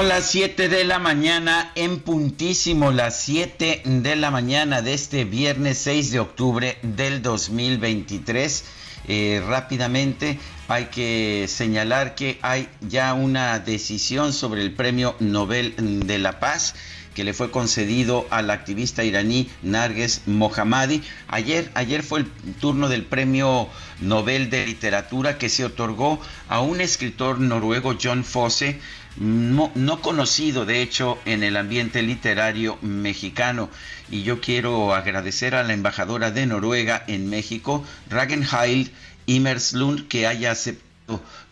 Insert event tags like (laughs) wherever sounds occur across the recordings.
Son las 7 de la mañana, en puntísimo las 7 de la mañana de este viernes 6 de octubre del 2023. Eh, rápidamente hay que señalar que hay ya una decisión sobre el Premio Nobel de la Paz que le fue concedido al activista iraní Narges Mohammadi. Ayer, ayer fue el turno del Premio Nobel de Literatura que se otorgó a un escritor noruego, John Fosse, no, conocido de hecho en el ambiente literario mexicano. Y yo quiero agradecer a la embajadora de Noruega en México, Ragenhild Imerslund, que haya aceptado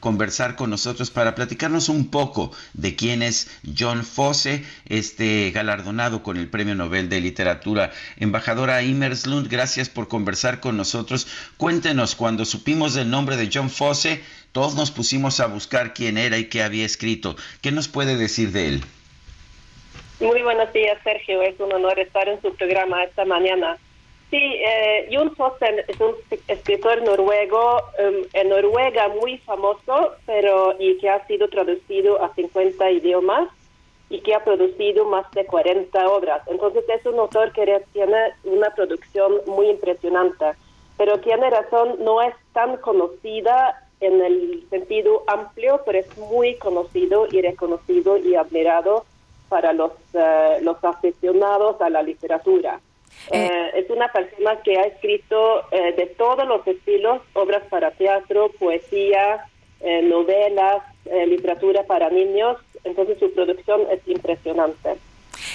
conversar con nosotros para platicarnos un poco de quién es John Fosse, este galardonado con el Premio Nobel de Literatura. Embajadora Imerslund, gracias por conversar con nosotros. Cuéntenos, cuando supimos del nombre de John Fosse, todos nos pusimos a buscar quién era y qué había escrito. ¿Qué nos puede decir de él? Muy buenos días, Sergio. Es un honor estar en su programa esta mañana. Sí, eh, Jon Fosse es un escritor noruego, em, en Noruega muy famoso, pero y que ha sido traducido a 50 idiomas y que ha producido más de 40 obras. Entonces es un autor que tiene una producción muy impresionante, pero tiene razón, no es tan conocida en el sentido amplio, pero es muy conocido y reconocido y admirado para los, eh, los aficionados a la literatura. Eh, eh, es una persona que ha escrito eh, de todos los estilos, obras para teatro, poesía, novelas, literatura para niños, entonces su producción es impresionante.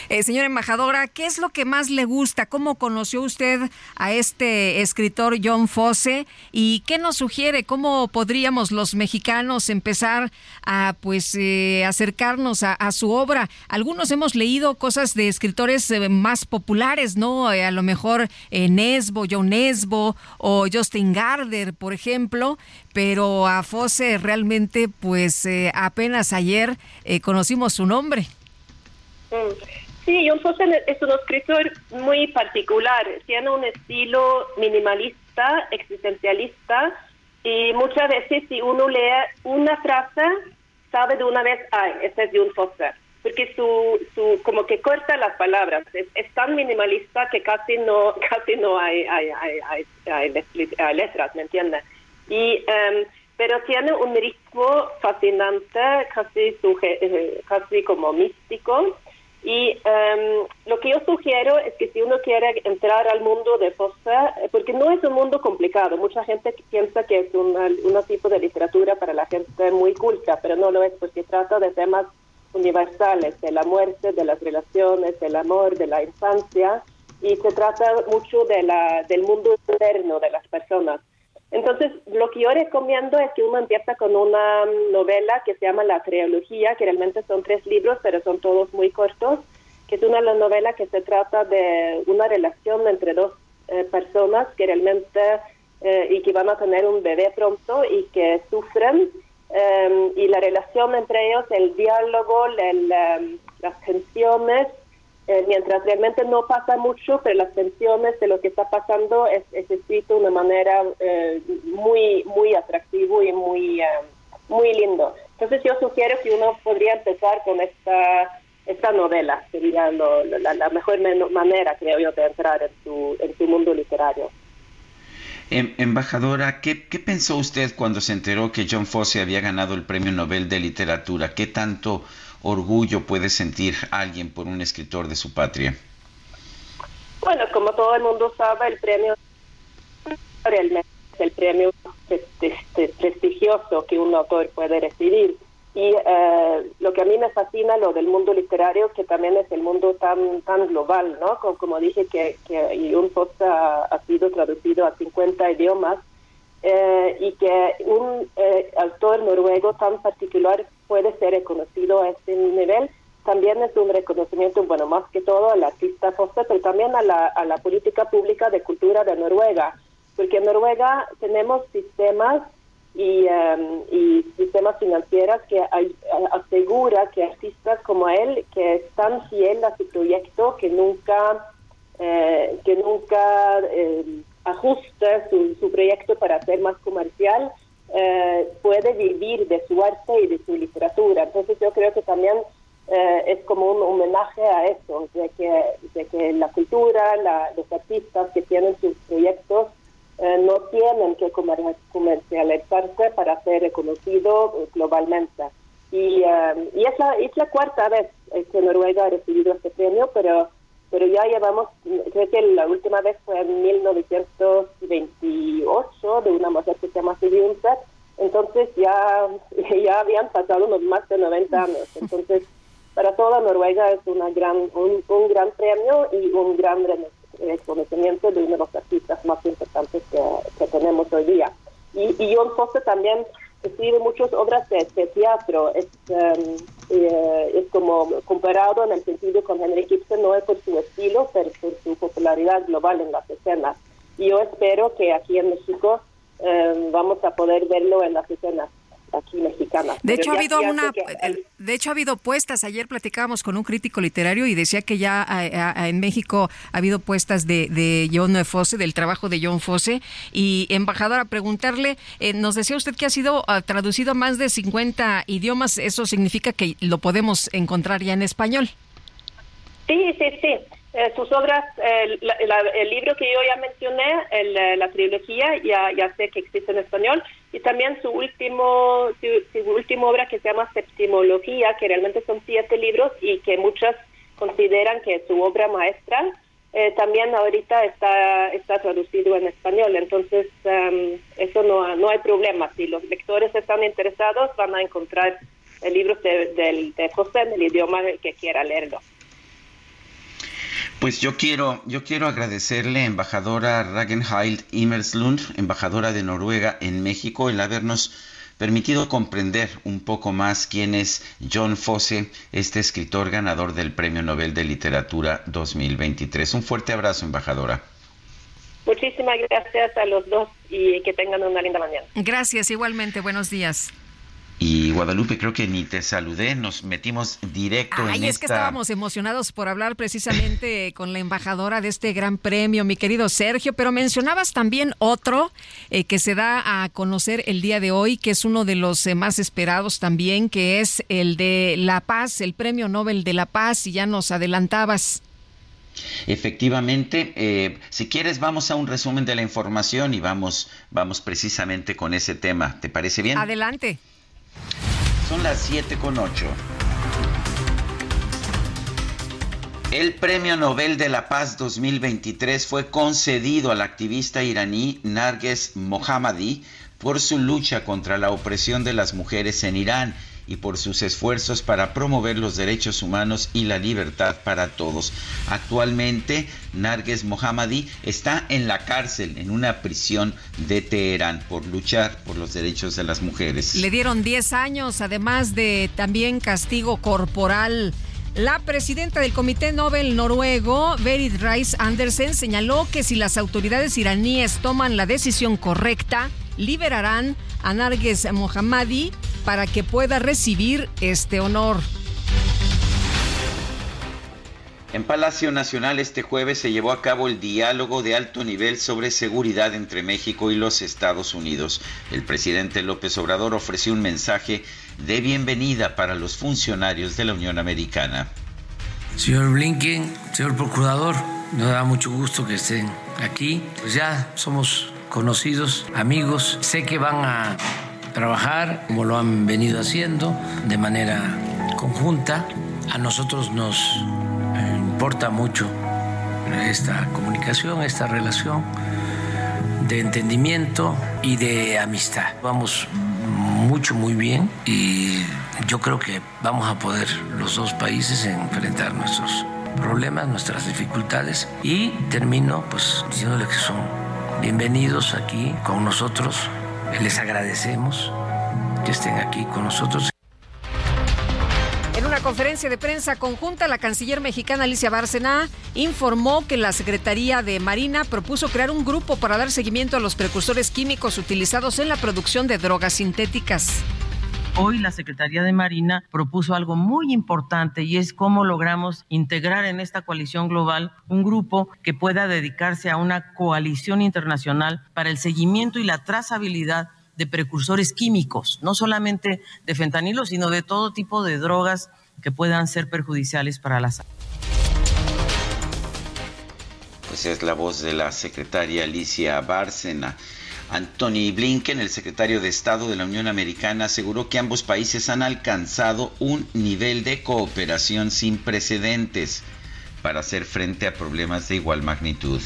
Eh, señora embajadora, ¿qué es lo que más le gusta? ¿Cómo conoció usted a este escritor John Fosse? ¿Y qué nos sugiere? ¿Cómo podríamos los mexicanos empezar a pues eh, acercarnos a, su obra? Algunos hemos leído cosas de escritores eh, más populares, ¿no? a lo mejor Nesbo, John Nesbo o Justin Gardner, por ejemplo, pero a Fosse realmente pues apenas ayer conocimos su nombre. Mm. Sí, John Fosse es un escritor muy particular. Tiene un estilo minimalista, existencialista, y muchas veces si uno lee una frase, sabe de una vez, ah, ese es John Fosse, porque su, su, como que corta las palabras. Es, tan minimalista que casi no, (laughs) casi no hay, hay, hay, hay letras, ¿me entiendes? Y, em, pero tiene un ritmo fascinante, casi, eh, casi como místico y um, lo que yo sugiero es que si uno quiere entrar al mundo de Fossa, eh, porque no es un mundo complicado, mucha gente piensa que es un, tipo de literatura para la gente muy culta, pero no lo es porque trata de temas universales, de la muerte, de las relaciones, del amor, de la infancia, y se trata mucho de la, del mundo interno de las personas. Entonces, lo que yo recomiendo es que uno empieza con una novela que se llama La Trilogía, que realmente son tres libros, pero son todos muy cortos, que es una novela que se trata de una relación entre dos eh, personas que realmente eh, y que van a tener un bebé pronto y que sufren eh, y la relación entre ellos, el diálogo, las tensiones eh, mientras realmente no pasa mucho, pero las tensiones de lo que está pasando es, escrito de una manera eh, muy muy atractivo y muy eh, muy lindo. Entonces yo sugiero que uno podría empezar con esta esta novela, sería la, mejor manera, creo yo, de entrar en su, en su mundo literario. Em, embajadora, ¿qué, pensó usted cuando se enteró que John Fosse había ganado el Premio Nobel de Literatura? ¿Qué tanto orgullo puede sentir alguien por un escritor de su patria? Bueno, como todo el mundo sabe, el premio es el premio prestigioso que un autor puede recibir. Y eh, lo que a mí me fascina, lo del mundo literario, que también es el mundo tan tan global, ¿no? Como, dije, que, que un post ha, sido traducido a 50 idiomas eh, y que un eh, autor noruego tan particular puede ser reconocido a este nivel, también es un reconocimiento, bueno, más que todo al artista Foster, pero también a la, a la política pública de cultura de Noruega, porque en Noruega tenemos sistemas y, um, y sistemas financieros que asegura que artistas como él, que están fieles a su proyecto, que nunca, eh, que nunca eh, ajusta su, su, proyecto para ser más comercial, eh, puede vivir de su arte y de su literatura. Entonces yo creo que también es como un homenaje a eso, de que, de que la cultura, la, los artistas que tienen sus proyectos, eh, no tienen que comercializarse para ser reconocido globalmente. Y, eh, y es, la, es la cuarta vez que Noruega ha recibido este premio, pero pero ya llevamos, creo que la última vez fue en 1928 de una mujer que se llama Sibyunset, entonces ya, (laughs) ya habían pasado unos más de 90 años. (laughs) Entonces, para toda Noruega es una gran, un, un gran premio y un gran reconocimiento de uno de los artistas más importantes que, tenemos hoy día. Y, y John Fosse también escribe muchas obras de, teatro. Es, um, eh, es como comparado en el sentido con Henry Gibson, no es por su estilo, pero por su popularidad global en las escenas. Y yo espero que aquí en México um, vamos a poder verlo en las escenas aquí mexicana. De hecho, ha habido una, de hecho ha habido puestas. Ayer platicábamos con un crítico literario y decía que ya en México ha habido puestas de, de John Fosse, del trabajo de John Fosse. Y embajadora, preguntarle, eh, nos decía usted que ha sido ah, traducido a más de 50 idiomas. ¿Eso significa que lo podemos encontrar ya en español? Sí, sí, sí. Eh, sus obras, el libro que yo ya mencioné, eh, la trilogía, ya, ya sé que existe en español, y también su último, su, última obra que se llama Septimología, que realmente son siete libros y que muchas consideran que es su obra maestra, eh, también ahorita está, está traducido en español, entonces em, eso no, no hay problema, si los lectores están interesados van a encontrar el libro de, de, de José en el idioma que quiera leerlo. Pues yo quiero, yo quiero agradecerle, embajadora Ragenhild Immerslund, embajadora de Noruega en México, el habernos permitido comprender un poco más quién es John Fosse, este escritor ganador del Premio Nobel de Literatura 2023. Un fuerte abrazo, embajadora. Muchísimas gracias a los dos y que tengan una linda mañana. Gracias, igualmente. Buenos días. Y Guadalupe, creo que ni te saludé, nos metimos directo Ay, es que estábamos emocionados por hablar precisamente (laughs) con la embajadora de este gran premio, mi querido Sergio, pero mencionabas también otro eh, que se da a conocer el día de hoy, que es uno de los eh, más esperados también, que es el de La Paz, el Premio Nobel de la Paz, y ya nos adelantabas. Efectivamente, eh, si quieres vamos a un resumen de la información y vamos, vamos precisamente con ese tema. ¿Te parece bien? Adelante. Son las 7 con 8. El Premio Nobel de la Paz 2023 fue concedido al activista iraní Narges Mohammadi por su lucha contra la opresión de las mujeres en Irán y por sus esfuerzos para promover los derechos humanos y la libertad para todos. Actualmente, Narges Mohammadi está en la cárcel, en una prisión de Teherán, por luchar por los derechos de las mujeres. Le dieron 10 años, además de también castigo corporal. La presidenta del Comité Nobel noruego, Berit Reis Andersen, señaló que si las autoridades iraníes toman la decisión correcta, liberarán a Narges Mohammadi para que pueda recibir este honor. En Palacio Nacional este jueves se llevó a cabo el diálogo de alto nivel sobre seguridad entre México y los Estados Unidos. El presidente López Obrador ofreció un mensaje de bienvenida para los funcionarios de la Unión Americana. Señor Blinken, señor procurador, nos da mucho gusto que estén aquí. Pues ya somos conocidos, amigos. Sé que van a trabajar como lo han venido haciendo de manera conjunta. A nosotros nos eh, importa mucho esta comunicación, esta relación de entendimiento y de amistad. Vamos mucho, muy bien y yo creo que vamos a poder los dos países enfrentar nuestros problemas, nuestras dificultades y termino pues diciéndole que son bienvenidos aquí con nosotros. Les agradecemos que estén aquí con nosotros conferencia de prensa conjunta, la canciller mexicana Alicia Bárcena informó que la Secretaría de Marina propuso crear un grupo para dar seguimiento a los precursores químicos utilizados en la producción de drogas sintéticas. Hoy la Secretaría de Marina propuso algo muy importante y es cómo logramos integrar en esta coalición global un grupo que pueda dedicarse a una coalición internacional para el seguimiento y la trazabilidad de precursores químicos, no solamente de fentanilo, sino de todo tipo de drogas que puedan ser perjudiciales para la salud. Pues es la voz de la secretaria Alicia Bárcena. Anthony Blinken, el secretario de Estado de la Unión Americana, aseguró que ambos países han alcanzado un nivel de cooperación sin precedentes para hacer frente a problemas de igual magnitud.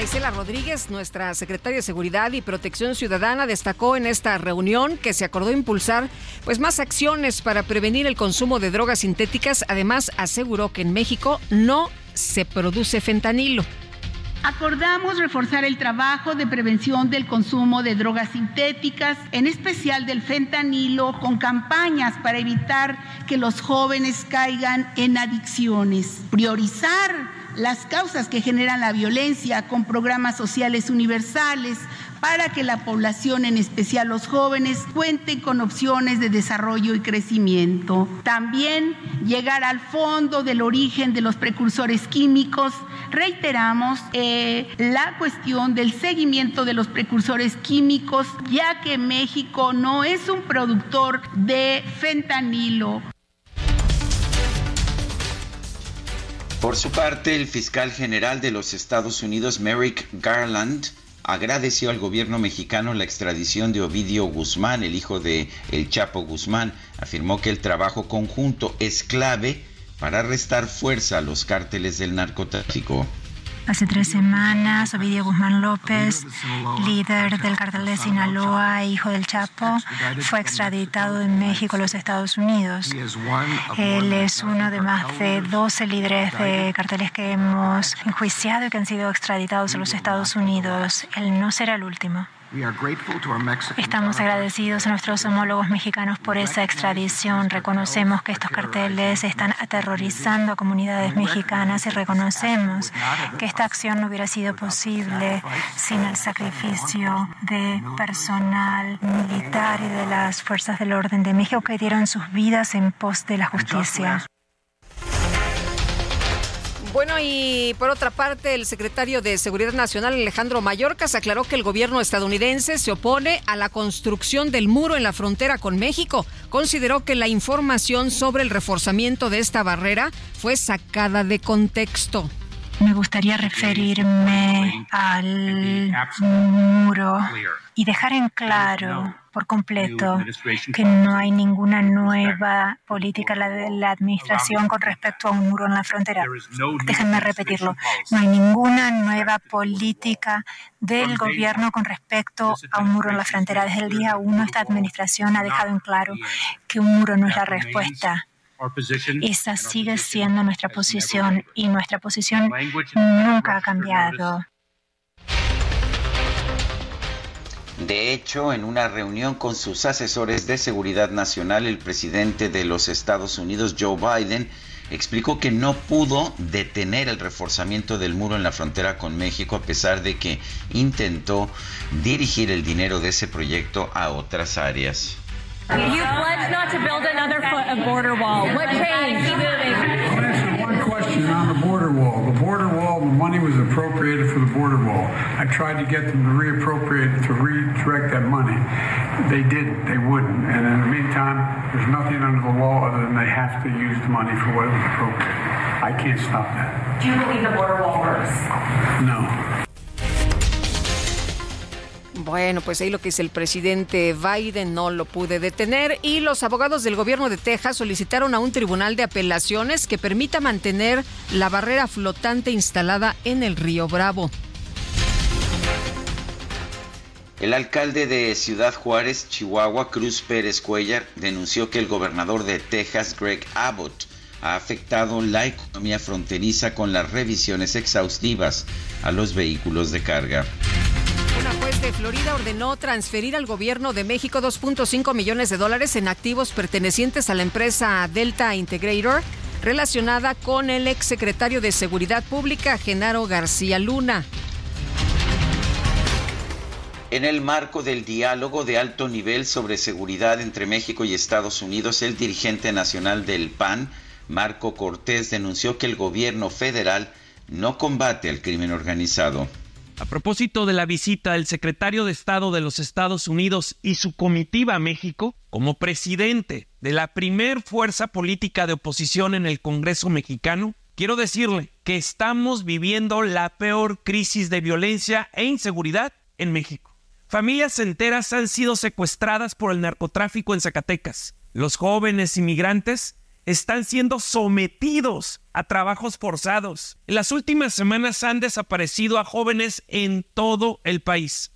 Isela Rodríguez, nuestra secretaria de Seguridad y Protección Ciudadana, destacó en esta reunión que se acordó impulsar pues más acciones para prevenir el consumo de drogas sintéticas. Además, aseguró que en México no se produce fentanilo. Acordamos reforzar el trabajo de prevención del consumo de drogas sintéticas, en especial del fentanilo, con campañas para evitar que los jóvenes caigan en adicciones. Priorizar las causas que generan la violencia con programas sociales universales para que la población, en especial los jóvenes, cuenten con opciones de desarrollo y crecimiento. También llegar al fondo del origen de los precursores químicos. Reiteramos eh, la cuestión del seguimiento de los precursores químicos, ya que México no es un productor de fentanilo. Por su parte, el fiscal general de los Estados Unidos, Merrick Garland, agradeció al gobierno mexicano la extradición de Ovidio Guzmán, el hijo de El Chapo Guzmán. Afirmó que el trabajo conjunto es clave para restar fuerza a los cárteles del narcotráfico. Hace tres semanas, Ovidio Guzmán López, líder del cartel de Sinaloa, hijo del Chapo, fue extraditado en México a los Estados Unidos. Él es uno de más de 12 líderes de carteles que hemos enjuiciado y que han sido extraditados a los Estados Unidos. Él no será el último. Estamos agradecidos a nuestros homólogos mexicanos por esa extradición. Reconocemos que estos carteles están aterrorizando a comunidades mexicanas y reconocemos que esta acción no hubiera sido posible sin el sacrificio de personal militar y de las fuerzas del orden de México que dieron sus vidas en pos de la justicia. Bueno, y por otra parte, el secretario de Seguridad Nacional, Alejandro Mayorkas, aclaró que el gobierno estadounidense se opone a la construcción del muro en la frontera con México. Consideró que la información sobre el reforzamiento de esta barrera fue sacada de contexto. Me gustaría referirme al muro y dejar en claro por completo que no hay ninguna nueva política de la administración con respecto a un muro en la frontera. Déjenme repetirlo. No hay ninguna nueva política del gobierno con respecto a un muro en la frontera. Desde el día uno, esta administración ha dejado en claro que un muro no es la respuesta esa sigue siendo nuestra posición y nuestra posición nunca ha cambiado. De hecho, en una reunión con sus asesores de seguridad nacional, el presidente de los Estados Unidos, Joe Biden, explicó que no pudo detener el reforzamiento del muro en la frontera con México a pesar de que intentó dirigir el dinero de ese proyecto a otras áreas. You pledged not to build another foot of border wall. What changed? I'll answer one question on the border wall. The border wall money was appropriated for the border wall. I tried to get them to reappropriate, to redirect that money. They didn't. They wouldn't. And in the meantime, there's nothing under the law other than they have to use the money for what it was appropriated. I can't stop that. Do you believe the border wall works? No. Bueno, pues ahí lo que dice el presidente Biden no lo pude detener y los abogados del gobierno de Texas solicitaron a un tribunal de apelaciones que permita mantener la barrera flotante instalada en el río Bravo. El alcalde de Ciudad Juárez, Chihuahua, Cruz Pérez Cuellar, denunció que el gobernador de Texas, Greg Abbott, ha afectado la economía fronteriza con las revisiones exhaustivas a los vehículos de carga. Una juez de Florida ordenó transferir al gobierno de México 2.5 millones de dólares en activos pertenecientes a la empresa Delta Integrator relacionada con el exsecretario de Seguridad Pública, Genaro García Luna. En el marco del diálogo de alto nivel sobre seguridad entre México y Estados Unidos, el dirigente nacional del PAN, Marco Cortés, denunció que el gobierno federal no combate al crimen organizado. A propósito de la visita del secretario de Estado de los Estados Unidos y su comitiva a México, como presidente de la primer fuerza política de oposición en el Congreso mexicano, quiero decirle que estamos viviendo la peor crisis de violencia e inseguridad en México. Familias enteras han sido secuestradas por el narcotráfico en Zacatecas. Los jóvenes inmigrantes están siendo sometidos a trabajos forzados. En las últimas semanas han desaparecido a jóvenes en todo el país.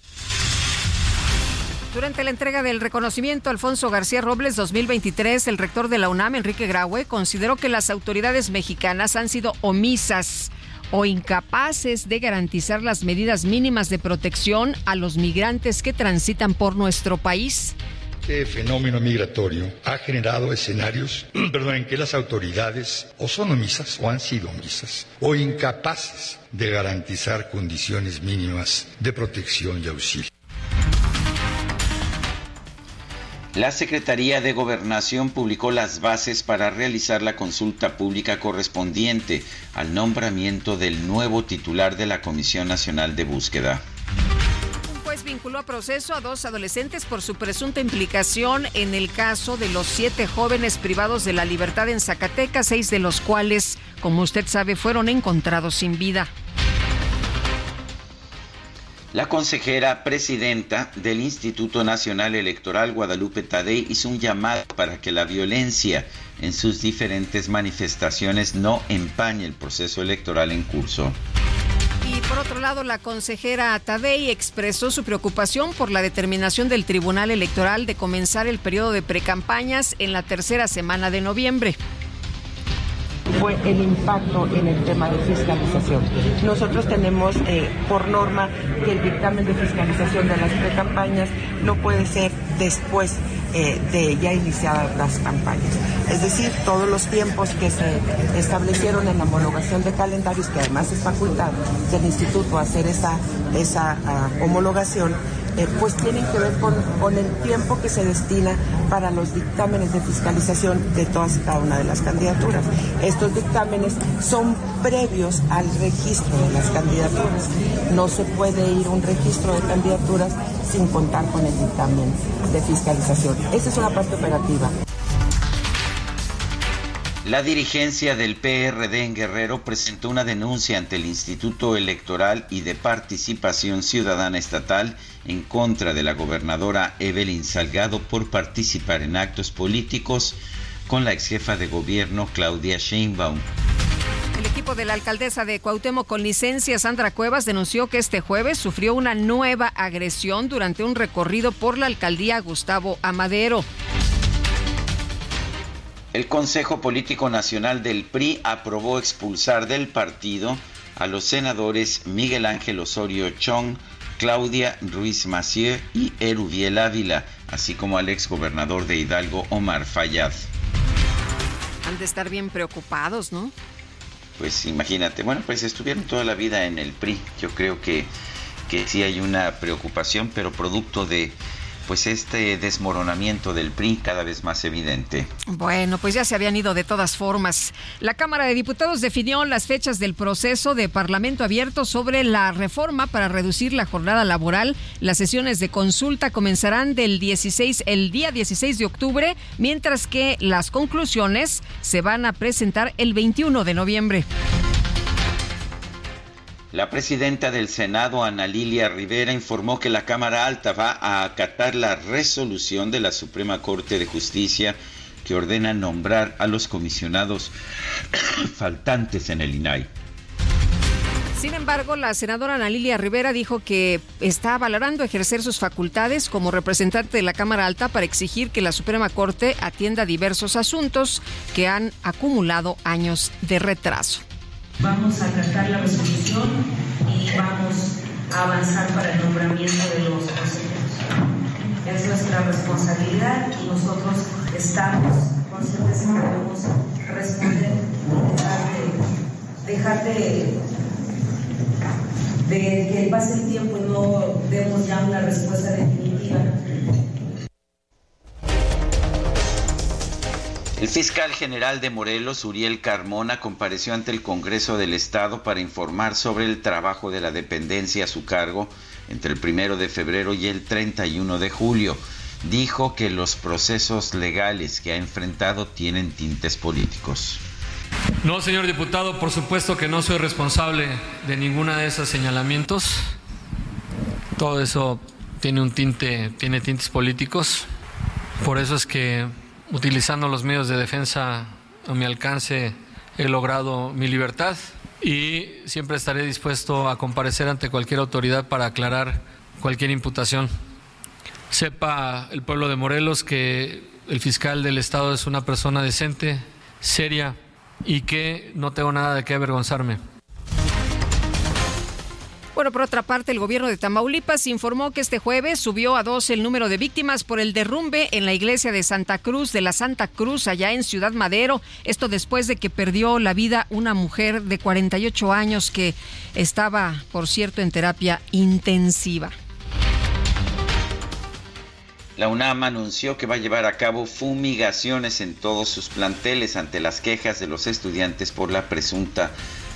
Durante la entrega del reconocimiento Alfonso García Robles 2023, el rector de la UNAM, Enrique Graue, consideró que las autoridades mexicanas han sido omisas o incapaces de garantizar las medidas mínimas de protección a los migrantes que transitan por nuestro país. Este fenómeno migratorio ha generado escenarios (clears throat) perdón, en que las autoridades o son omisas o han sido omisas o incapaces de garantizar condiciones mínimas de protección y auxilio. La Secretaría de Gobernación publicó las bases para realizar la consulta pública correspondiente al nombramiento del nuevo titular de la Comisión Nacional de Búsqueda juez vinculó a proceso a dos adolescentes por su presunta implicación en el caso de los siete jóvenes privados de la libertad en Zacatecas, seis de los cuales, como usted sabe, fueron encontrados sin vida. La consejera presidenta del Instituto Nacional Electoral Guadalupe Tadei hizo un llamado para que la violencia en sus diferentes manifestaciones no empañe el proceso electoral en curso. Por otro lado, la consejera Tadei expresó su preocupación por la determinación del Tribunal Electoral de comenzar el periodo de precampañas en la tercera semana de noviembre fue el impacto en el tema de fiscalización. Nosotros tenemos eh, por norma que el dictamen de fiscalización de las precampañas no puede ser después eh, de ya iniciadas las campañas. Es decir, todos los tiempos que se establecieron en la homologación de calendarios, que además es facultad del instituto hacer esa, esa ah, homologación, eh, pues tienen que ver con, el tiempo que se destina para los dictámenes de fiscalización de todas y cada una de las candidaturas. Estos dictámenes son previos al registro de las candidaturas. No se puede ir a un registro de candidaturas sin contar con el dictamen de fiscalización. Esa es una parte operativa. La dirigencia del PRD en Guerrero presentó una denuncia ante el Instituto Electoral y de Participación Ciudadana Estatal en contra de la gobernadora Evelyn Salgado por participar en actos políticos con la ex jefa de gobierno Claudia Sheinbaum. El equipo de la alcaldesa de Cuauhtémoc con licencia, Sandra Cuevas, denunció que este jueves sufrió una nueva agresión durante un recorrido por la alcaldía Gustavo Amadero. El Consejo Político Nacional del PRI aprobó expulsar del partido a los senadores Miguel Ángel Osorio Chong, Claudia Ruiz Massieu y Erubiel Ávila, así como al exgobernador de Hidalgo, Omar Fayad. Han de estar bien preocupados, ¿no? pues imagínate, bueno, pues estuvieron toda la vida en el PRI. Yo creo que, que sí hay una preocupación, pero producto de pues este desmoronamiento del PRI cada vez más evidente. Bueno, pues ya se habían ido de todas formas. La Cámara de Diputados definió las fechas del proceso de Parlamento abierto sobre la reforma para reducir la jornada laboral. Las sesiones de consulta comenzarán del 16 el día 16 de octubre, mientras que las conclusiones se van a presentar el 21 de noviembre. La presidenta del Senado, Ana Lilia Rivera, informó que la Cámara Alta va a acatar la resolución de la Suprema Corte de Justicia que ordena nombrar a los comisionados (coughs) faltantes en el INAI. Sin embargo, la senadora Ana Lilia Rivera dijo que está valorando ejercer sus facultades como representante de la Cámara Alta para exigir que la Suprema Corte atienda diversos asuntos que han acumulado años de retraso. Vamos a acatar la resolución y vamos a avanzar para el nombramiento de los consejeros. Es nuestra responsabilidad y nosotros estamos conscientes que debemos responder y dejar de, de que pase el tiempo y no demos ya una respuesta definitiva El fiscal general de Morelos, Uriel Carmona, compareció ante el Congreso del Estado para informar sobre el trabajo de la dependencia a su cargo entre el primero de febrero y el 31 de julio. Dijo que los procesos legales que ha enfrentado tienen tintes políticos. No, señor diputado, por supuesto que no soy responsable de ninguna de esos señalamientos. Todo eso tiene un tinte, tiene tintes políticos. Por eso es que utilizando los medios de defensa a mi alcance, he logrado mi libertad y siempre estaré dispuesto a comparecer ante cualquier autoridad para aclarar cualquier imputación. Sepa el pueblo de Morelos que el fiscal del Estado es una persona decente, seria y que no tengo nada de qué avergonzarme. Bueno, por otra parte, el gobierno de Tamaulipas informó que este jueves subió a dos el número de víctimas por el derrumbe en la iglesia de Santa Cruz de la Santa Cruz, allá en Ciudad Madero. Esto después de que perdió la vida una mujer de 48 años que estaba, por cierto, en terapia intensiva. La UNAM anunció que va a llevar a cabo fumigaciones en todos sus planteles ante las quejas de los estudiantes por la presunta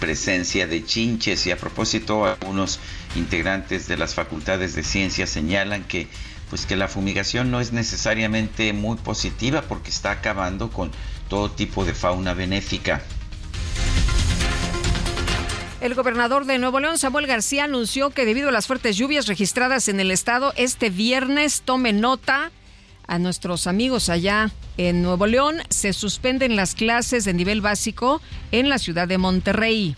presencia de chinches y a propósito algunos integrantes de las facultades de ciencias señalan que pues que la fumigación no es necesariamente muy positiva porque está acabando con todo tipo de fauna benéfica. El gobernador de Nuevo León, Samuel García, anunció que debido a las fuertes lluvias registradas en el estado este viernes, tome nota a nuestros amigos allá en Nuevo León, se suspenden las clases de nivel básico en la ciudad de Monterrey.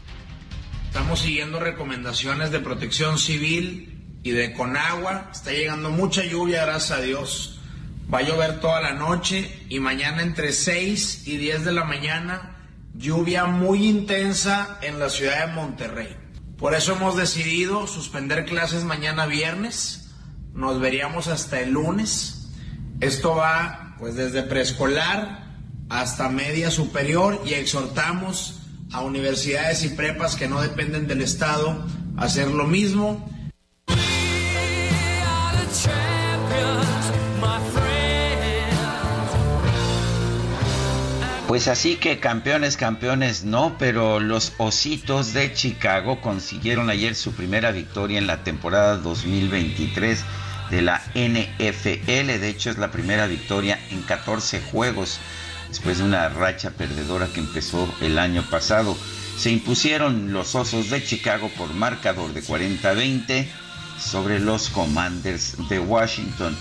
Estamos siguiendo recomendaciones de protección civil y de Conagua. Está llegando mucha lluvia, gracias a Dios. Va a llover toda la noche y mañana entre 6 y 10 de la mañana lluvia muy intensa en la ciudad de Monterrey. Por eso hemos decidido suspender clases mañana viernes. Nos veríamos hasta el lunes esto va pues desde preescolar hasta media superior y exhortamos a universidades y prepas que no dependen del Estado a hacer lo mismo. Pues así que campeones, campeones no, pero los Ositos de Chicago consiguieron ayer su primera victoria en la temporada 2023 de la NFL. De hecho, es la primera victoria en 14 juegos después de una racha perdedora que empezó el año pasado. Se impusieron los Osos de Chicago por marcador de 40-20 sobre los Commanders de Washington.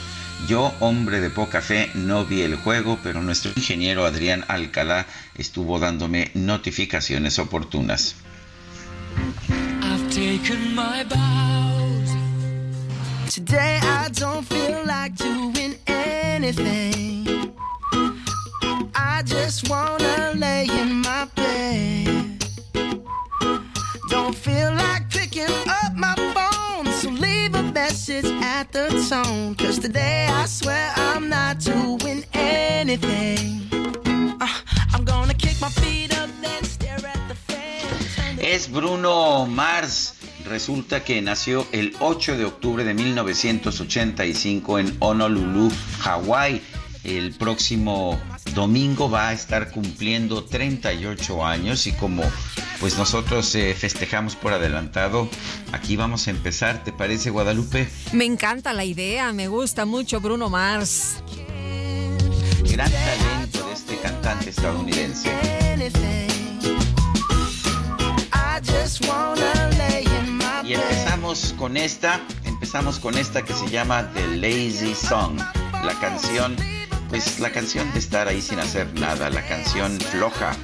Yo, hombre de poca fe, no vi el juego, pero nuestro ingeniero Adrián Alcalá estuvo dándome notificaciones oportunas. Today I don't feel like doing anything. I just wanna lay in my bed. Don't feel like picking up my phone, so leave a message at the tone. Cause today I swear I'm not doing anything. Uh, I'm gonna kick my feet up, then stare at the fan. Es Bruno Mars resulta que nació el 8 de octubre de 1985 en Honolulu, Hawái. El próximo domingo va a estar cumpliendo 38 años y como pues nosotros eh, festejamos por adelantado, aquí vamos a empezar, ¿te parece Guadalupe? Me encanta la idea, me gusta mucho Bruno Mars. Gran talento de este cantante estadounidense. Y empezamos con esta, empezamos con esta que se llama The Lazy Song, la canción, pues la canción de estar ahí sin hacer nada, la canción floja.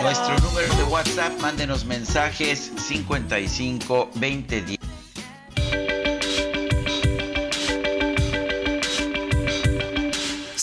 Nuestro número de WhatsApp, mándenos mensajes 55 20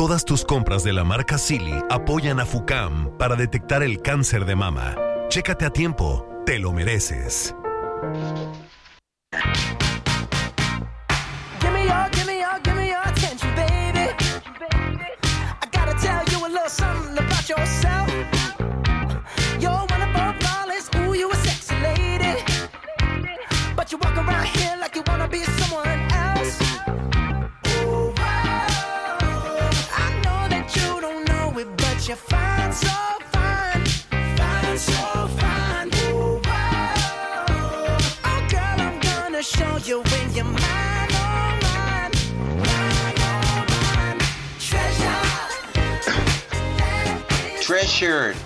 Todas tus compras de la marca Silly apoyan a FUCAM para detectar el cáncer de mama. Chécate a tiempo, te lo mereces.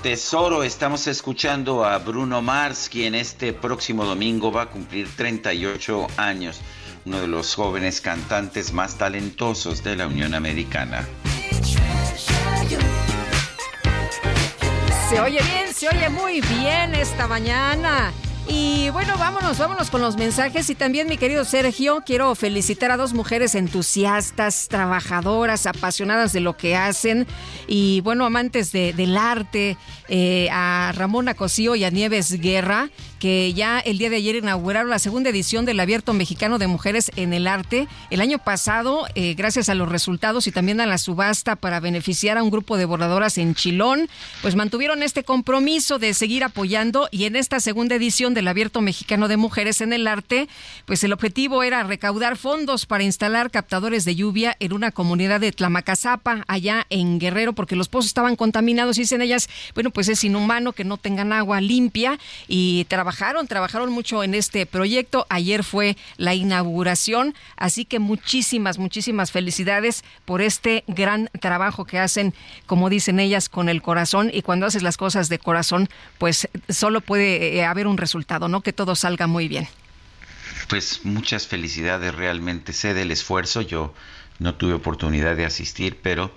Tesoro, estamos escuchando a Bruno Mars, quien este próximo domingo va a cumplir 38 años, uno de los jóvenes cantantes más talentosos de la Unión Americana. Se oye bien, se oye muy bien esta mañana. Y bueno, vámonos, vámonos con los mensajes. Y también, mi querido Sergio, quiero felicitar a dos mujeres entusiastas, trabajadoras, apasionadas de lo que hacen y bueno, amantes de- del arte, eh, a Ramona Cosío y a Nieves Guerra, que ya el día de ayer inauguraron la segunda edición del Abierto Mexicano de Mujeres en el Arte. El año pasado, eh, gracias a los resultados y también a la subasta para beneficiar a un grupo de bordadoras en Chilón, pues mantuvieron este compromiso de seguir apoyando y en esta segunda edición del Abierto Mexicano de Mujeres en el Arte, pues el objetivo era recaudar fondos para instalar captadores de lluvia en una comunidad de Tlamacazapa, allá en Guerrero, porque los pozos estaban contaminados y dicen ellas, bueno, pues es inhumano que no tengan agua limpia y trabajaron, trabajaron mucho en este proyecto. Ayer fue la inauguración, así que muchísimas, muchísimas felicidades por este gran trabajo que hacen, como dicen ellas, con el corazón y cuando haces las cosas de corazón, pues solo puede eh, haber un resultado, ¿no? Que todo salga muy bien. Pues muchas felicidades, realmente sé del esfuerzo, yo no tuve oportunidad de asistir, pero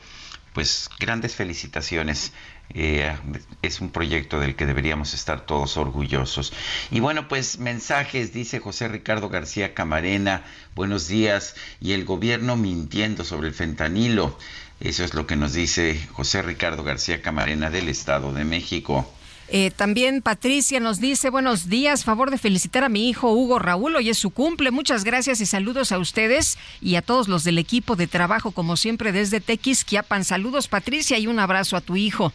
pues grandes felicitaciones. Eh, es un proyecto del que deberíamos estar todos orgullosos. Y bueno, pues mensajes, dice José Ricardo García Camarena, buenos días, y el gobierno mintiendo sobre el fentanilo. Eso es lo que nos dice José Ricardo García Camarena del Estado de México. Eh, también Patricia nos dice, buenos días, favor de felicitar a mi hijo Hugo Raúl, hoy es su cumple, muchas gracias y saludos a ustedes y a todos los del equipo de trabajo, como siempre desde Tequisquiapan. Saludos Patricia y un abrazo a tu hijo.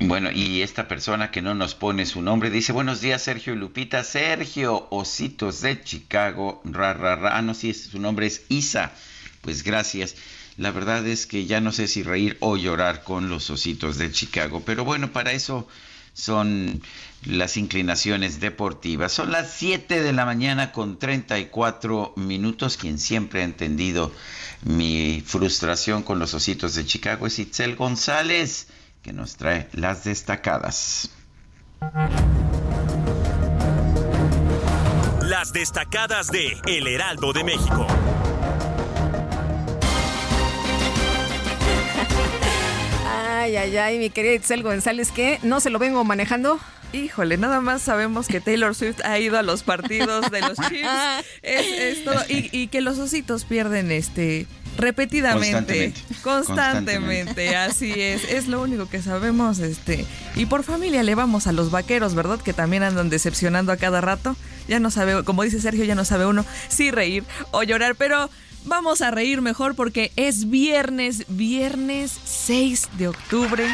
Bueno, y esta persona que no nos pone su nombre dice, buenos días Sergio y Lupita, Sergio Ositos de Chicago, ra, ra, ra. Ah, no, sí, su nombre es Isa. Pues gracias. La verdad es que ya no sé si reír o llorar con los Ositos de Chicago, pero bueno, para eso son las inclinaciones deportivas. Son las 7 de la mañana con 34 minutos. Quien siempre ha entendido mi frustración con los Ositos de Chicago es Itzel González que nos trae las destacadas. Las destacadas de El Heraldo de México. Ay, ay, ay, mi querida Itzel González, ¿qué? ¿No se lo vengo manejando? Híjole, nada más sabemos que Taylor Swift ha ido a los partidos de los (laughs) Chiefs. es, es todo. Y, y, que los ositos pierden este repetidamente, constantemente. constantemente, así es, es lo único que sabemos, este, y por familia le vamos a los vaqueros, ¿verdad? Que también andan decepcionando a cada rato. Ya no sabe, como dice Sergio, ya no sabe uno si reír o llorar, pero vamos a reír mejor porque es viernes, viernes 6 de octubre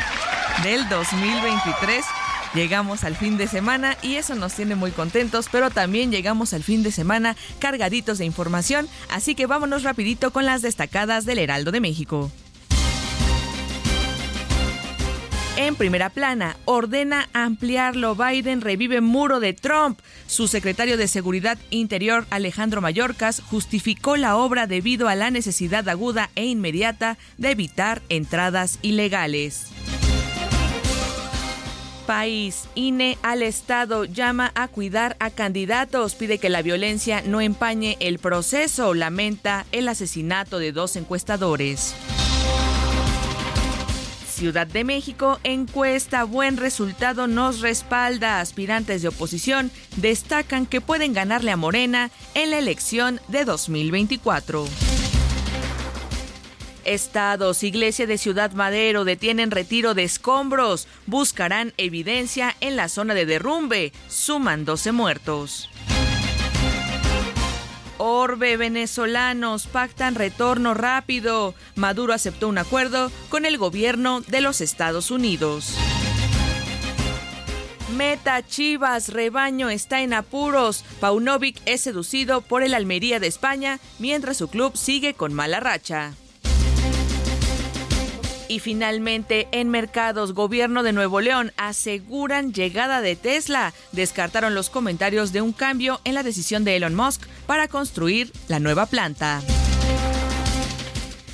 del 2023. Llegamos al fin de semana y eso nos tiene muy contentos, pero también llegamos al fin de semana cargaditos de información, así que vámonos rapidito con las destacadas del Heraldo de México. En primera plana, ordena ampliarlo. Biden revive muro de Trump. Su secretario de Seguridad Interior, Alejandro Mayorkas, justificó la obra debido a la necesidad aguda e inmediata de evitar entradas ilegales país. INE al Estado llama a cuidar a candidatos, pide que la violencia no empañe el proceso, lamenta el asesinato de dos encuestadores. Ciudad de México, encuesta, buen resultado nos respalda. Aspirantes de oposición destacan que pueden ganarle a Morena en la elección de 2024. Estados, Iglesia de Ciudad Madero detienen retiro de escombros, buscarán evidencia en la zona de derrumbe, suman 12 muertos. Orbe venezolanos pactan retorno rápido. Maduro aceptó un acuerdo con el gobierno de los Estados Unidos. Meta Chivas, rebaño está en apuros. Paunovic es seducido por el Almería de España mientras su club sigue con mala racha. Y finalmente, en mercados, gobierno de Nuevo León aseguran llegada de Tesla. Descartaron los comentarios de un cambio en la decisión de Elon Musk para construir la nueva planta.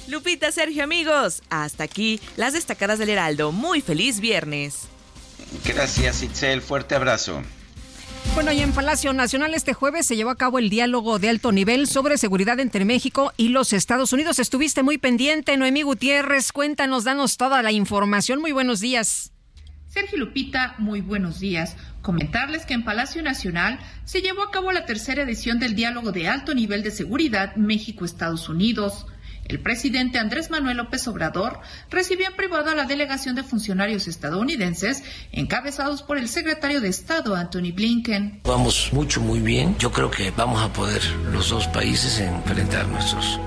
Lupita, Sergio, amigos, hasta aquí las destacadas del Heraldo. Muy feliz viernes. Gracias, Itzel. Fuerte abrazo. Bueno, y en Palacio Nacional este jueves se llevó a cabo el diálogo de alto nivel sobre seguridad entre México y los Estados Unidos. Estuviste muy pendiente, Noemí Gutiérrez. Cuéntanos, danos toda la información. Muy buenos días. Sergio Lupita, muy buenos días. Comentarles que en Palacio Nacional se llevó a cabo la tercera edición del diálogo de alto nivel de seguridad México-Estados Unidos. El presidente Andrés Manuel López Obrador recibió en privado a la delegación de funcionarios estadounidenses encabezados por el secretario de Estado Anthony Blinken. Vamos mucho, muy bien. Yo creo que vamos a poder los dos países enfrentar nuestros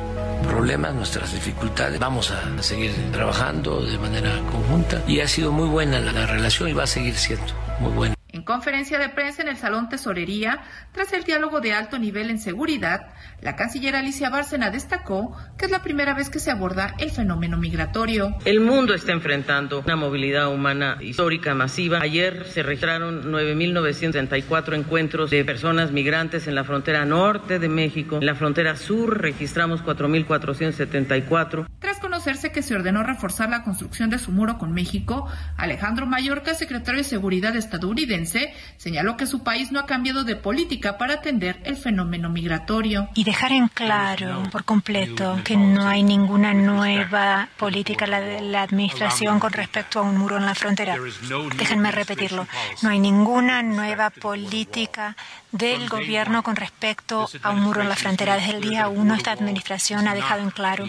problemas, nuestras dificultades. Vamos a seguir trabajando de manera conjunta y ha sido muy buena la, relación y va a seguir siendo muy buena. En conferencia de prensa en el Salón Tesorería, tras el diálogo de alto nivel en seguridad, la canciller Alicia Bárcena destacó que es la primera vez que se aborda el fenómeno migratorio. El mundo está enfrentando una movilidad humana histórica masiva. Ayer se registraron 9.964 encuentros de personas migrantes en la frontera norte de México. En la frontera sur registramos 4.474. Tras conocerse que se ordenó reforzar la construcción de su muro con México, Alejandro Mayorka, secretario de Seguridad estadounidense, señaló que su país no ha cambiado de política para atender el fenómeno migratorio. Y dejar en claro por completo que no hay ninguna nueva política de la administración con respecto a un muro en la frontera. Déjenme repetirlo. No hay ninguna nueva política del gobierno con respecto a un muro en la frontera. Desde el día uno, esta administración ha dejado en claro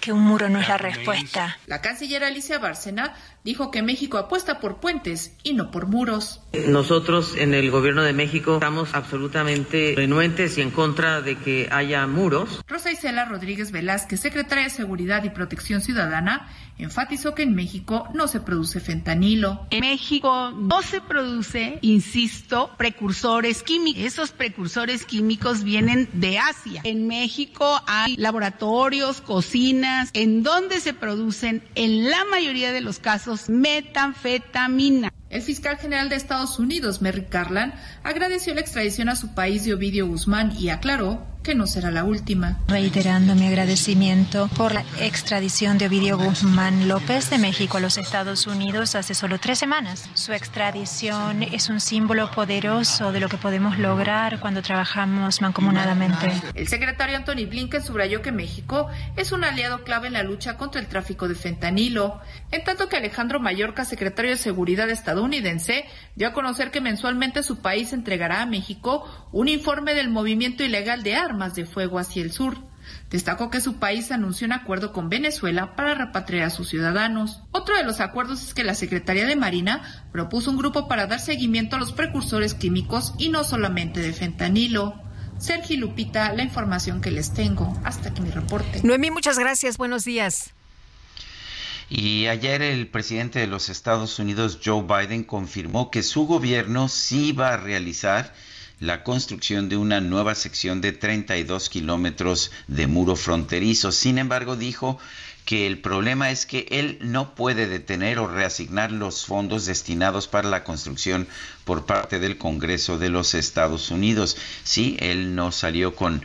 que un muro no es la respuesta. La canciller Alicia Bárcena dijo que México apuesta por puentes y no por muros. Nosotros en el gobierno de México estamos absolutamente renuentes y en contra de que haya muros. Rosa Isela Rodríguez Velázquez, secretaria de Seguridad y Protección Ciudadana, enfatizó que en México no se produce fentanilo. En México no se produce, insisto, precursores químicos. Esos precursores químicos vienen de Asia. En México hay laboratorios, cocinas, en donde se producen, en la mayoría de los casos, metanfetamina. El fiscal general de Estados Unidos, Merrick Garland, agradeció la extradición a su país de Ovidio Guzmán y aclaró que no será la última. Reiterando mi agradecimiento por la extradición de Ovidio Guzmán López de México a los Estados Unidos hace solo tres semanas. Su extradición es un símbolo poderoso de lo que podemos lograr cuando trabajamos mancomunadamente. El secretario Anthony Blinken subrayó que México es un aliado clave en la lucha contra el tráfico de fentanilo, en tanto que Alejandro Mayorkas, secretario de Seguridad estadounidense, dio a conocer que mensualmente su país entregará a México un informe del movimiento ilegal de armas de fuego hacia el sur. Destacó que su país anunció un acuerdo con Venezuela para repatriar a sus ciudadanos. Otro de los acuerdos es que la Secretaría de Marina propuso un grupo para dar seguimiento a los precursores químicos y no solamente de fentanilo. Sergio Lupita, la información que les tengo. Hasta aquí mi reporte. Noemí, muchas gracias. Buenos días. Y ayer el presidente de los Estados Unidos, Joe Biden, confirmó que su gobierno sí va a realizar la construcción de una nueva sección de 32 kilómetros de muro fronterizo. Sin embargo, dijo que el problema es que él no puede detener o reasignar los fondos destinados para la construcción por parte del Congreso de los Estados Unidos. Sí, él no salió con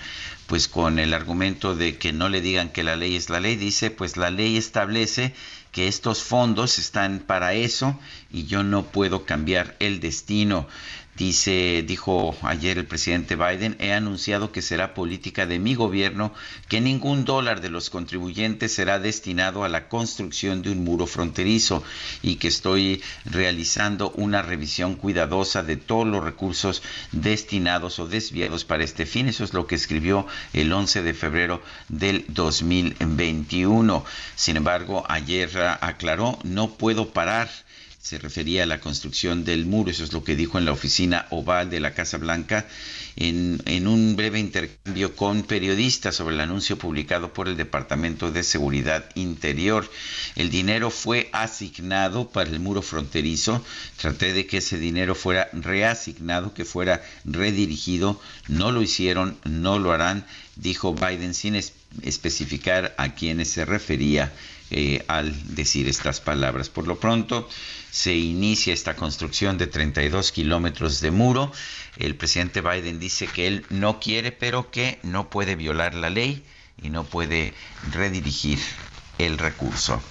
pues con el argumento de que no le digan que la ley es la ley, dice, pues la ley establece que estos fondos están para eso y yo no puedo cambiar el destino. Dice, dijo ayer el presidente Biden, he anunciado que será política de mi gobierno que ningún dólar de los contribuyentes será destinado a la construcción de un muro fronterizo y que estoy realizando una revisión cuidadosa de todos los recursos destinados o desviados para este fin. Eso es lo que escribió el 11 de febrero del 2021. Sin embargo, ayer aclaró, no puedo parar se refería a la construcción del muro, eso es lo que dijo en la oficina oval de la Casa Blanca en, en, un breve intercambio con periodistas sobre el anuncio publicado por el Departamento de Seguridad Interior. El dinero fue asignado para el muro fronterizo, traté de que ese dinero fuera reasignado, que fuera redirigido, no lo hicieron, no lo harán, dijo Biden sin especificar a quienes se refería eh, al decir estas palabras. Por lo pronto, se inicia esta construcción de 32 kilómetros de muro. El presidente Biden dice que él no quiere, pero que no puede violar la ley y no puede redirigir el recurso.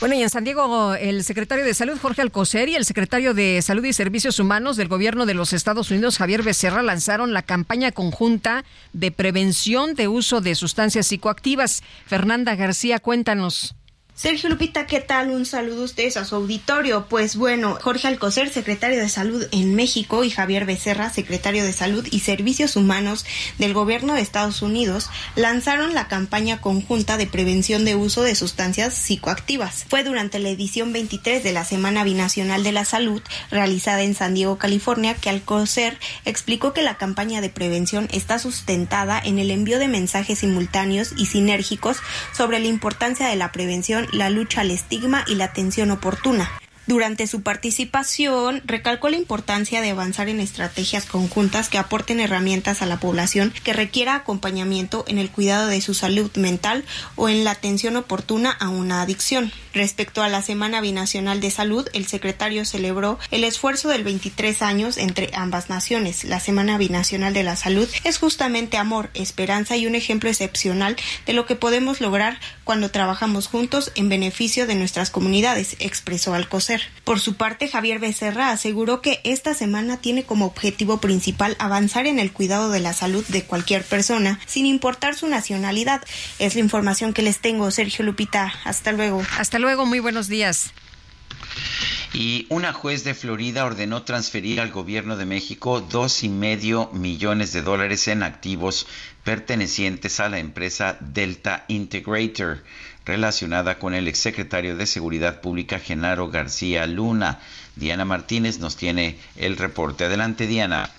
Bueno, y en San Diego, el secretario de Salud, Jorge Alcocer, y el secretario de Salud y Servicios Humanos del Gobierno de los Estados Unidos, Javier Becerra, lanzaron la campaña conjunta de prevención de uso de sustancias psicoactivas. Fernanda García, cuéntanos. Sergio Lupita, ¿qué tal? Un saludo a ustedes a su auditorio. Pues bueno, Jorge Alcocer, secretario de Salud en México, y Javier Becerra, secretario de Salud y Servicios Humanos del Gobierno de Estados Unidos, lanzaron la campaña conjunta de prevención de uso de sustancias psicoactivas. Fue durante la edición 23 de la Semana Binacional de la Salud, realizada en San Diego, California, que Alcocer explicó que la campaña de prevención está sustentada en el envío de mensajes simultáneos y sinérgicos sobre la importancia de la prevención la lucha al estigma y la atención oportuna. Durante su participación, recalcó la importancia de avanzar en estrategias conjuntas que aporten herramientas a la población que requiera acompañamiento en el cuidado de su salud mental o en la atención oportuna a una adicción. Respecto a la Semana Binacional de Salud, el secretario celebró el esfuerzo del 23 años entre ambas naciones. La Semana Binacional de la Salud es justamente amor, esperanza y un ejemplo excepcional de lo que podemos lograr cuando trabajamos juntos en beneficio de nuestras comunidades, expresó Alcocer. Por su parte, Javier Becerra aseguró que esta semana tiene como objetivo principal avanzar en el cuidado de la salud de cualquier persona, sin importar su nacionalidad. Es la información que les tengo, Sergio Lupita. Hasta luego. Hasta luego, muy buenos días. Y una juez de Florida ordenó transferir al gobierno de México dos y medio millones de dólares en activos pertenecientes a la empresa Delta Integrator, relacionada con el exsecretario de Seguridad Pública Genaro García Luna. Diana Martínez nos tiene el reporte. Adelante, Diana.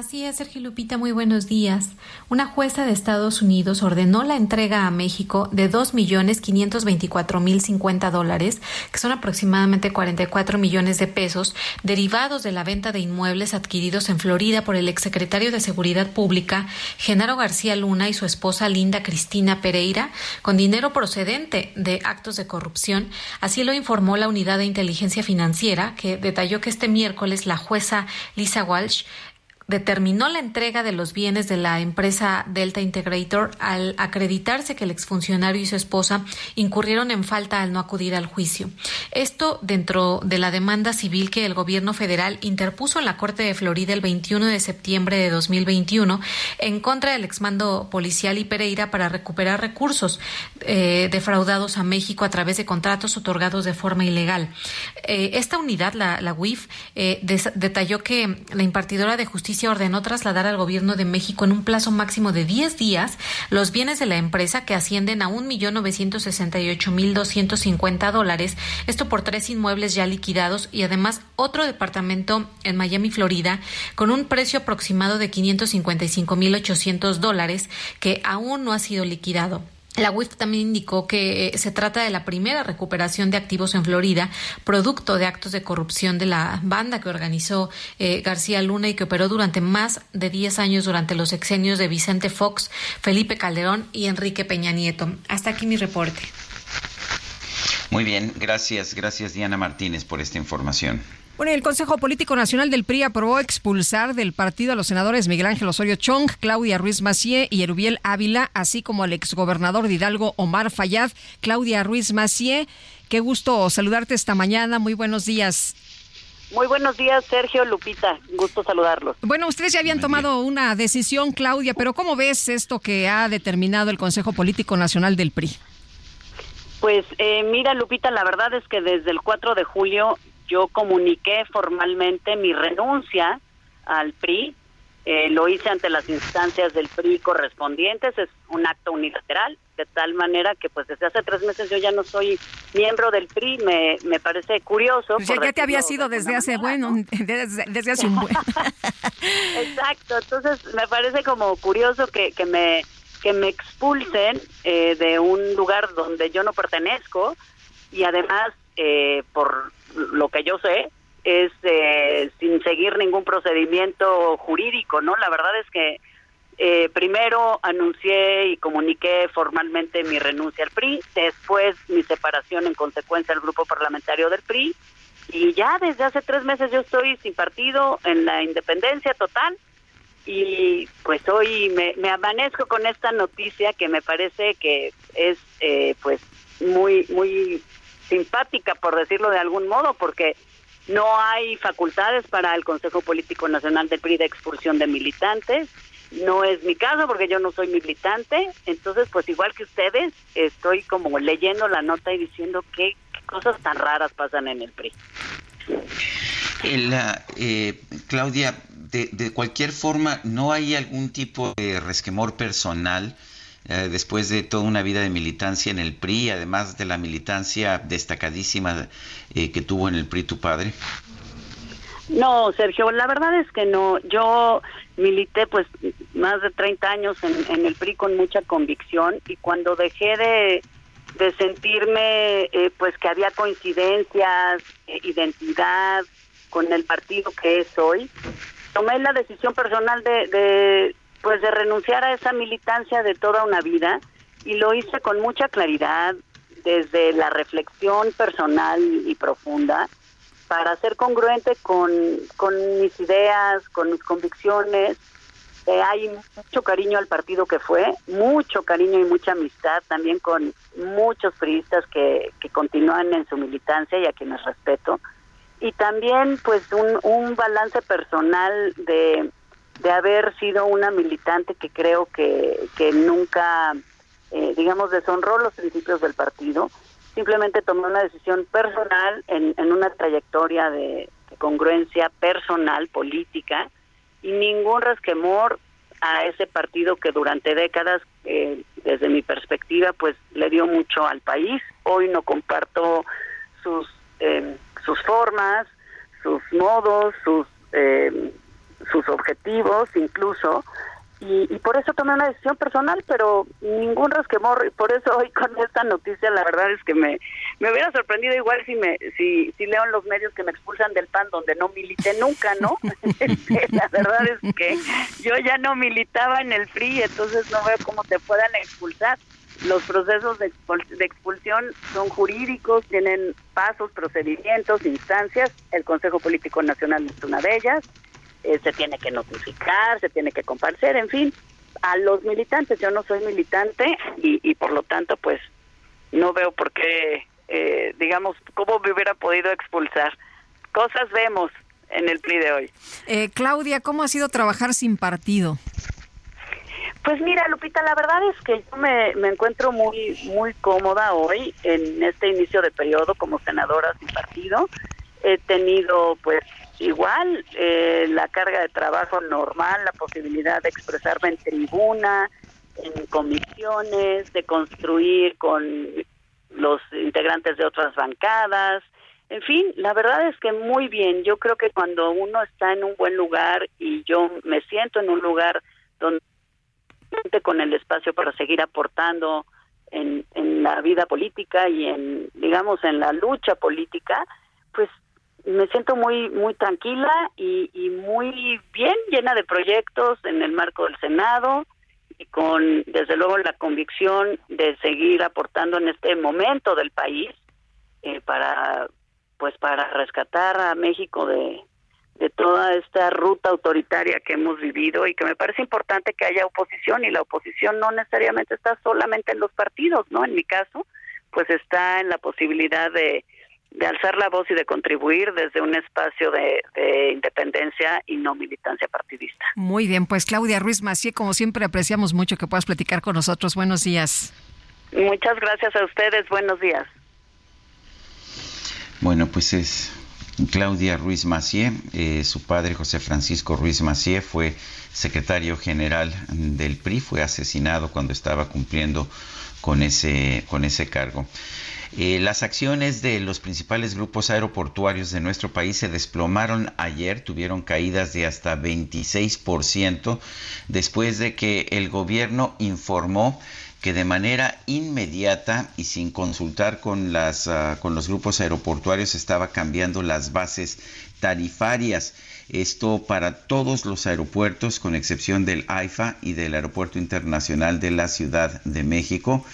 Así es, Sergio Lupita, muy buenos días. Una jueza de Estados Unidos ordenó la entrega a México de 2.524.050 dólares, que son aproximadamente 44 millones de pesos, derivados de la venta de inmuebles adquiridos en Florida por el exsecretario de Seguridad Pública, Genaro García Luna, y su esposa Linda Cristina Pereira, con dinero procedente de actos de corrupción. Así lo informó la Unidad de Inteligencia Financiera, que detalló que este miércoles la jueza Lisa Walsh determinó la entrega de los bienes de la empresa Delta Integrator al acreditarse que el exfuncionario y su esposa incurrieron en falta al no acudir al juicio. Esto dentro de la demanda civil que el gobierno federal interpuso en la Corte de Florida el 21 de septiembre de 2021 en contra del exmando policial y Pereira para recuperar recursos eh, defraudados a México a través de contratos otorgados de forma ilegal. Eh, esta unidad, la, la UIF, eh, detalló que la impartidora de justicia ordenó trasladar al gobierno de México en un plazo máximo de 10 días los bienes de la empresa que ascienden a 1.968.250 dólares, esto por tres inmuebles ya liquidados y además otro departamento en Miami, Florida, con un precio aproximado de 555.800 dólares que aún no ha sido liquidado. La UIF también indicó que eh, se trata de la primera recuperación de activos en Florida, producto de actos de corrupción de la banda que organizó eh, García Luna y que operó durante más de 10 años durante los exenios de Vicente Fox, Felipe Calderón y Enrique Peña Nieto. Hasta aquí mi reporte. Muy bien, gracias, gracias Diana Martínez por esta información. Bueno, el Consejo Político Nacional del PRI aprobó expulsar del partido a los senadores Miguel Ángel Osorio Chong, Claudia Ruiz Macié y Erubiel Ávila, así como al exgobernador de Hidalgo Omar Fayad. Claudia Ruiz Macié, qué gusto saludarte esta mañana. Muy buenos días. Muy buenos días, Sergio Lupita. Gusto saludarlos. Bueno, ustedes ya habían tomado una decisión, Claudia, pero ¿cómo ves esto que ha determinado el Consejo Político Nacional del PRI? Pues eh, mira, Lupita, la verdad es que desde el 4 de julio yo comuniqué formalmente mi renuncia al PRI. Eh, lo hice ante las instancias del PRI correspondientes, es un acto unilateral, de tal manera que pues desde hace tres meses yo ya no soy miembro del PRI, me, me parece curioso. Pues ya, te había sido desde hace, bueno, (laughs) desde, hace un buen. (laughs) (laughs) Exacto, entonces me parece como curioso que, que me que me expulsen eh, de un lugar donde yo no pertenezco y además eh, por lo que yo sé, es eh, sin seguir ningún procedimiento jurídico, ¿no? La verdad es que eh, primero anuncié y comuniqué formalmente mi renuncia al PRI, después mi separación en consecuencia del grupo parlamentario del PRI, y ya desde hace tres meses yo estoy sin partido, en la independencia total, y pues hoy me, amanezco con esta noticia que me parece que es eh, pues muy muy simpática, por decirlo de algún modo, porque no hay facultades para el Consejo Político Nacional del PRI de expulsión de militantes. No es mi caso porque yo no soy militante. Entonces, pues igual que ustedes, estoy como leyendo la nota y diciendo qué, cosas tan raras pasan en el PRI. La, eh, Claudia, de, de cualquier forma, ¿no hay algún tipo de resquemor personal? Eh, después de toda una vida de militancia en el PRI, además de la militancia destacadísima eh, que tuvo en el PRI tu padre? No, Sergio, la verdad es que no. Yo milité pues más de 30 años en, el PRI con mucha convicción y cuando dejé de, sentirme eh, pues que había coincidencias, identidad con el partido que es hoy, tomé la decisión personal de, pues de renunciar a esa militancia de toda una vida y lo hice con mucha claridad desde la reflexión personal y profunda para ser congruente con, con mis ideas, con mis convicciones. Eh, hay mucho cariño al partido que fue, mucho cariño y mucha amistad también con muchos periodistas que, que continúan en su militancia y a quienes respeto. Y también pues un, un balance personal de de haber sido una militante que creo que, que nunca, eh, digamos, deshonró los principios del partido simplemente tomé una decisión personal en, en una trayectoria de, congruencia personal, política, y ningún resquemor a ese partido que durante décadas, eh, desde mi perspectiva, pues le dio mucho al país. Hoy no comparto sus, eh, sus formas, sus modos, sus, sus objetivos incluso, y, por eso tomé una decisión personal, pero ningún resquemor, y por eso hoy con esta noticia la verdad es que me, me hubiera sorprendido igual si me si, si leo en los medios que me expulsan del PAN donde no milité nunca, ¿no? (laughs) Este, la verdad es que yo ya no militaba en el PRI, entonces no veo cómo te puedan expulsar. Los procesos de, de expulsión son jurídicos, tienen pasos, procedimientos, instancias. El Consejo Político Nacional es una de ellas eh, se tiene que notificar, se tiene que comparecer, en fin, a los militantes. Yo no soy militante y, y por lo tanto, pues no veo por qué, eh, digamos, cómo me hubiera podido expulsar. Cosas vemos en el PLI de hoy. Eh, Claudia, ¿cómo ha sido trabajar sin partido? Pues mira, Lupita, la verdad es que yo me, me encuentro muy muy cómoda hoy en este inicio de periodo como senadora sin partido. He tenido pues igual eh, la carga de trabajo normal, la posibilidad de expresarme en tribuna, en comisiones, de construir con los integrantes de otras bancadas. En fin, la verdad es que muy bien. Yo creo que cuando uno está en un buen lugar y yo me siento en un lugar donde con el espacio para seguir aportando en, en la vida política y en, digamos, en la lucha política, pues me siento muy muy tranquila y, y, muy bien llena de proyectos en el marco del Senado y con desde luego la convicción de seguir aportando en este momento del país eh, para pues para rescatar a México de, de toda esta ruta autoritaria que hemos vivido y que me parece importante que haya oposición y la oposición no necesariamente está solamente en los partidos, ¿no? En mi caso, pues está en la posibilidad de de alzar la voz y de contribuir desde un espacio de, independencia y no militancia partidista. Muy bien, pues Claudia Ruiz Macié, como siempre apreciamos mucho que puedas platicar con nosotros. Buenos días. Muchas gracias a ustedes, buenos días. Bueno, pues es Claudia Ruiz Macié, eh, su padre José Francisco Ruiz Macié fue secretario general del PRI, fue asesinado cuando estaba cumpliendo con ese, con ese cargo. Eh, las acciones de los principales grupos aeroportuarios de nuestro país se desplomaron ayer, tuvieron caídas de hasta 26% después de que el gobierno informó que de manera inmediata y sin consultar con, las, ah, con los grupos aeroportuarios estaba cambiando las bases tarifarias. Esto para todos los aeropuertos, con excepción del AIFA y del Aeropuerto Internacional de la Ciudad de México.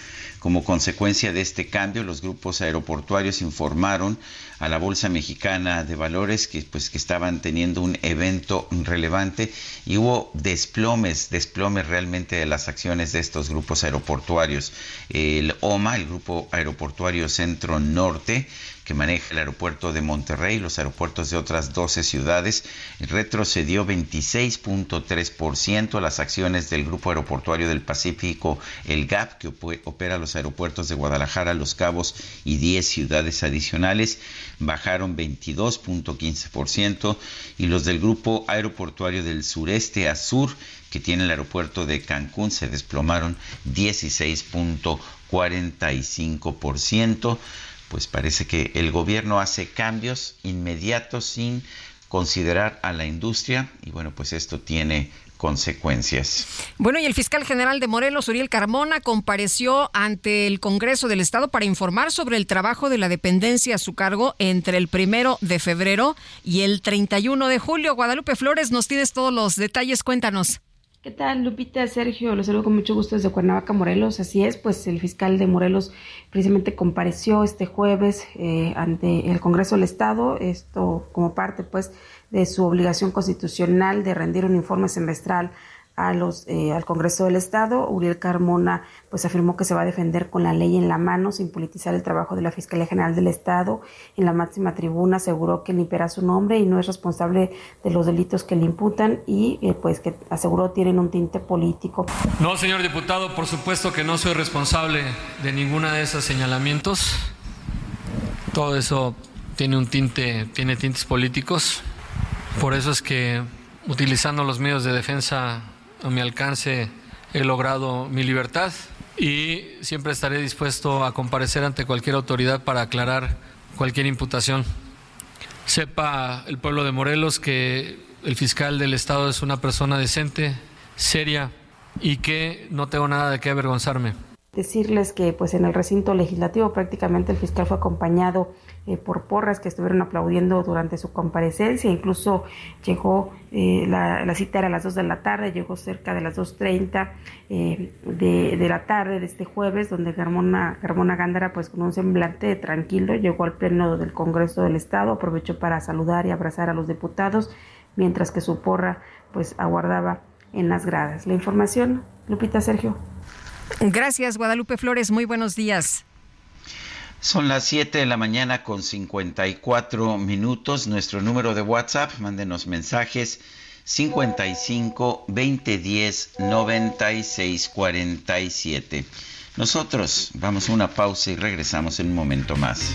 Como consecuencia de este cambio, los grupos aeroportuarios informaron a la Bolsa Mexicana de Valores que, pues, que estaban teniendo un evento relevante y hubo desplomes, desplomes realmente de las acciones de estos grupos aeroportuarios. El OMA, el Grupo Aeroportuario Centro Norte, que maneja el aeropuerto de Monterrey y los aeropuertos de otras 12 ciudades, retrocedió 26.3%. Las acciones del Grupo Aeroportuario del Pacífico, el GAP, que opera los aeropuertos de Guadalajara, Los Cabos y 10 ciudades adicionales, bajaron 22.15% y los del Grupo Aeroportuario del Sureste Azur, que tiene el aeropuerto de Cancún, se desplomaron 16.45% pues parece que el gobierno hace cambios inmediatos sin considerar a la industria y bueno, pues esto tiene consecuencias. Bueno, y el fiscal general de Morelos, Uriel Carmona, compareció ante el Congreso del Estado para informar sobre el trabajo de la dependencia a su cargo entre el primero de febrero y el 31 de julio. Guadalupe Flores, nos tienes todos los detalles, cuéntanos. ¿Qué tal, Lupita, Sergio? Los saludo con mucho gusto desde Cuernavaca, Morelos. Así es, pues el fiscal de Morelos precisamente compareció este jueves eh, ante el Congreso del Estado, esto como parte, pues, de su obligación constitucional de rendir un informe semestral a los, eh, al Congreso del Estado. Uriel Carmona pues afirmó que se va a defender con la ley en la mano sin politizar el trabajo de la Fiscalía General del Estado. En la máxima tribuna aseguró que limpiará su nombre y no es responsable de los delitos que le imputan y eh, pues que aseguró tienen un tinte político. No, señor diputado, por supuesto que no soy responsable de ninguna de esos señalamientos. Todo eso tiene un tinte, tiene tintes políticos. Por eso es que utilizando los medios de defensa a mi alcance he logrado mi libertad y siempre estaré dispuesto a comparecer ante cualquier autoridad para aclarar cualquier imputación. Sepa el pueblo de Morelos que el fiscal del Estado es una persona decente, seria y que no tengo nada de qué avergonzarme decirles que pues en el recinto legislativo prácticamente el fiscal fue acompañado eh, por porras que estuvieron aplaudiendo durante su comparecencia, incluso llegó, eh, la, cita era a las 2 de la tarde, llegó cerca de las 2.30 eh, de, de, la tarde de este jueves, donde Carmona, Carmona Gándara pues con un semblante tranquilo llegó al pleno del Congreso del Estado, aprovechó para saludar y abrazar a los diputados, mientras que su porra pues aguardaba en las gradas. La información, Lupita Sergio. Gracias, Guadalupe Flores. Muy buenos días. Son las 7 de la mañana con 54 minutos. Nuestro número de WhatsApp, mándenos mensajes 55 2010 96 47. Nosotros vamos a una pausa y regresamos en un momento más.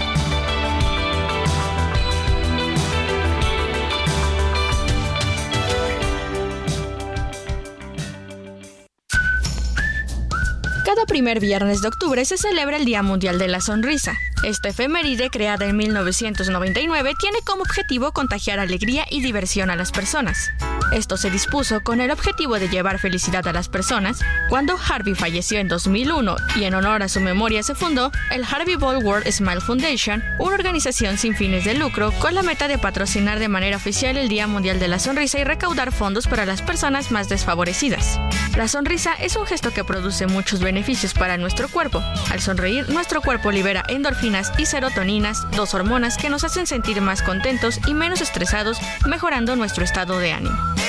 Primer viernes de octubre se celebra el Día Mundial de la Sonrisa. Esta efeméride, creada en 1999, tiene como objetivo contagiar alegría y diversión a las personas. Esto se dispuso con el objetivo de llevar felicidad a las personas. Cuando Harvey falleció en 2001 y en honor a su memoria se fundó el Harvey Ball World Smile Foundation, una organización sin fines de lucro con la meta de patrocinar de manera oficial el Día Mundial de la Sonrisa y recaudar fondos para las personas más desfavorecidas. La sonrisa es un gesto que produce muchos beneficios para nuestro cuerpo. Al sonreír, nuestro cuerpo libera endorfinas y serotoninas, dos hormonas que nos hacen sentir más contentos y menos estresados, mejorando nuestro estado de ánimo.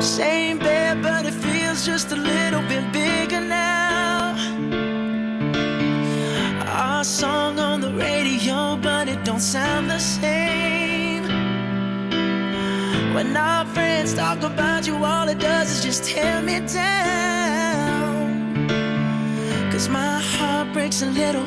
Same bed, but it feels just a little bit bigger now. Our song on the radio, but it don't sound the same. When our friends talk about you, all it does is just tear me down. Cause my heart breaks a little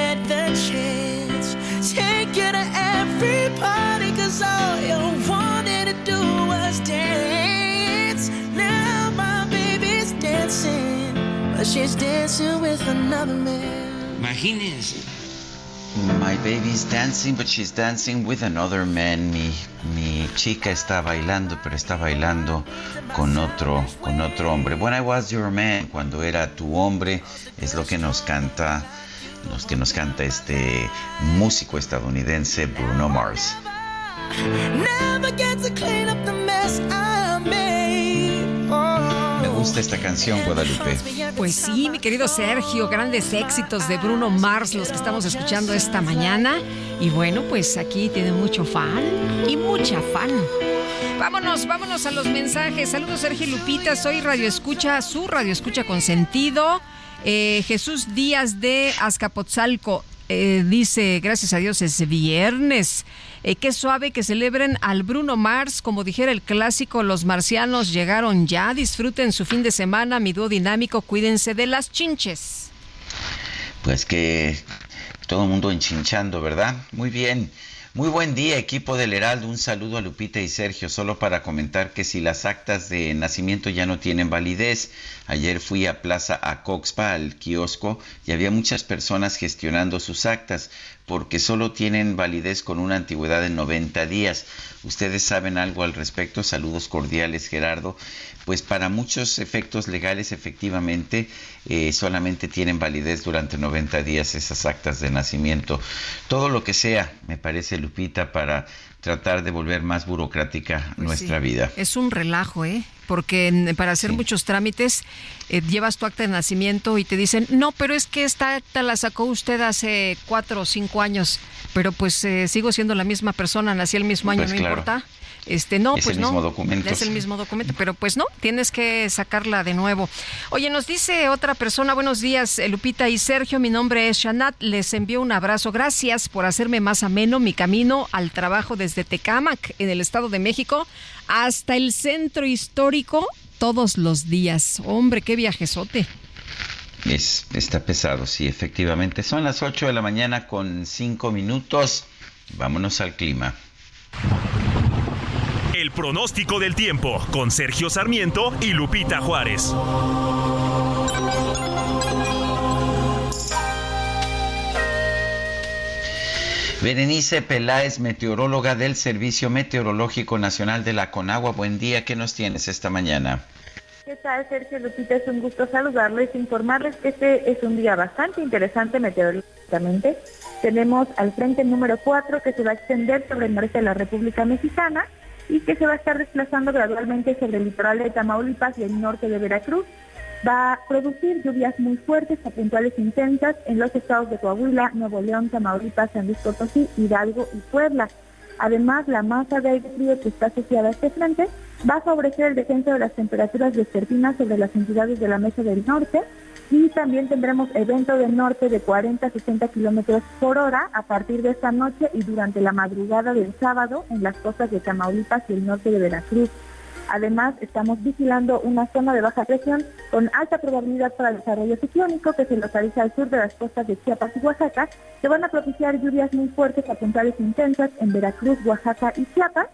Imagínense. My baby's dancing, but she's dancing with another man. Mi, mi chica está bailando, pero está bailando con otro, con otro hombre. When I was your man, cuando era tu hombre, es lo que nos canta, los que nos canta este músico estadounidense Bruno Mars. Me gusta esta canción, Guadalupe. Pues sí, mi querido Sergio, grandes éxitos de Bruno Mars, los que estamos escuchando esta mañana. Y bueno, pues aquí tiene mucho fan y mucha fan. Vámonos, vámonos a los mensajes. Saludos, Sergio Lupita. Soy Radio Escucha, su Radio Escucha con sentido. Eh, Jesús Díaz de Azcapotzalco eh, dice: Gracias a Dios es viernes. Eh, qué suave que celebren al Bruno Mars, como dijera el clásico, los marcianos llegaron ya, disfruten su fin de semana, mi dúo dinámico, cuídense de las chinches. Pues que todo el mundo enchinchando, ¿verdad? Muy bien. Muy buen día, equipo del Heraldo. Un saludo a Lupita y Sergio. Solo para comentar que si las actas de nacimiento ya no tienen validez, ayer fui a Plaza Acoxpa, al kiosco, y había muchas personas gestionando sus actas porque solo tienen validez con una antigüedad de 90 días. Ustedes saben algo al respecto. Saludos cordiales, Gerardo. Pues para muchos efectos legales, efectivamente, eh, solamente tienen validez durante 90 días esas actas de nacimiento. Todo lo que sea, me parece, Lupita, para tratar de volver más burocrática pues nuestra vida. Es un relajo, ¿eh? Porque para hacer muchos trámites eh, llevas tu acta de nacimiento y te dicen, no, pero es que esta acta la sacó usted hace cuatro o cinco años, pero pues eh, sigo siendo la misma persona, nací el mismo año, Pues no claro. importa. Este, no, Es pues el no. mismo documento. Es el mismo documento, pero pues no, tienes que sacarla de nuevo. Oye, nos dice otra persona, buenos días, eh, Lupita y Sergio, mi nombre es Shanat, les envío un abrazo. Gracias por hacerme más ameno mi camino al trabajo desde Tecámac, en el Estado de México, hasta el centro histórico todos los días. Hombre, qué viajesote. Es, está pesado, sí, efectivamente. Son las 8 de la mañana con 5 minutos. Vámonos al clima. El pronóstico del tiempo con Sergio Sarmiento y Lupita Juárez. Berenice Peláez, meteoróloga del Servicio Meteorológico Nacional de la Conagua. Buen día, ¿qué nos tienes esta mañana? ¿Qué tal, Sergio Lupita? Es un gusto saludarles informarles que este es un día bastante interesante meteorológicamente. Tenemos al frente número 4 que se va a extender sobre el norte de la República Mexicana y que se va a estar desplazando gradualmente sobre el litoral de Tamaulipas y el norte de Veracruz. Va a producir lluvias muy fuertes a puntuales intensas en los estados de Coahuila, Nuevo León, Tamaulipas, San Luis Potosí, Hidalgo y Puebla. Además, la masa de aire frío que está asociada a este frente va a favorecer el descenso de las temperaturas vespertinas sobre las entidades de la mesa del norte y también tendremos evento del norte de 40 a 60 kilómetros por hora a partir de esta noche y durante la madrugada del sábado en las costas de Tamaulipas y el norte de Veracruz. Además, estamos vigilando una zona de baja presión con alta probabilidad para el desarrollo ciclónico que se localiza al sur de las costas de Chiapas y Oaxaca, que van a propiciar lluvias muy fuertes a puntales intensas en Veracruz, Oaxaca y Chiapas,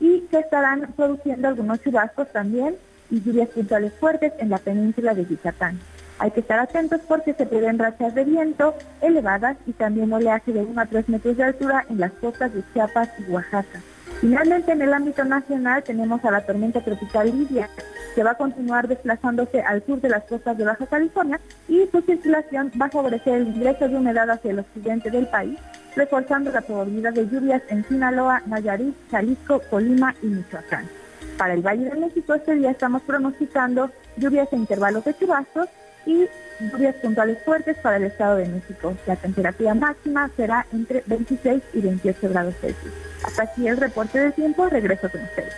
y se estarán produciendo algunos chubascos también y lluvias puntuales fuertes en la península de Yucatán. Hay que estar atentos porque se prevén rachas de viento elevadas y también oleaje de 1 a 3 metros de altura en las costas de Chiapas y Oaxaca. Finalmente, en el ámbito nacional tenemos a la tormenta tropical Lidia, que va a continuar desplazándose al sur de las costas de Baja California y su circulación va a favorecer el ingreso de humedad hacia el occidente del país, reforzando la probabilidad de lluvias en Sinaloa, Nayarit, Jalisco, Colima y Michoacán. Para el Valle de México este día estamos pronosticando lluvias en intervalos de chubascos y lluvias puntuales fuertes para el Estado de México. La temperatura máxima será entre 26 y 28 grados Celsius. Hasta aquí el reporte del tiempo. Regreso con ustedes.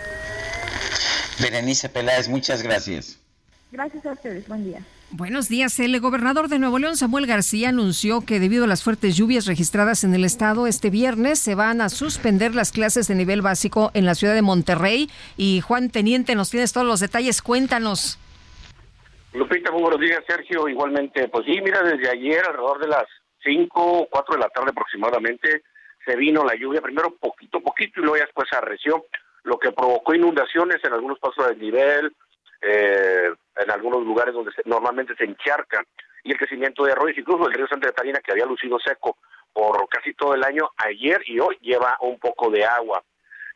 Berenice Peláez, muchas gracias. Gracias a ustedes. Buen día. Buenos días. El gobernador de Nuevo León, Samuel García, anunció que debido a las fuertes lluvias registradas en el estado este viernes, se van a suspender las clases de nivel básico en la ciudad de Monterrey. Y Juan Teniente, nos tienes todos los detalles. Cuéntanos. Lupita, muy buenos Sergio. Igualmente, pues sí, mira, desde ayer, alrededor de las 5 o 4 de la tarde aproximadamente, se vino la lluvia, primero poquito, poquito, y luego ya después arreció, lo que provocó inundaciones en algunos pasos del nivel, eh, en algunos lugares donde se- normalmente se encharcan, y el crecimiento de arroyos, incluso el río Santa Catarina, que había lucido seco por casi todo el año, ayer y hoy lleva un poco de agua.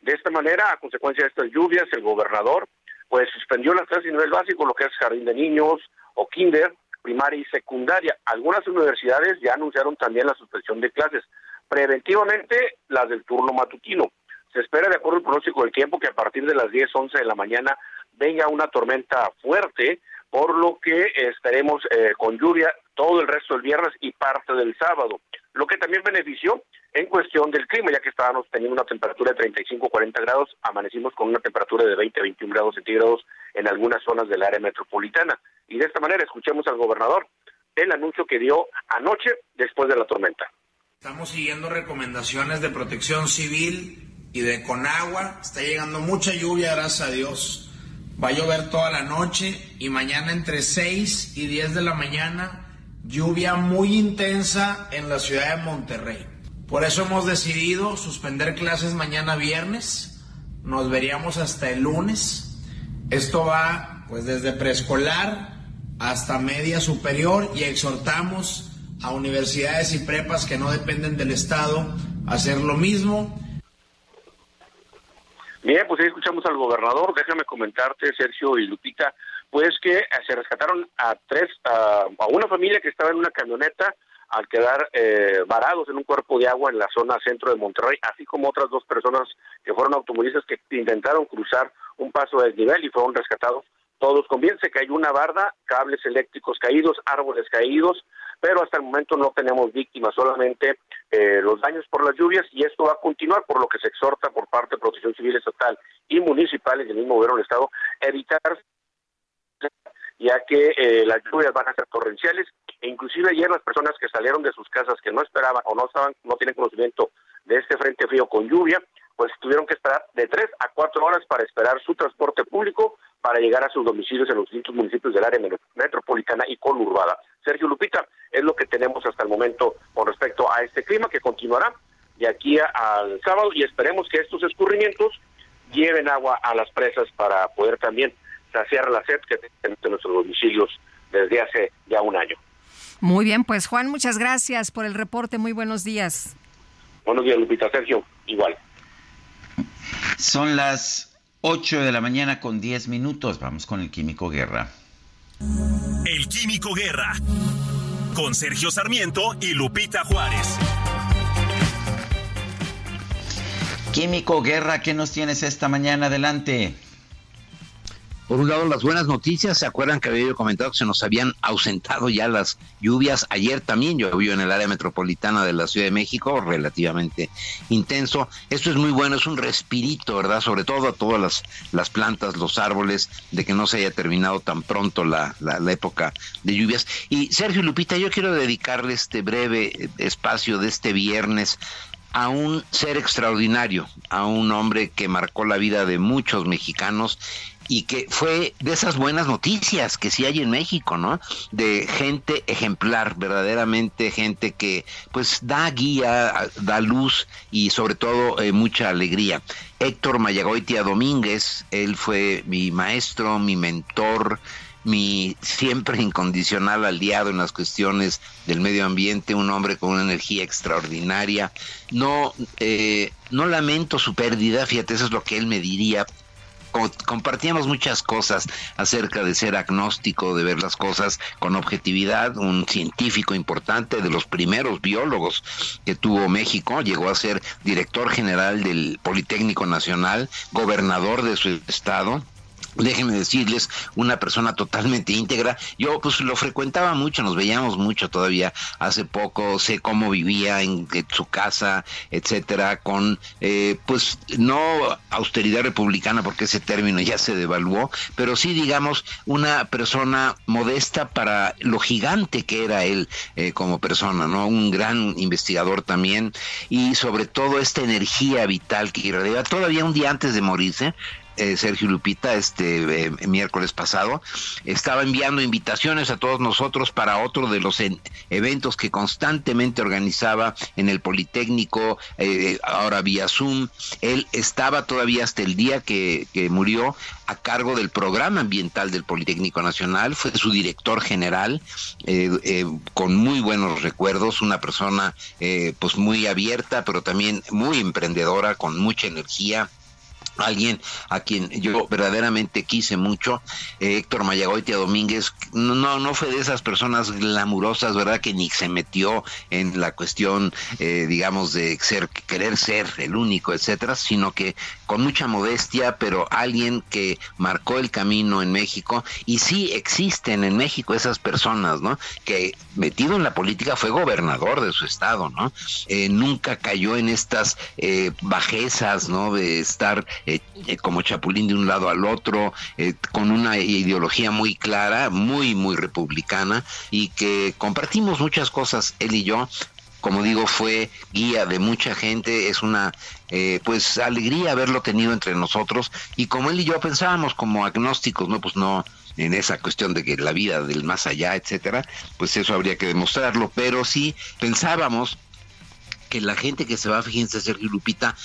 De esta manera, a consecuencia de estas lluvias, el gobernador pues suspendió las clases de nivel básico, lo que es jardín de niños o kinder, primaria y secundaria. Algunas universidades ya anunciaron también la suspensión de clases, preventivamente las del turno matutino. Se espera, de acuerdo al pronóstico del tiempo, que a partir de las 10, 11 de la mañana venga una tormenta fuerte, por lo que estaremos eh, con lluvia todo el resto del viernes y parte del sábado, lo que también benefició en cuestión del clima, ya que estábamos teniendo una temperatura de 35 40 grados, amanecimos con una temperatura de 20 21 grados centígrados en algunas zonas del área metropolitana. Y de esta manera escuchemos al gobernador el anuncio que dio anoche después de la tormenta. Estamos siguiendo recomendaciones de protección civil y de Conagua. Está llegando mucha lluvia, gracias a Dios. Va a llover toda la noche y mañana entre 6 y 10 de la mañana lluvia muy intensa en la ciudad de Monterrey. Por eso hemos decidido suspender clases mañana viernes. Nos veríamos hasta el lunes. Esto va pues desde preescolar hasta media superior y exhortamos a universidades y prepas que no dependen del Estado a hacer lo mismo. Bien, pues ahí escuchamos al gobernador. Déjame comentarte, Sergio y Lupita, pues que se rescataron a tres, a, una familia que estaba en una camioneta al quedar eh, varados en un cuerpo de agua en la zona centro de Monterrey, así como otras dos personas que fueron automovilistas que intentaron cruzar un paso de desnivel y fueron rescatados todos con bien. Se cayó una barda, cables eléctricos caídos, árboles caídos, pero hasta el momento no tenemos víctimas, solamente eh, los daños por las lluvias y esto va a continuar, por lo que se exhorta por parte de Protección Civil Estatal y municipales del mismo gobierno del Estado evitar ya que eh, las lluvias van a ser torrenciales e inclusive ayer las personas que salieron de sus casas que no esperaban o no estaban no tienen conocimiento de este frente frío con lluvia pues tuvieron que esperar de tres a cuatro horas para esperar su transporte público para llegar a sus domicilios en los distintos municipios del área metropolitana y conurbada. Sergio Lupita, es lo que tenemos hasta el momento con respecto a este clima que continuará de aquí al sábado y esperemos que estos escurrimientos lleven agua a las presas para poder también saciar la sed que tenemos en nuestros domicilios desde hace ya un año. Muy bien, pues Juan, muchas gracias por el reporte. Muy buenos días. Buenos días, Lupita. Sergio, igual. Son las 8 de la mañana con 10 minutos. Vamos con el Químico Guerra. El Químico Guerra. Con Sergio Sarmiento y Lupita Juárez. Químico Guerra, ¿qué nos tienes esta mañana? Adelante. Por un lado, las buenas noticias, ¿se acuerdan que había comentado que se nos habían ausentado ya las lluvias? Ayer también llovió en el área metropolitana de la Ciudad de México, relativamente intenso. Esto es muy bueno, es un respirito, ¿verdad? Sobre todo a todas las, las plantas, los árboles, de que no se haya terminado tan pronto la, la, la época de lluvias. Y Sergio Lupita, yo quiero dedicarle este breve espacio de este viernes a un ser extraordinario, a un hombre que marcó la vida de muchos mexicanos y que fue de esas buenas noticias que sí hay en México, ¿no? De gente ejemplar, verdaderamente gente que pues da guía, da luz y sobre todo eh, mucha alegría. Héctor Mayagoitia Domínguez, él fue mi maestro, mi mentor, mi siempre incondicional aliado en las cuestiones del medio ambiente, un hombre con una energía extraordinaria. No, eh, no lamento su pérdida, fíjate, eso es lo que él me diría, compartíamos muchas cosas acerca de ser agnóstico, de ver las cosas con objetividad, un científico importante de los primeros biólogos que tuvo México, llegó a ser director general del Politécnico Nacional, gobernador de su estado, déjenme decirles, una persona totalmente íntegra. Yo pues lo frecuentaba mucho, nos veíamos mucho todavía hace poco, sé cómo vivía en, su casa, etcétera, con eh, pues no austeridad republicana porque ese término ya se devaluó, pero sí digamos una persona modesta para lo gigante que era él eh, como persona, ¿no? Un gran investigador también y sobre todo esta energía vital que irradiaba todavía un día antes de morirse, eh, Sergio Lupita este eh, miércoles pasado, estaba enviando invitaciones a todos nosotros para otro de los eventos que constantemente organizaba en el Politécnico, eh, ahora vía Zoom. Él estaba todavía hasta el día que, murió a cargo del programa ambiental del Politécnico Nacional, fue su director general, con muy buenos recuerdos, una persona pues muy abierta, pero también muy emprendedora, con mucha energía alguien a quien yo verdaderamente quise mucho, eh, Héctor Mayagoitia Domínguez, no, no fue de esas personas glamurosas, ¿verdad? Que ni se metió en la cuestión, eh, digamos, de ser, querer ser el único, etcétera, sino que con mucha modestia, pero alguien que marcó el camino en México, y sí existen en México esas personas, ¿no? Que metido en la política fue gobernador de su estado, ¿no? Eh, nunca cayó en estas bajezas, ¿no? De estar eh, eh, como chapulín de un lado al otro, eh, con una ideología muy clara, muy, muy republicana, y que compartimos muchas cosas, él y yo, como digo, fue guía de mucha gente, es una eh, pues alegría haberlo tenido entre nosotros y como él y yo pensábamos como agnósticos, no, pues no en esa cuestión de que la vida del más allá, etcétera, pues eso habría que demostrarlo, pero sí pensábamos que la gente que se va, fíjense Sergio Lupita,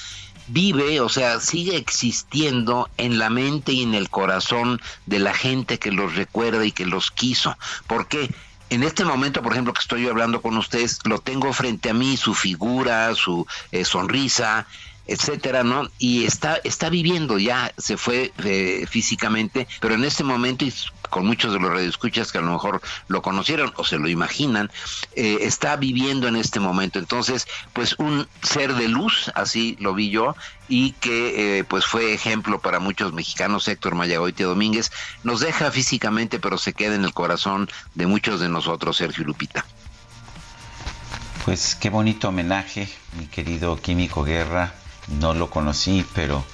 vive, o sea, sigue existiendo en la mente y en el corazón de la gente que los recuerda y que los quiso. ¿Por qué? En este momento, por ejemplo, que estoy hablando con ustedes, lo tengo frente a mí, su figura, su eh, sonrisa, etcétera, ¿no? Y está, está viviendo ya, se fue eh, físicamente, pero en este momento, con muchos de los radioescuchas que a lo mejor lo conocieron o se lo imaginan, eh, está viviendo en este momento. Entonces, pues un ser de luz, así lo vi yo, y que eh, pues fue ejemplo para muchos mexicanos, Héctor Mayagoite Domínguez, nos deja físicamente, pero se queda en el corazón de muchos de nosotros, Sergio Lupita. Pues qué bonito homenaje, mi querido Químico Guerra, no lo conocí, pero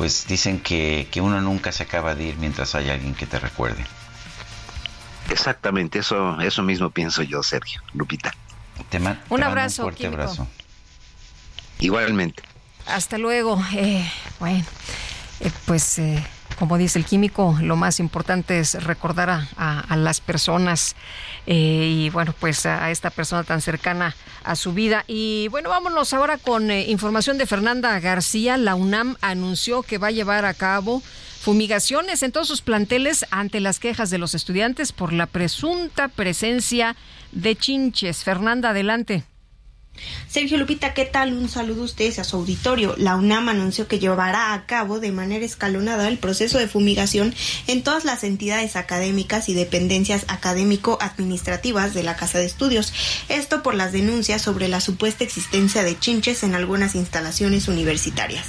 pues dicen que, uno nunca se acaba de ir mientras hay alguien que te recuerde. Exactamente, eso, eso mismo pienso yo, Sergio, Lupita. un abrazo, un fuerte abrazo. Igualmente. Hasta luego. Eh, bueno, eh, pues eh, como dice el químico, lo más importante es recordar a, las personas y bueno, pues a, esta persona tan cercana a su vida. Y bueno, vámonos ahora con información de Fernanda García. La UNAM anunció que va a llevar a cabo fumigaciones en todos sus planteles ante las quejas de los estudiantes por la presunta presencia de chinches. Fernanda, adelante. Sergio Lupita, ¿qué tal? Un saludo a ustedes a su auditorio. La UNAM anunció que llevará a cabo de manera escalonada el proceso de fumigación en todas las entidades académicas y dependencias académico-administrativas de la Casa de Estudios. Esto por las denuncias sobre la supuesta existencia de chinches en algunas instalaciones universitarias.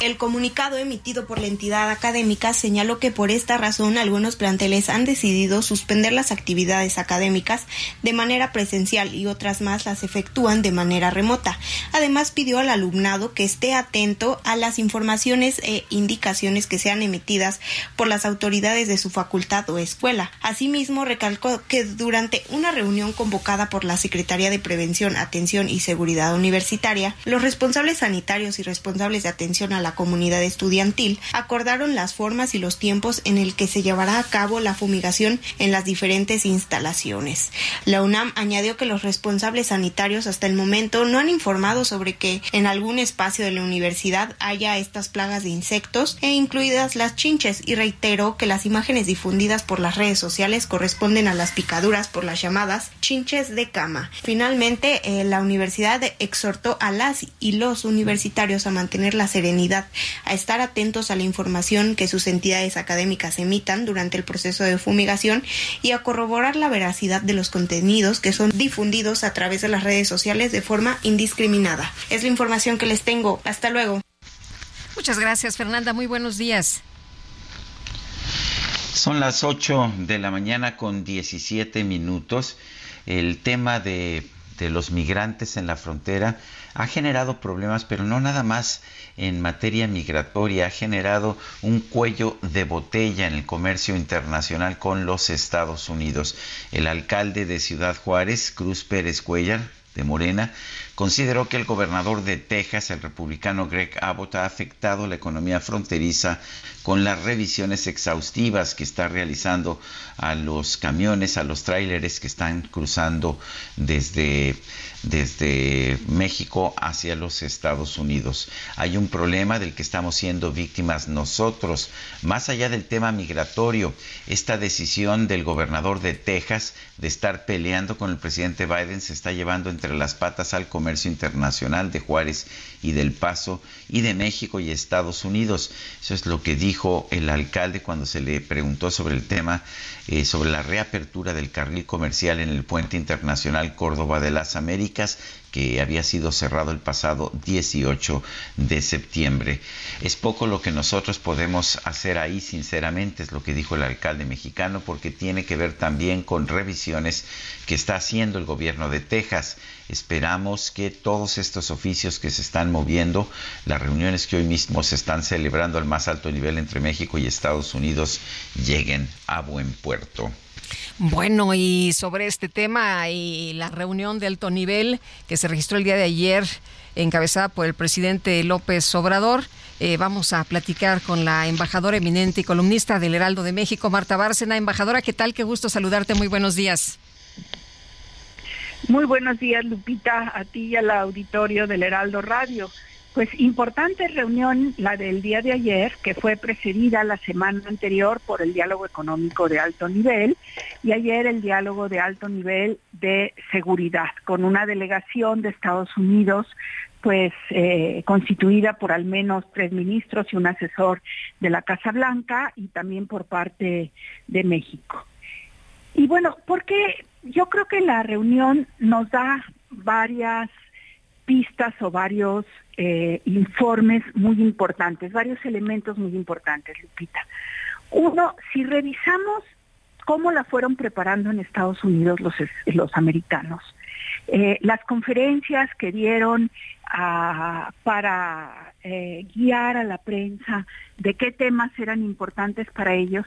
El comunicado emitido por la entidad académica señaló que por esta razón algunos planteles han decidido suspender las actividades académicas de manera presencial y otras más las efectúan de manera remota. Además pidió al alumnado que esté atento a las informaciones e indicaciones que sean emitidas por las autoridades de su facultad o escuela. Asimismo, recalcó que durante una reunión convocada por la Secretaría de Prevención, Atención y Seguridad Universitaria, los responsables sanitarios y responsables de atención a la comunidad estudiantil acordaron las formas y los tiempos en el que se llevará a cabo la fumigación en las diferentes instalaciones. La UNAM añadió que los responsables sanitarios hasta el momento no han informado sobre que en algún espacio de la universidad haya estas plagas de insectos e incluidas las chinches y reiteró que las imágenes difundidas por las redes sociales corresponden a las picaduras por las llamadas chinches de cama. Finalmente, eh, la universidad exhortó a las y los universitarios a mantener la serenidad a estar atentos a la información que sus entidades académicas emitan durante el proceso de fumigación y a corroborar la veracidad de los contenidos que son difundidos a través de las redes sociales de forma indiscriminada. Es la información que les tengo. Hasta luego. Muchas gracias, Fernanda. Muy buenos días. Son las 8 de la mañana con 17 minutos. El tema de, de los migrantes en la frontera ha generado problemas, pero no nada más en materia migratoria, ha generado un cuello de botella en el comercio internacional con los Estados Unidos. El alcalde de Ciudad Juárez, Cruz Pérez Cuellar, de Morena, consideró que el gobernador de Texas, el republicano Greg Abbott, ha afectado la economía fronteriza con las revisiones exhaustivas que está realizando a los camiones, a los tráileres que están cruzando desde desde México hacia los Estados Unidos. Hay un problema del que estamos siendo víctimas nosotros. Más allá del tema migratorio, esta decisión del gobernador de Texas de estar peleando con el presidente Biden se está llevando entre las patas al comercio internacional de Juárez y del Paso y de México y Estados Unidos. Eso es lo que dijo el alcalde cuando se le preguntó sobre el tema, eh, sobre la reapertura del carril comercial en el puente internacional Córdoba de las Américas que había sido cerrado el pasado 18 de septiembre. Es poco lo que nosotros podemos hacer ahí, sinceramente, es lo que dijo el alcalde mexicano, porque tiene que ver también con revisiones que está haciendo el gobierno de Texas. Esperamos que todos estos oficios que se están moviendo, las reuniones que hoy mismo se están celebrando al más alto nivel entre México y Estados Unidos, lleguen a buen puerto. Bueno, y sobre este tema y la reunión de alto nivel que se registró el día de ayer, encabezada por el presidente López Obrador. Eh, vamos a platicar con la embajadora eminente y columnista del Heraldo de México, Marta Bárcena. Embajadora, ¿qué tal? Qué gusto saludarte. Muy buenos días. Muy buenos días, Lupita, a ti y al auditorio del Heraldo Radio. Pues importante reunión la del día de ayer, que fue precedida la semana anterior por el diálogo económico de alto nivel y ayer el diálogo de alto nivel de seguridad, con una delegación de Estados Unidos pues eh, constituida por al menos tres ministros y un asesor de la Casa Blanca y también por parte de México. Y bueno, porque yo creo que la reunión nos da varias pistas o varios eh, informes muy importantes, varios elementos muy importantes, Lupita. Uno, si revisamos cómo la fueron preparando en Estados Unidos los, los americanos, eh, las conferencias que dieron ah, para eh, guiar a la prensa de qué temas eran importantes para ellos,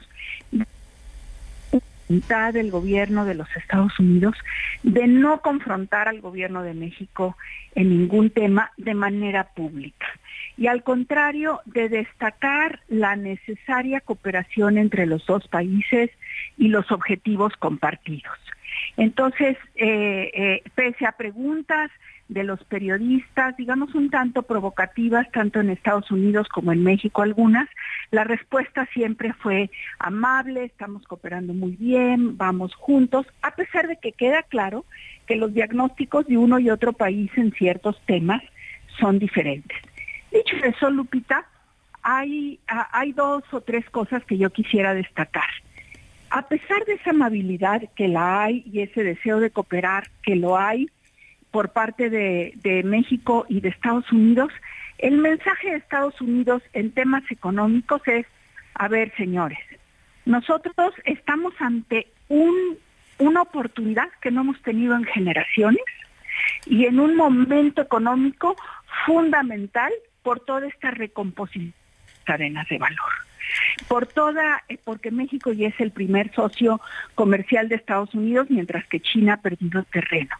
del gobierno de los Estados Unidos de no confrontar al gobierno de México en ningún tema de manera pública y al contrario de destacar la necesaria cooperación entre los dos países y los objetivos compartidos. Entonces, eh, eh, pese a preguntas de los periodistas, digamos un tanto provocativas, tanto en Estados Unidos como en México algunas, la respuesta siempre fue amable, estamos cooperando muy bien, vamos juntos, a pesar de que queda claro que los diagnósticos de uno y otro país en ciertos temas son diferentes. Dicho eso, Lupita, hay, hay dos o tres cosas que yo quisiera destacar. A pesar de esa amabilidad que la hay y ese deseo de cooperar que lo hay, por parte de, México y de Estados Unidos, el mensaje de Estados Unidos en temas económicos es, a ver, señores, nosotros estamos ante un, una oportunidad que no hemos tenido en generaciones y en un momento económico fundamental por toda esta recomposición de cadenas de valor. Por toda, eh, porque México ya es el primer socio comercial de Estados Unidos, mientras que China ha perdido terreno.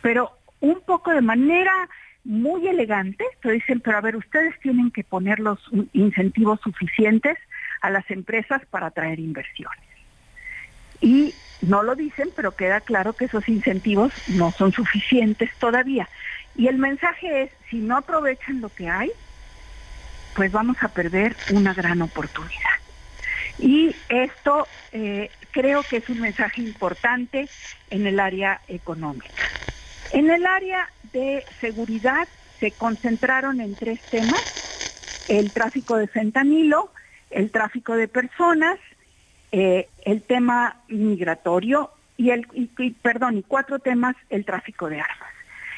Pero un poco de manera muy elegante, te dicen, pero a ver, ustedes tienen que poner los incentivos suficientes a las empresas para atraer inversiones. Y no lo dicen, pero queda claro que esos incentivos no son suficientes todavía. Y el mensaje es, si no aprovechan lo que hay, pues vamos a perder una gran oportunidad. Y esto eh, creo que es un mensaje importante en el área económica. En el área de seguridad se concentraron en tres temas, el tráfico de fentanilo, el tráfico de personas, eh, el tema migratorio y el perdón, y cuatro temas, el tráfico de armas.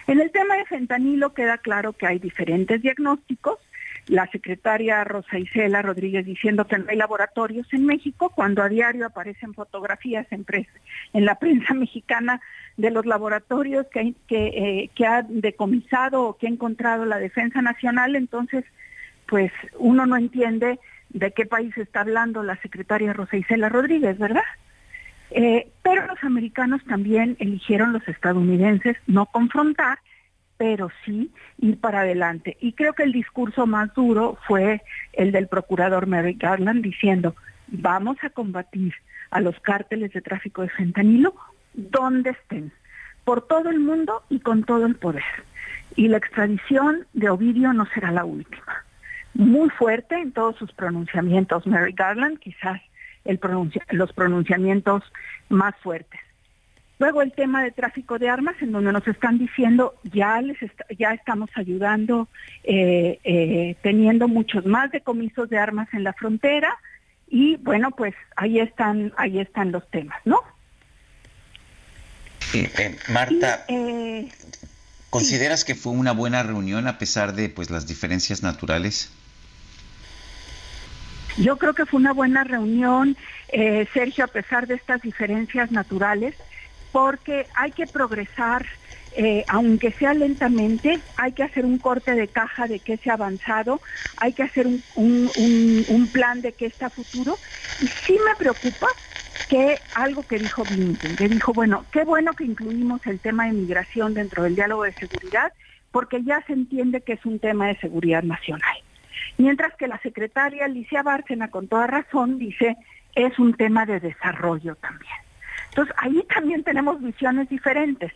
En el tema de fentanilo queda claro que hay diferentes diagnósticos, la secretaria Rosa Isela Rodríguez diciendo que no hay laboratorios en México, cuando a diario aparecen fotografías en, la prensa (laughs) mexicana de los laboratorios eh, que ha decomisado o que ha encontrado la Defensa Nacional, entonces pues uno no entiende de qué país está hablando la secretaria Rosa Isela Rodríguez, ¿verdad? Eh, pero los americanos también eligieron los estadounidenses no confrontar pero sí ir para adelante. Y creo que el discurso más duro fue el del procurador Merrick Garland diciendo, vamos a combatir a los cárteles de tráfico de fentanilo donde estén, por todo el mundo y con todo el poder. Y la extradición de Ovidio no será la última. Muy fuerte en todos sus pronunciamientos, Merrick Garland, quizás los pronunciamientos más fuertes. Luego el tema de tráfico de armas, en donde nos están diciendo ya les ya estamos ayudando, eh, eh, teniendo muchos más decomisos de armas en la frontera y bueno pues ahí están ahí están los temas, ¿no? Eh, Marta, ¿consideras que fue una buena reunión a pesar de pues las diferencias naturales? Yo creo que fue una buena reunión, Sergio, a pesar de estas diferencias naturales porque hay que progresar, eh, aunque sea lentamente, hay que hacer un corte de caja de qué se ha avanzado, hay que hacer un, plan de qué está futuro. Y sí me preocupa que algo que dijo Blinken, que dijo, bueno, qué bueno que incluimos el tema de migración dentro del diálogo de seguridad, porque ya se entiende que es un tema de seguridad nacional. Mientras que la secretaria Alicia Bárcena, con toda razón, dice, es un tema de desarrollo también. Entonces, ahí también tenemos visiones diferentes.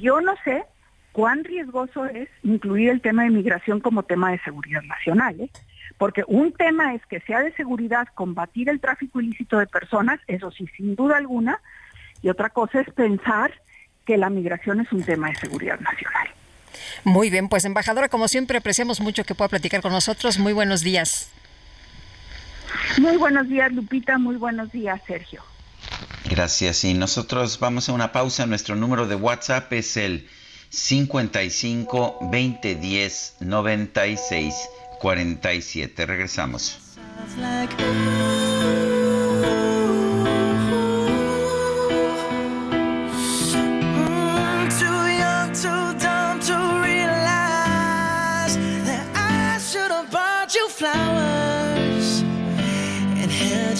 Yo no sé cuán riesgoso es incluir el tema de migración como tema de seguridad nacional, ¿eh? porque un tema es que sea de seguridad combatir el tráfico ilícito de personas, eso sí, sin duda alguna, y otra cosa es pensar que la migración es un tema de seguridad nacional. Muy bien, pues embajadora, como siempre, apreciamos mucho que pueda platicar con nosotros. Muy buenos días. Muy buenos días, Lupita. Muy buenos días, Sergio. Gracias. Y nosotros vamos a una pausa. Nuestro número de WhatsApp es el 55 20 10 96 47. Regresamos.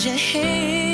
your hand.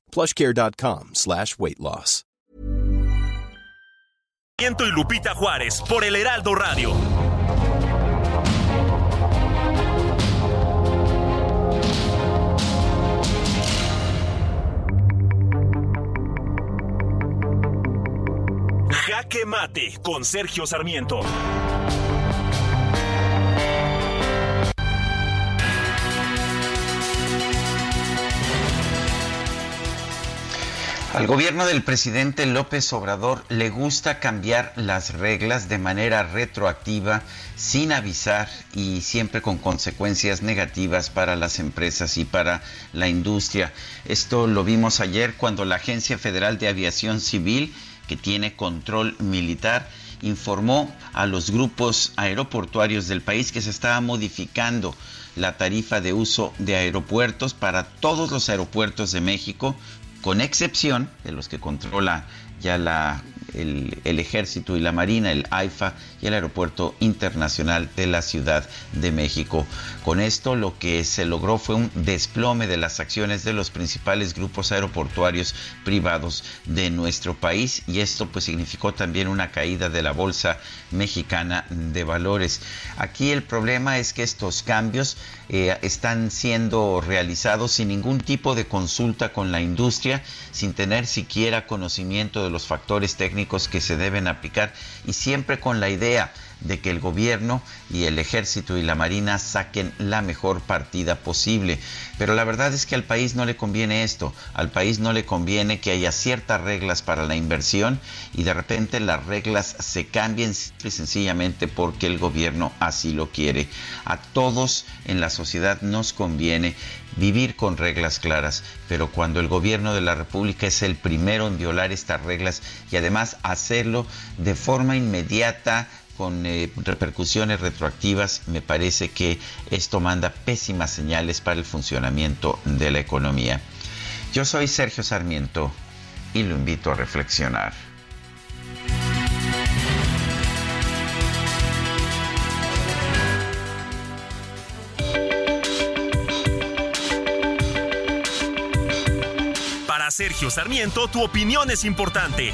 Plushcare.com slash weight loss. Y Lupita Juárez por el Heraldo Radio. Jaque Mate con Sergio Sarmiento. Al gobierno del presidente López Obrador le gusta cambiar las reglas de manera retroactiva, sin avisar y siempre con consecuencias negativas para las empresas y para la industria. Esto lo vimos ayer cuando la Agencia Federal de Aviación Civil, que tiene control militar, informó a los grupos aeroportuarios del país que se estaba modificando la tarifa de uso de aeropuertos para todos los aeropuertos de México con excepción de los que controla ya la, el, ejército y la marina, el AIFA y el aeropuerto internacional de la Ciudad de México. Con esto lo que se logró fue un desplome de las acciones de los principales grupos aeroportuarios privados de nuestro país y esto pues significó también una caída de la bolsa mexicana de valores. Aquí el problema es que estos cambios eh, están siendo realizados sin ningún tipo de consulta con la industria, sin tener siquiera conocimiento de los factores técnicos que se deben aplicar y siempre con la idea de que el gobierno y el ejército y la marina saquen la mejor partida posible. Pero la verdad es que al país no le conviene esto, al país no le conviene que haya ciertas reglas para la inversión y de repente las reglas se cambien sencillamente porque el gobierno así lo quiere. A todos en la sociedad nos conviene vivir con reglas claras, pero cuando el gobierno de la República es el primero en violar estas reglas y además hacerlo de forma inmediata, con eh, repercusiones retroactivas, me parece que esto manda pésimas señales para el funcionamiento de la economía. Yo soy Sergio Sarmiento y lo invito a reflexionar. Para Sergio Sarmiento, tu opinión es importante.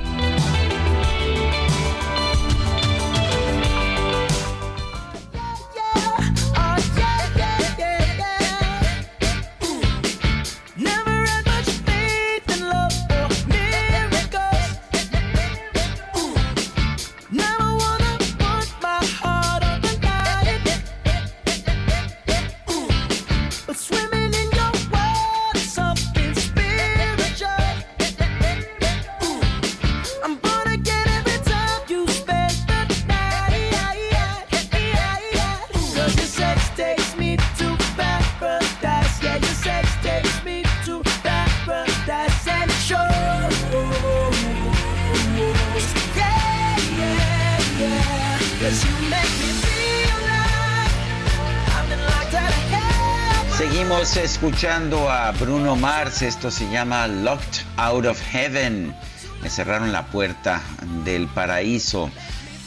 Escuchando a Bruno Mars, esto se llama Locked Out of Heaven. Me cerraron la puerta del paraíso.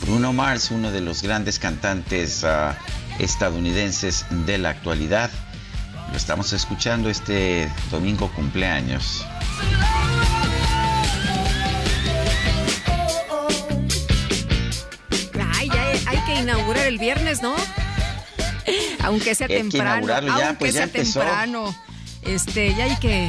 Bruno Mars, uno de los grandes cantantes uh, estadounidenses de la actualidad. Lo estamos escuchando este domingo cumpleaños. Ay, hay que inaugurar el viernes, ¿no? Aunque sea temprano. aunque pues sea temprano. Este, ya hay que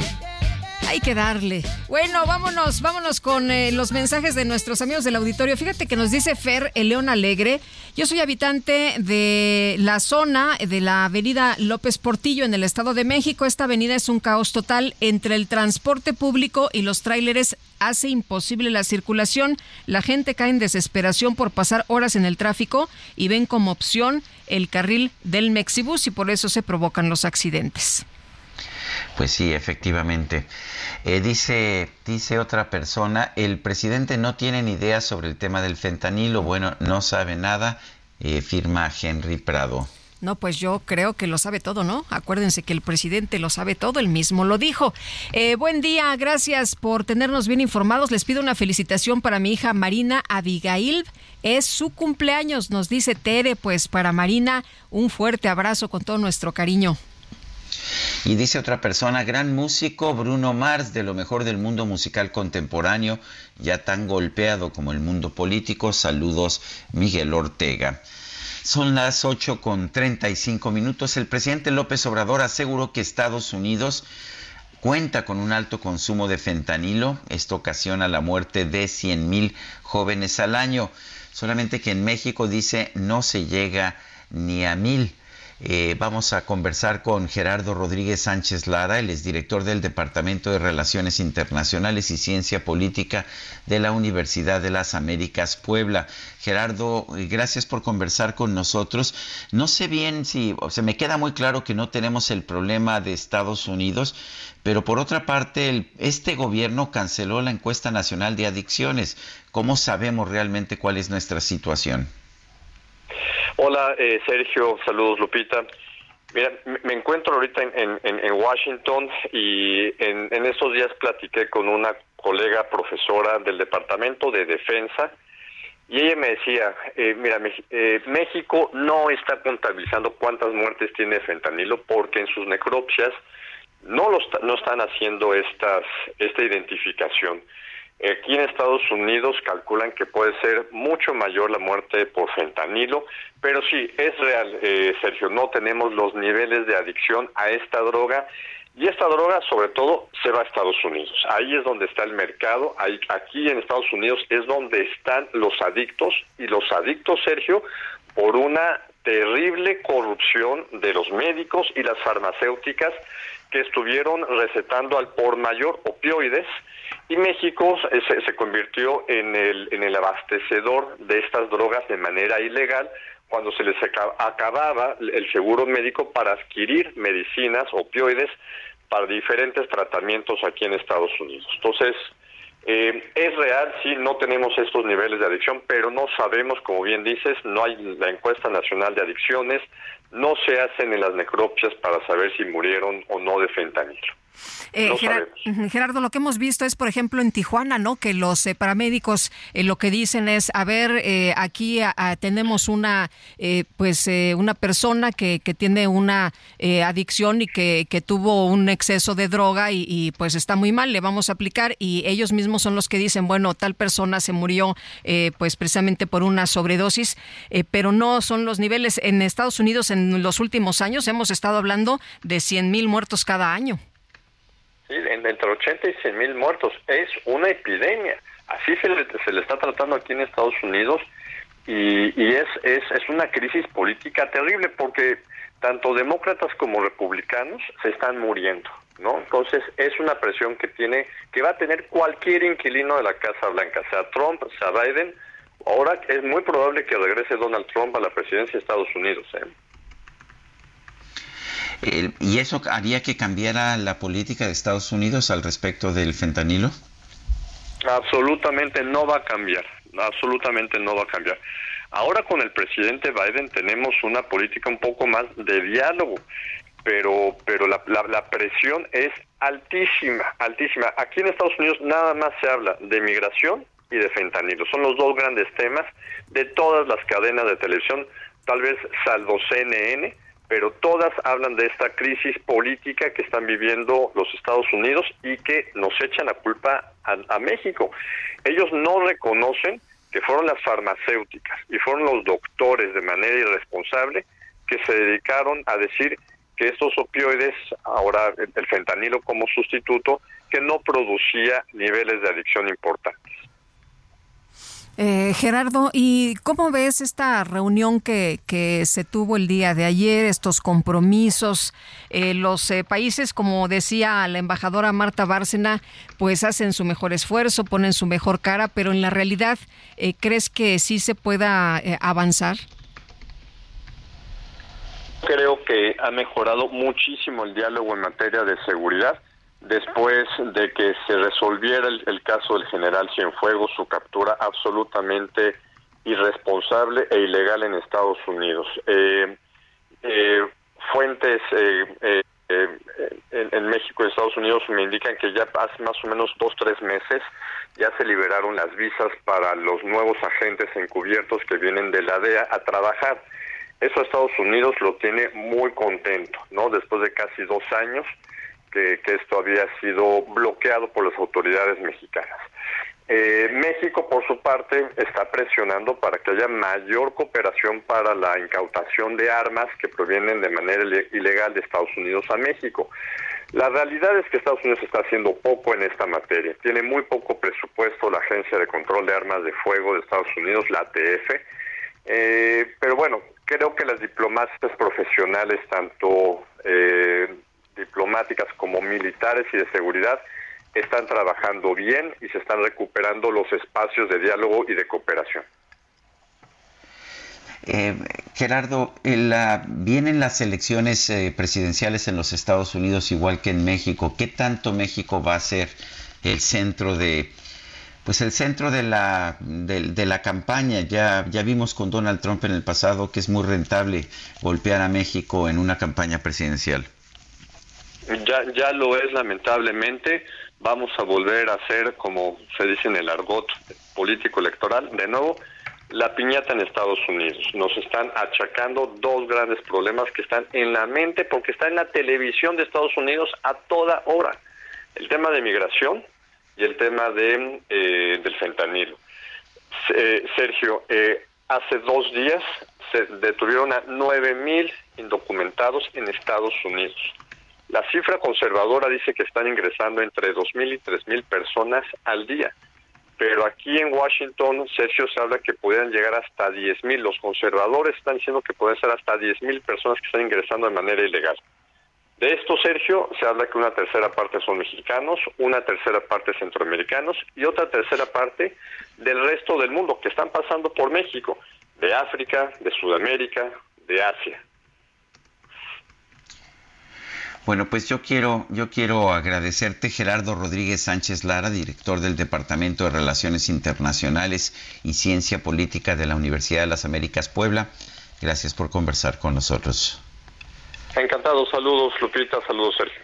hay que darle. Bueno, vámonos, vámonos con eh, los mensajes de nuestros amigos del auditorio. Fíjate que nos dice Fer, el León Alegre. Yo soy habitante de la zona de la avenida López Portillo en el Estado de México. Esta avenida es un caos total entre el transporte público y los tráileres. Hace imposible la circulación. La gente cae en desesperación por pasar horas en el tráfico y ven como opción el carril del Mexibus y por eso se provocan los accidentes. Pues sí, efectivamente. Eh, dice, dice otra persona, el presidente no tiene ni idea sobre el tema del fentanilo, bueno, no sabe nada, eh, firma Henry Prado. No, pues yo creo que lo sabe todo, ¿no? Acuérdense que el presidente lo sabe todo, él mismo lo dijo. Eh, buen día, gracias por tenernos bien informados. Les pido una felicitación para mi hija Marina Abigail. Es su cumpleaños, nos dice Tere. Pues para Marina, un fuerte abrazo con todo nuestro cariño. Y dice otra persona, gran músico Bruno Mars, de lo mejor del mundo musical contemporáneo, ya tan golpeado como el mundo político. Saludos, Miguel Ortega. Son las 8 con 35 minutos. El presidente López Obrador aseguró que Estados Unidos cuenta con un alto consumo de fentanilo. Esto ocasiona la muerte de 100 mil jóvenes al año. Solamente que en México dice no se llega ni a mil. Eh, vamos a conversar con Gerardo Rodríguez Sánchez Lara, el director del Departamento de Relaciones Internacionales y Ciencia Política de la Universidad de las Américas Puebla. Gerardo, eh, gracias por conversar con nosotros. No sé bien si, o se me queda muy claro que no tenemos el problema de Estados Unidos, pero por otra parte, este gobierno canceló la encuesta nacional de adicciones. ¿Cómo sabemos realmente cuál es nuestra situación? Hola, eh, Sergio. Saludos, Lupita. Mira, me encuentro ahorita en, Washington y en, en, estos días platiqué con una colega profesora del Departamento de Defensa y ella me decía, eh, mira, eh, México no está contabilizando cuántas muertes tiene fentanilo porque en sus necropsias no, lo no están haciendo estas, esta identificación. Aquí en Estados Unidos calculan que puede ser mucho mayor la muerte por fentanilo, pero sí, es real, eh, Sergio, no tenemos los niveles de adicción a esta droga y esta droga sobre todo se va a Estados Unidos. Ahí es donde está el mercado, aquí en Estados Unidos es donde están los adictos y los adictos, Sergio, por una terrible corrupción de los médicos y las farmacéuticas que estuvieron recetando al por mayor opioides y México se, se, convirtió en el, abastecedor de estas drogas de manera ilegal cuando se les acababa el seguro médico para adquirir medicinas, opioides, para diferentes tratamientos aquí en Estados Unidos. Entonces, eh, es real, sí, no tenemos estos niveles de adicción, pero no sabemos, como bien dices, no hay la encuesta nacional de adicciones, no se hacen en las necropsias para saber si murieron o no de fentanilo. Eh, Gerardo, lo que hemos visto es, por ejemplo, en Tijuana, ¿no? Que los eh, paramédicos eh, lo que dicen es, a ver, aquí tenemos una, pues, una persona que, que tiene una adicción y que, que, tuvo un exceso de droga y, y, pues está muy mal, le vamos a aplicar y ellos mismos son los que dicen, bueno, tal persona se murió, pues, precisamente por una sobredosis, pero no son los niveles. En Estados Unidos, en los últimos años, hemos estado hablando de 100 mil muertos cada año. ¿Sí? entre 80 y 100 mil muertos. Es una epidemia. Así se le, se le está tratando aquí en Estados Unidos y, y es, es, es una crisis política terrible porque tanto demócratas como republicanos se están muriendo. ¿no? Entonces es una presión que tiene, que va a tener cualquier inquilino de la Casa Blanca, sea Trump, sea Biden. Ahora es muy probable que regrese Donald Trump a la presidencia de Estados Unidos. ¿eh? ¿Y eso haría que cambiara la política de Estados Unidos al respecto del fentanilo? Absolutamente no va a cambiar, absolutamente no va a cambiar. Ahora con el presidente Biden tenemos una política un poco más de diálogo, pero, pero la, la, presión es altísima, altísima. Aquí en Estados Unidos nada más se habla de migración y de fentanilo. Son los dos grandes temas de todas las cadenas de televisión, tal vez salvo CNN, pero todas hablan de esta crisis política que están viviendo los Estados Unidos y que nos echan la culpa a, México. Ellos no reconocen que fueron las farmacéuticas y fueron los doctores de manera irresponsable que se dedicaron a decir que estos opioides, ahora el fentanilo como sustituto, que no producía niveles de adicción importantes. Eh, Gerardo, ¿y cómo ves esta reunión que, que, se tuvo el día de ayer, estos compromisos? Eh, los eh, países, como decía la embajadora Marta Bárcena, pues hacen su mejor esfuerzo, ponen su mejor cara, pero en la realidad, ¿crees que sí se pueda avanzar? Creo que ha mejorado muchísimo el diálogo en materia de seguridad después de que se resolviera el, caso del general Cienfuegos, su captura absolutamente irresponsable e ilegal en Estados Unidos. Eh, eh, fuentes eh, en, en, México y Estados Unidos me indican que ya hace más o menos dos, tres meses ya se liberaron las visas para los nuevos agentes encubiertos que vienen de la DEA a trabajar. Eso Estados Unidos lo tiene muy contento, ¿no? Después de casi dos años que, esto había sido bloqueado por las autoridades mexicanas. Eh, México, por su parte, está presionando para que haya mayor cooperación para la incautación de armas que provienen de manera ilegal de Estados Unidos a México. La realidad es que Estados Unidos está haciendo poco en esta materia. Tiene muy poco presupuesto la Agencia de Control de Armas de Fuego de Estados Unidos, la ATF. Eh, pero bueno, creo que las diplomacias profesionales, tanto eh, diplomáticas como militares y de seguridad están trabajando bien y se están recuperando los espacios de diálogo y de cooperación. Eh, Gerardo, la, vienen las elecciones eh, presidenciales en los Estados Unidos igual que en México. ¿Qué tanto México va a ser el centro de, pues el centro de la, de, la campaña? Ya, ya vimos con Donald Trump en el pasado que es muy rentable golpear a México en una campaña presidencial. Ya, ya lo es lamentablemente. Vamos a volver a ser, como se dice en el argot político electoral, de nuevo, la piñata en Estados Unidos. Nos están achacando dos grandes problemas que están en la mente porque está en la televisión de Estados Unidos a toda hora. El tema de migración y el tema de, eh, del fentanilo. Eh, Sergio, eh, hace dos días se detuvieron a nueve mil indocumentados en Estados Unidos. La cifra conservadora dice que están ingresando entre 2.000 y 3.000 personas al día, pero aquí en Washington, Sergio, se habla que podrían llegar hasta 10.000. Los conservadores están diciendo que pueden ser hasta 10.000 personas que están ingresando de manera ilegal. De esto, Sergio, se habla que una tercera parte son mexicanos, una tercera parte centroamericanos y otra tercera parte del resto del mundo que están pasando por México, de África, de Sudamérica, de Asia. Bueno, pues yo quiero, yo quiero agradecerte, Gerardo Rodríguez Sánchez Lara, director del Departamento de Relaciones Internacionales y Ciencia Política de la Universidad de las Américas Puebla. Gracias por conversar con nosotros. Encantado, saludos Lupita, saludos Sergio.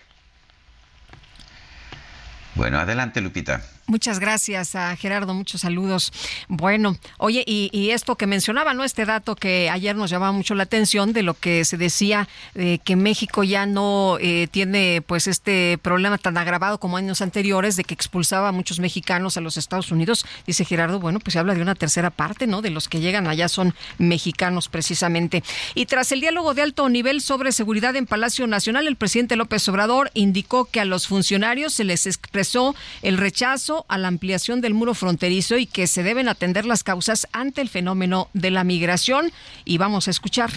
Bueno, adelante Lupita. Muchas gracias a Gerardo, muchos saludos. Bueno, oye, y, esto que mencionaba, ¿no? Este dato que ayer nos llamaba mucho la atención de lo que se decía de que México ya no eh, tiene pues este problema tan agravado como años anteriores de que expulsaba a muchos mexicanos a los Estados Unidos. Dice Gerardo, bueno, pues se habla de una tercera parte, ¿no? De los que llegan allá son mexicanos precisamente. Y tras el diálogo de alto nivel sobre seguridad en Palacio Nacional, el presidente López Obrador indicó que a los funcionarios se les expresó el rechazo a la ampliación del muro fronterizo y que se deben atender las causas ante el fenómeno de la migración. Y vamos a escuchar.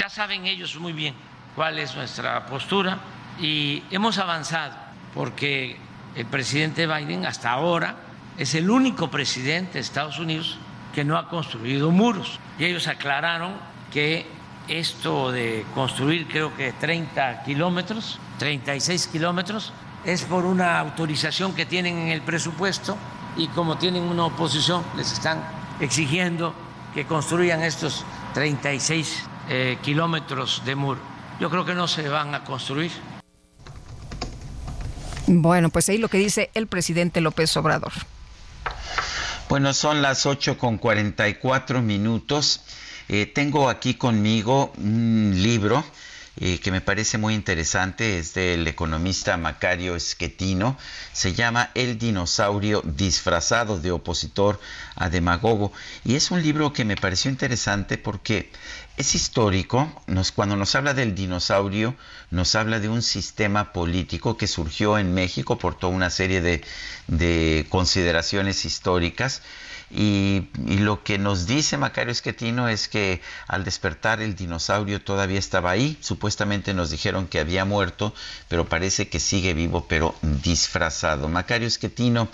Ya saben ellos muy bien cuál es nuestra postura y hemos avanzado porque el presidente Biden hasta ahora es el único presidente de Estados Unidos que no ha construido muros. Y ellos aclararon que esto de construir creo que 30 kilómetros, 36 kilómetros, es por una autorización que tienen en el presupuesto y como tienen una oposición, les están exigiendo que construyan estos 36 eh, kilómetros de muro. Yo creo que no se van a construir. Bueno, pues ahí lo que dice el presidente López Obrador. Bueno, son las 8 con 44 minutos. Eh, tengo aquí conmigo un libro eh, que me parece muy interesante, es del economista Macario Esquetino, se llama El dinosaurio disfrazado de opositor a demagogo, y es un libro que me pareció interesante porque es histórico, cuando nos habla del dinosaurio, nos habla de un sistema político que surgió en México por toda una serie de consideraciones históricas, y, lo que nos dice Macario Esquetino es que al despertar el dinosaurio todavía estaba ahí. Supuestamente nos dijeron que había muerto, pero parece que sigue vivo, pero disfrazado. Macario Esquetino,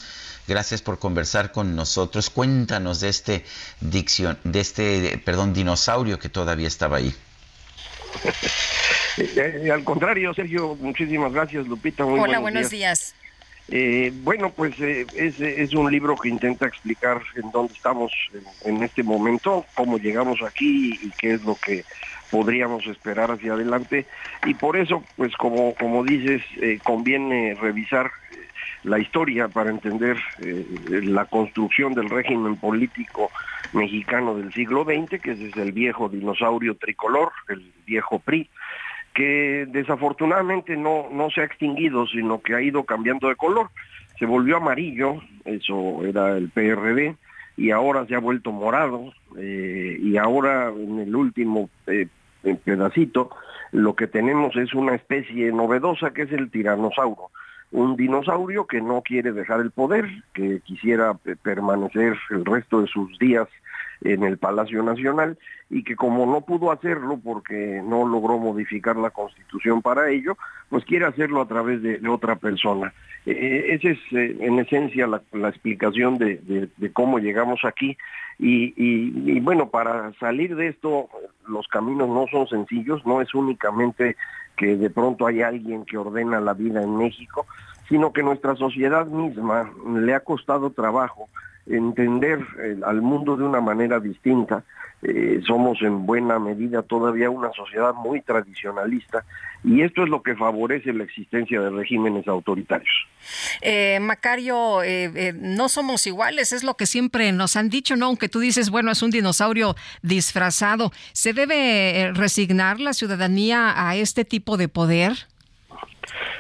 gracias por conversar con nosotros. Cuéntanos de este dicción, de este, perdón, dinosaurio que todavía estaba ahí. (laughs) Eh, al contrario, Sergio, muchísimas gracias, Lupita. Hola, buenos, días. Eh, bueno, pues eh, es, un libro que intenta explicar en dónde estamos en, este momento, cómo llegamos aquí y qué es lo que podríamos esperar hacia adelante. Y por eso, pues como, como dices, eh, conviene revisar la historia para entender la construcción del régimen político mexicano del siglo XX, que es el viejo dinosaurio tricolor, el viejo PRI, que desafortunadamente no, no se ha extinguido, sino que ha ido cambiando de color. Se volvió amarillo, eso era el PRD, y ahora se ha vuelto morado, eh, y ahora en el último eh, pedacito lo que tenemos es una especie novedosa que es el tiranosaurio un dinosaurio que no quiere dejar el poder, que quisiera permanecer el resto de sus días en el Palacio Nacional y que como no pudo hacerlo porque no logró modificar la constitución para ello, pues quiere hacerlo a través de, otra persona. Eh, eh, esa es eh, en esencia la, explicación de, cómo llegamos aquí y, y, bueno, para salir de esto los caminos no son sencillos, no es únicamente que de pronto hay alguien que ordena la vida en México, sino que nuestra sociedad misma le ha costado trabajo entender eh, al mundo de una manera distinta. Eh, somos en buena medida todavía una sociedad muy tradicionalista y esto es lo que favorece la existencia de regímenes autoritarios. Eh, Macario, no somos iguales, es lo que siempre nos han dicho, ¿no? Aunque tú dices, bueno, es un dinosaurio disfrazado. ¿Se debe resignar la ciudadanía a este tipo de poder?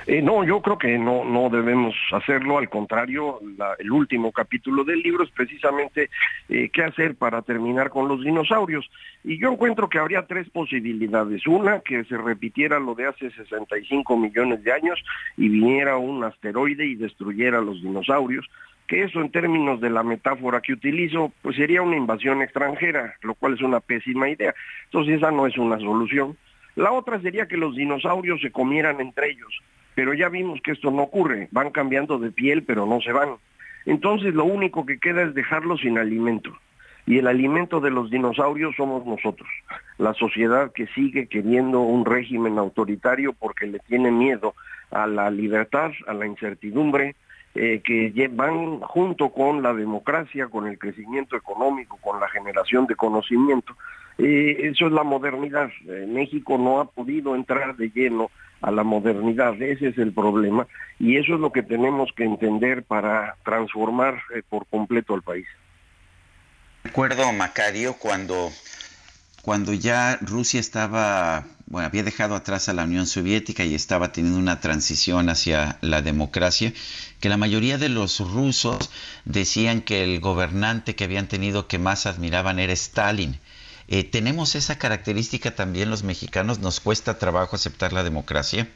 Eh, no, yo creo que no, no debemos hacerlo, al contrario, el último capítulo del libro es precisamente eh, qué hacer para terminar con los dinosaurios. Y yo encuentro que habría tres posibilidades. Una, que se repitiera lo de hace 65 millones de años y viniera un asteroide y destruyera los dinosaurios que eso en términos de la metáfora que utilizo, pues sería una invasión extranjera, lo cual es una pésima idea. Entonces esa no es una solución. La otra sería que los dinosaurios se comieran entre ellos, pero ya vimos que esto no ocurre, van cambiando de piel pero no se van. Entonces lo único que queda es dejarlos sin alimento. Y el alimento de los dinosaurios somos nosotros, la sociedad que sigue queriendo un régimen autoritario porque le tiene miedo a la libertad, a la incertidumbre, eh, que van junto con la democracia, con el crecimiento económico, con la generación de conocimiento. Eh, eso es la modernidad. Eh, México no ha podido entrar de lleno a la modernidad, ese es el problema, y eso es lo que tenemos que entender para transformar por completo al país. Recuerdo, Macario, cuando, cuando ya Rusia estaba bueno, había dejado atrás a la Unión Soviética y estaba teniendo una transición hacia la democracia, que la mayoría de los rusos decían que el gobernante que habían tenido que más admiraban era Stalin. Eh, ¿Tenemos esa característica también los mexicanos? ¿Nos cuesta trabajo aceptar la democracia?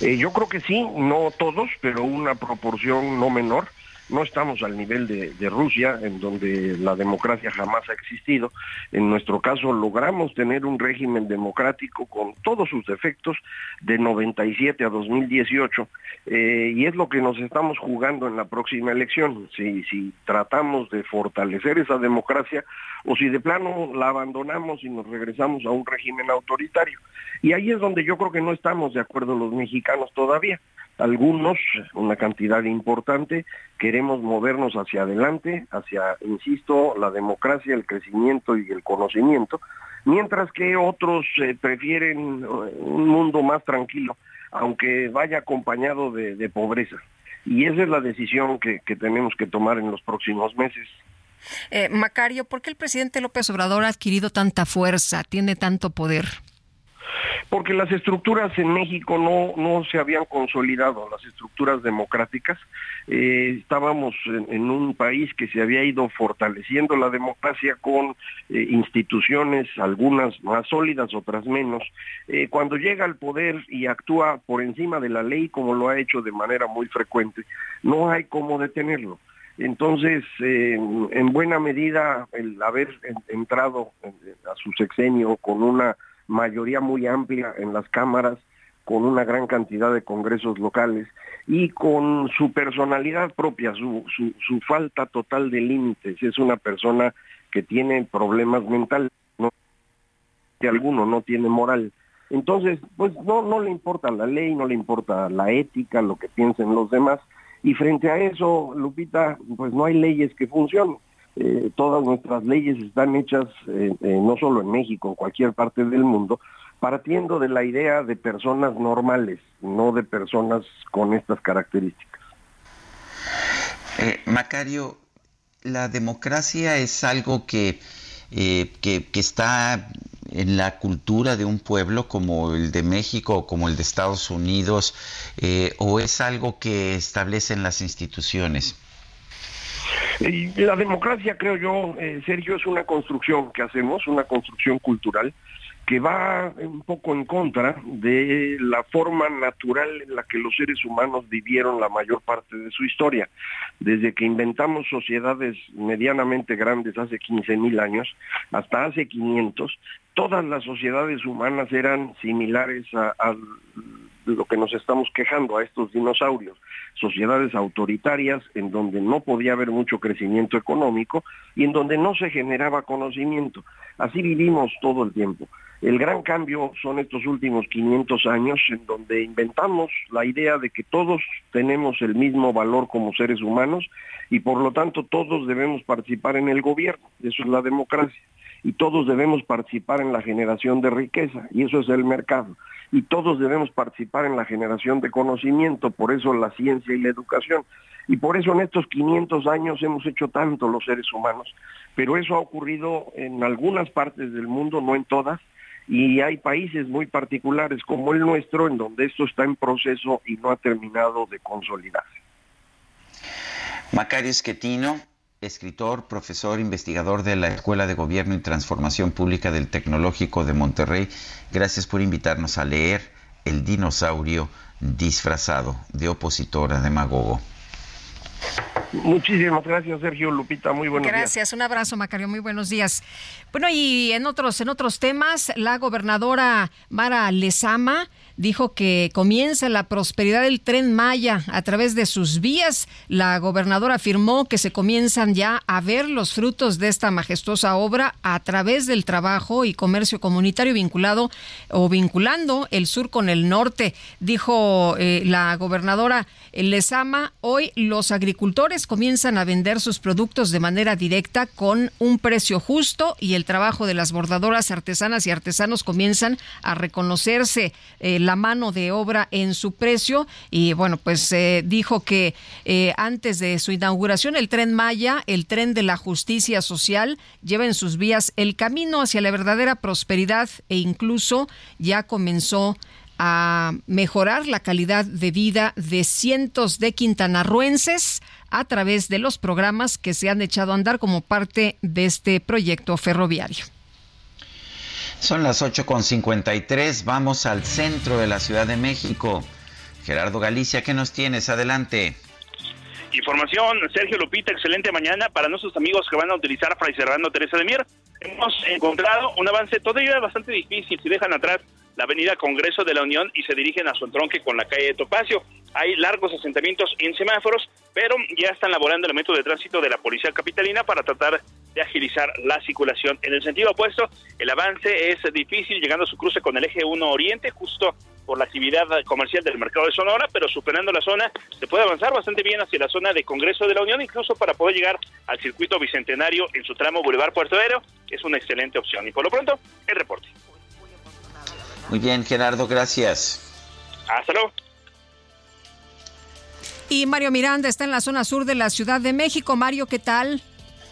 Eh, yo creo que sí, no todos, pero una proporción no menor no estamos al nivel de, Rusia, en donde la democracia jamás ha existido. En nuestro caso logramos tener un régimen democrático con todos sus defectos de 97 a 2018 eh, y es lo que nos estamos jugando en la próxima elección. Si, si tratamos de fortalecer esa democracia o si de plano la abandonamos y nos regresamos a un régimen autoritario. Y ahí es donde yo creo que no estamos de acuerdo los mexicanos todavía algunos, una cantidad importante, queremos movernos hacia adelante, hacia, insisto, la democracia, el crecimiento y el conocimiento, mientras que otros eh, prefieren eh, un mundo más tranquilo, aunque vaya acompañado de, pobreza. Y esa es la decisión que, tenemos que tomar en los próximos meses. Eh, Macario, ¿por qué el presidente López Obrador ha adquirido tanta fuerza, tiene tanto poder? Porque las estructuras en México no, no se habían consolidado, las estructuras democráticas. Eh, estábamos en, un país que se había ido fortaleciendo la democracia con eh, instituciones, algunas más sólidas, otras menos. Eh, cuando llega al poder y actúa por encima de la ley, como lo ha hecho de manera muy frecuente, no hay cómo detenerlo. Entonces, en buena medida, el haber entrado a su sexenio con una mayoría muy amplia en las cámaras, con una gran cantidad de congresos locales y con su personalidad propia, su, su, falta total de límites. Es una persona que tiene problemas mentales, no que alguno no tiene moral. Entonces, pues no, no le importa la ley, no le importa la ética, lo que piensen los demás. Y frente a eso, Lupita, pues no hay leyes que funcionen. Eh, todas nuestras leyes están hechas eh, eh, no solo en México, en cualquier parte del mundo, partiendo de la idea de personas normales, no de personas con estas características. Macario, la democracia es algo que, que, que, está en la cultura de un pueblo como el de México o como el de Estados Unidos, o es algo que establecen las instituciones? La democracia, creo yo, eh, Sergio, es una construcción que hacemos, una construcción cultural que va un poco en contra de la forma natural en la que los seres humanos vivieron la mayor parte de su historia. Desde que inventamos sociedades medianamente grandes hace 15.000 años hasta hace 500, todas las sociedades humanas eran similares a, a lo que nos estamos quejando a estos dinosaurios, sociedades autoritarias en donde no podía haber mucho crecimiento económico y en donde no se generaba conocimiento. Así vivimos todo el tiempo. El gran cambio son estos últimos 500 años en donde inventamos la idea de que todos tenemos el mismo valor como seres humanos y por lo tanto todos debemos participar en el gobierno. Eso es la democracia. Y todos debemos participar en la generación de riqueza y eso es el mercado y todos debemos participar en la generación de conocimiento, por eso la ciencia y la educación. Y por eso en estos 500 años hemos hecho tanto los seres humanos, pero eso ha ocurrido en algunas partes del mundo, no en todas, y hay países muy particulares como el nuestro en donde esto está en proceso y no ha terminado de consolidarse. Macario Esquetino, escritor, profesor, investigador de la Escuela de Gobierno y Transformación Pública del Tecnológico de Monterrey. Gracias por invitarnos a leer El dinosaurio disfrazado de opositor a demagogo. Muchísimas gracias, Sergio Lupita. Muy buenos días. Gracias, un abrazo, Macario. Muy buenos días. Bueno, y en otros, en otros temas, la gobernadora Mara Lezama dijo que comienza la prosperidad del tren Maya a través de sus vías. La gobernadora afirmó que se comienzan ya a ver los frutos de esta majestuosa obra a través del trabajo y comercio comunitario vinculado o vinculando el sur con el norte. Dijo eh, la gobernadora Lezama, hoy los agricultores comienzan a vender sus productos de manera directa con un precio justo y el trabajo de las bordadoras artesanas y artesanos comienzan a reconocerse. Eh, la mano de obra en su precio y bueno, pues eh, dijo que eh, antes de su inauguración el tren Maya, el tren de la justicia social, lleva en sus vías el camino hacia la verdadera prosperidad e incluso ya comenzó a mejorar la calidad de vida de cientos de quintanarruenses a través de los programas que se han echado a andar como parte de este proyecto ferroviario. Son las 8.53, vamos al centro de la Ciudad de México. Gerardo Galicia, ¿qué nos tienes? Adelante. Información, Sergio Lupita, excelente mañana para nuestros amigos que van a utilizar Fray Teresa de Mier. Hemos encontrado un avance todavía bastante difícil si dejan atrás la avenida Congreso de la Unión y se dirigen a su entronque con la calle de Topacio. Hay largos asentamientos en semáforos, pero ya están laborando el método de tránsito de la Policía Capitalina para tratar de agilizar la circulación. En el sentido opuesto, el avance es difícil llegando a su cruce con el eje 1 Oriente, justo por la actividad comercial del mercado de Sonora, pero superando la zona se puede avanzar bastante bien hacia la zona de Congreso de la Unión, incluso para poder llegar al circuito bicentenario en su tramo Boulevard Puerto Aéreo, es una excelente opción. Y por lo pronto, el reporte. Muy bien, Gerardo, gracias. Hasta luego. Y Mario Miranda está en la zona sur de la Ciudad de México. Mario, ¿qué tal?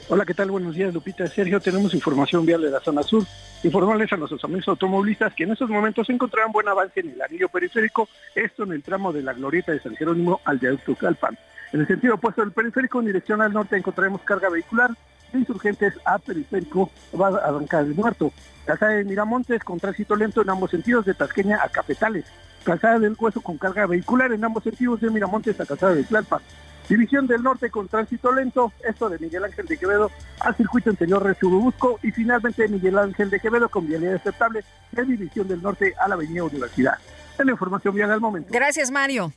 Hola, ¿qué tal? Buenos días, Lupita. Sergio, tenemos información vial de la zona sur. Informarles a nuestros amigos automovilistas que en estos momentos se encontrarán buen avance en el anillo periférico, esto en el tramo de la glorieta de San Jerónimo al viaducto Calpan. En el sentido opuesto del periférico, en dirección al norte, encontraremos carga vehicular de insurgentes a periférico, va a arrancar el muerto. Calzada de Miramontes con tránsito lento en ambos sentidos de Tasqueña a Cafetales. Calzada del Hueso con carga vehicular en ambos sentidos de Miramontes a Calzada de Tlalpan. División del Norte con tránsito lento, esto de Miguel Ángel de Quevedo al circuito interior de Churubusco y finalmente Miguel Ángel de Quevedo con vialidad aceptable de División del Norte a la Avenida Universidad. Es la información vial al momento. Gracias, Mario.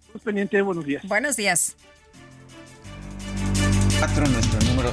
Estamos pendiente, buenos días. Buenos días. nuestro número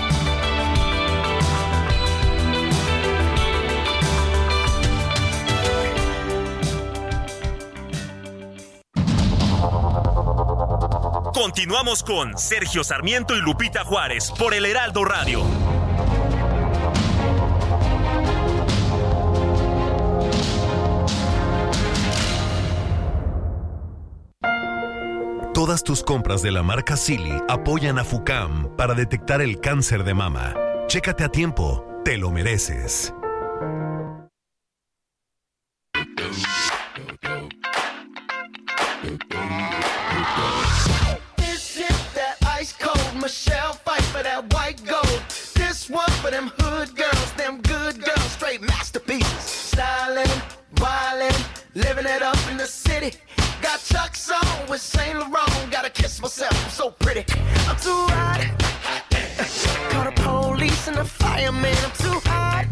Continuamos con Sergio Sarmiento y Lupita Juárez por el Heraldo Radio. Todas tus compras de la marca Silly apoyan a FUCAM para detectar el cáncer de mama. Chécate a tiempo, te lo mereces. Straight masterpieces. Styling, wildin', living it up in the city. Got Chuck's on with Saint Laurent. Gotta kiss myself, I'm so pretty. I'm too hot. Call the police and the fireman. I'm too hot.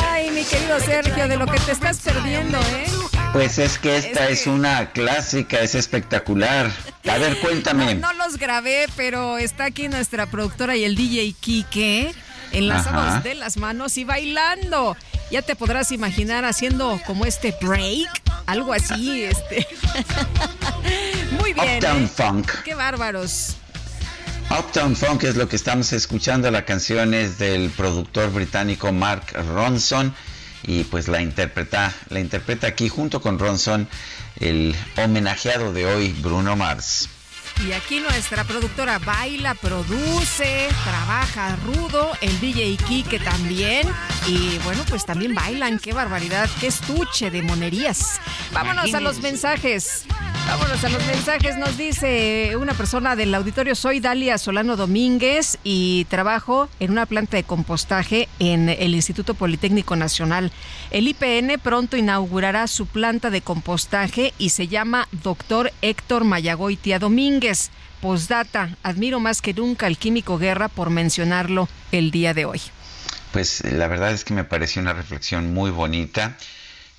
Ay, mi querido Sergio, de lo que te estás perdiendo, ¿eh? Pues es que esta es, una clásica, es espectacular. A ver, (laughs) cuéntame. No, no los grabé, pero está aquí nuestra productora y el DJ Kike enlazados Ajá. de las manos y bailando. Ya te podrás imaginar haciendo como este break, algo así, este. (laughs) Muy bien. Uptown ¿eh? Funk. Qué bárbaros. Uptown Funk es lo que estamos escuchando. La canción es del productor británico Mark Ronson y pues la interpreta, la interpreta aquí junto con Ronson el homenajeado de hoy, Bruno Mars. Y aquí nuestra productora baila, produce, trabaja rudo, el DJ Kike también. Y bueno, pues también bailan, qué barbaridad, qué estuche de monerías. Vámonos a los mensajes. Vámonos a los mensajes. Nos dice una persona del auditorio, soy Dalia Solano Domínguez y trabajo en una planta de compostaje en el Instituto Politécnico Nacional. El IPN pronto inaugurará su planta de compostaje y se llama Doctor Héctor Mayagoitia Domínguez. Postdata, admiro más que nunca al químico Guerra por mencionarlo el día de hoy. Pues la verdad es que me pareció una reflexión muy bonita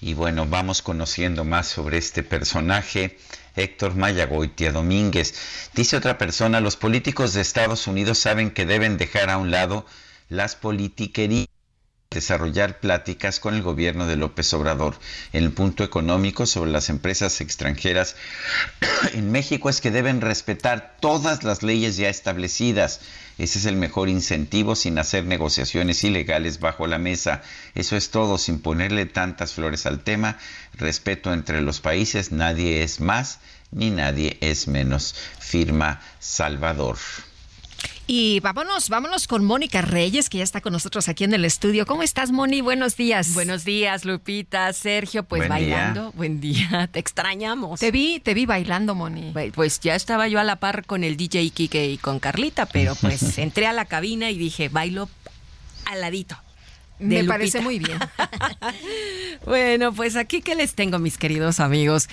y bueno, vamos conociendo más sobre este personaje, Héctor Mayagoitia Domínguez. Dice otra persona, los políticos de Estados Unidos saben que deben dejar a un lado las politiquerías desarrollar pláticas con el gobierno de López Obrador. En el punto económico sobre las empresas extranjeras (clears throat) en México es que deben respetar todas las leyes ya establecidas. Ese es el mejor incentivo sin hacer negociaciones ilegales bajo la mesa. Eso es todo, sin ponerle tantas flores al tema. Respeto entre los países, nadie es más ni nadie es menos. Firma Salvador. Y vámonos, vámonos con Mónica Reyes, que ya está con nosotros aquí en el estudio. ¿Cómo estás, Moni? Buenos días. Buenos días, Lupita, Sergio, pues Buen bailando. día. Buen día, (laughs) te extrañamos. Te vi, te vi bailando, Moni. Pues ya estaba yo a la par con el DJ Kike y con Carlita, pero pues (laughs) entré a la cabina y dije, bailo al ladito. Me parece muy bien. (laughs) bueno, pues aquí que les tengo, mis queridos amigos.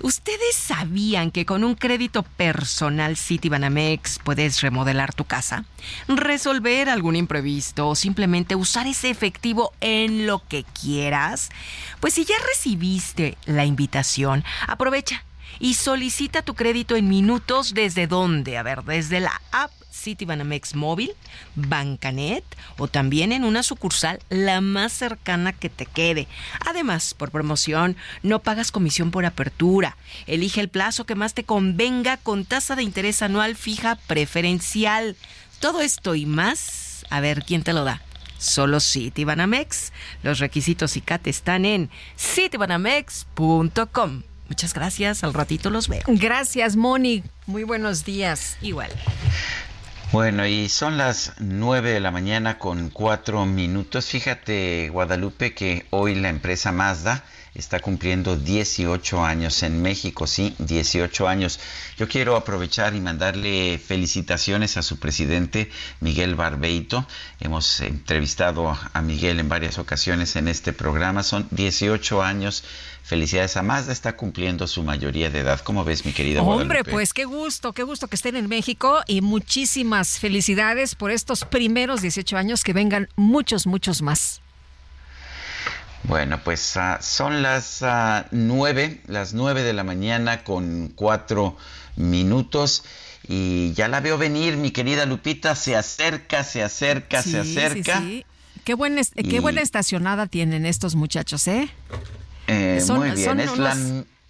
¿Ustedes sabían que con un crédito personal Citibanamex puedes remodelar tu casa? Resolver algún imprevisto o simplemente usar ese efectivo en lo que quieras? Pues si ya recibiste la invitación, aprovecha y solicita tu crédito en minutos desde dónde? A ver, desde la app Citibanamex móvil, Bancanet o también en una sucursal la más cercana que te quede. Además, por promoción, no pagas comisión por apertura. Elige el plazo que más te convenga con tasa de interés anual fija preferencial. Todo esto y más, a ver quién te lo da. Solo Citibanamex. Los requisitos y CAT están en citibanamex.com. Muchas gracias, al ratito los veo. Gracias, Moni. Muy buenos días. Igual. Bueno, y son las nueve de la mañana con cuatro minutos. Fíjate, Guadalupe, que hoy la empresa Mazda está cumpliendo 18 años en México, sí, 18 años. Yo quiero aprovechar y mandarle felicitaciones a su presidente, Miguel Barbeito. Hemos entrevistado a Miguel en varias ocasiones en este programa. Son 18 años Felicidades a Mazda, está cumpliendo su mayoría de edad. ¿Cómo ves, mi querida Hombre, pues qué gusto, qué gusto que estén en México y muchísimas felicidades por estos primeros 18 años, que vengan muchos, muchos más. Bueno, pues uh, son las uh, nueve, las nueve de la mañana con cuatro minutos. Y ya la veo venir, mi querida Lupita, se acerca, se acerca, se acerca. Sí, sí. Qué, buen qué buena estacionada tienen estos muchachos, ¿eh? Eh, muy bien, es la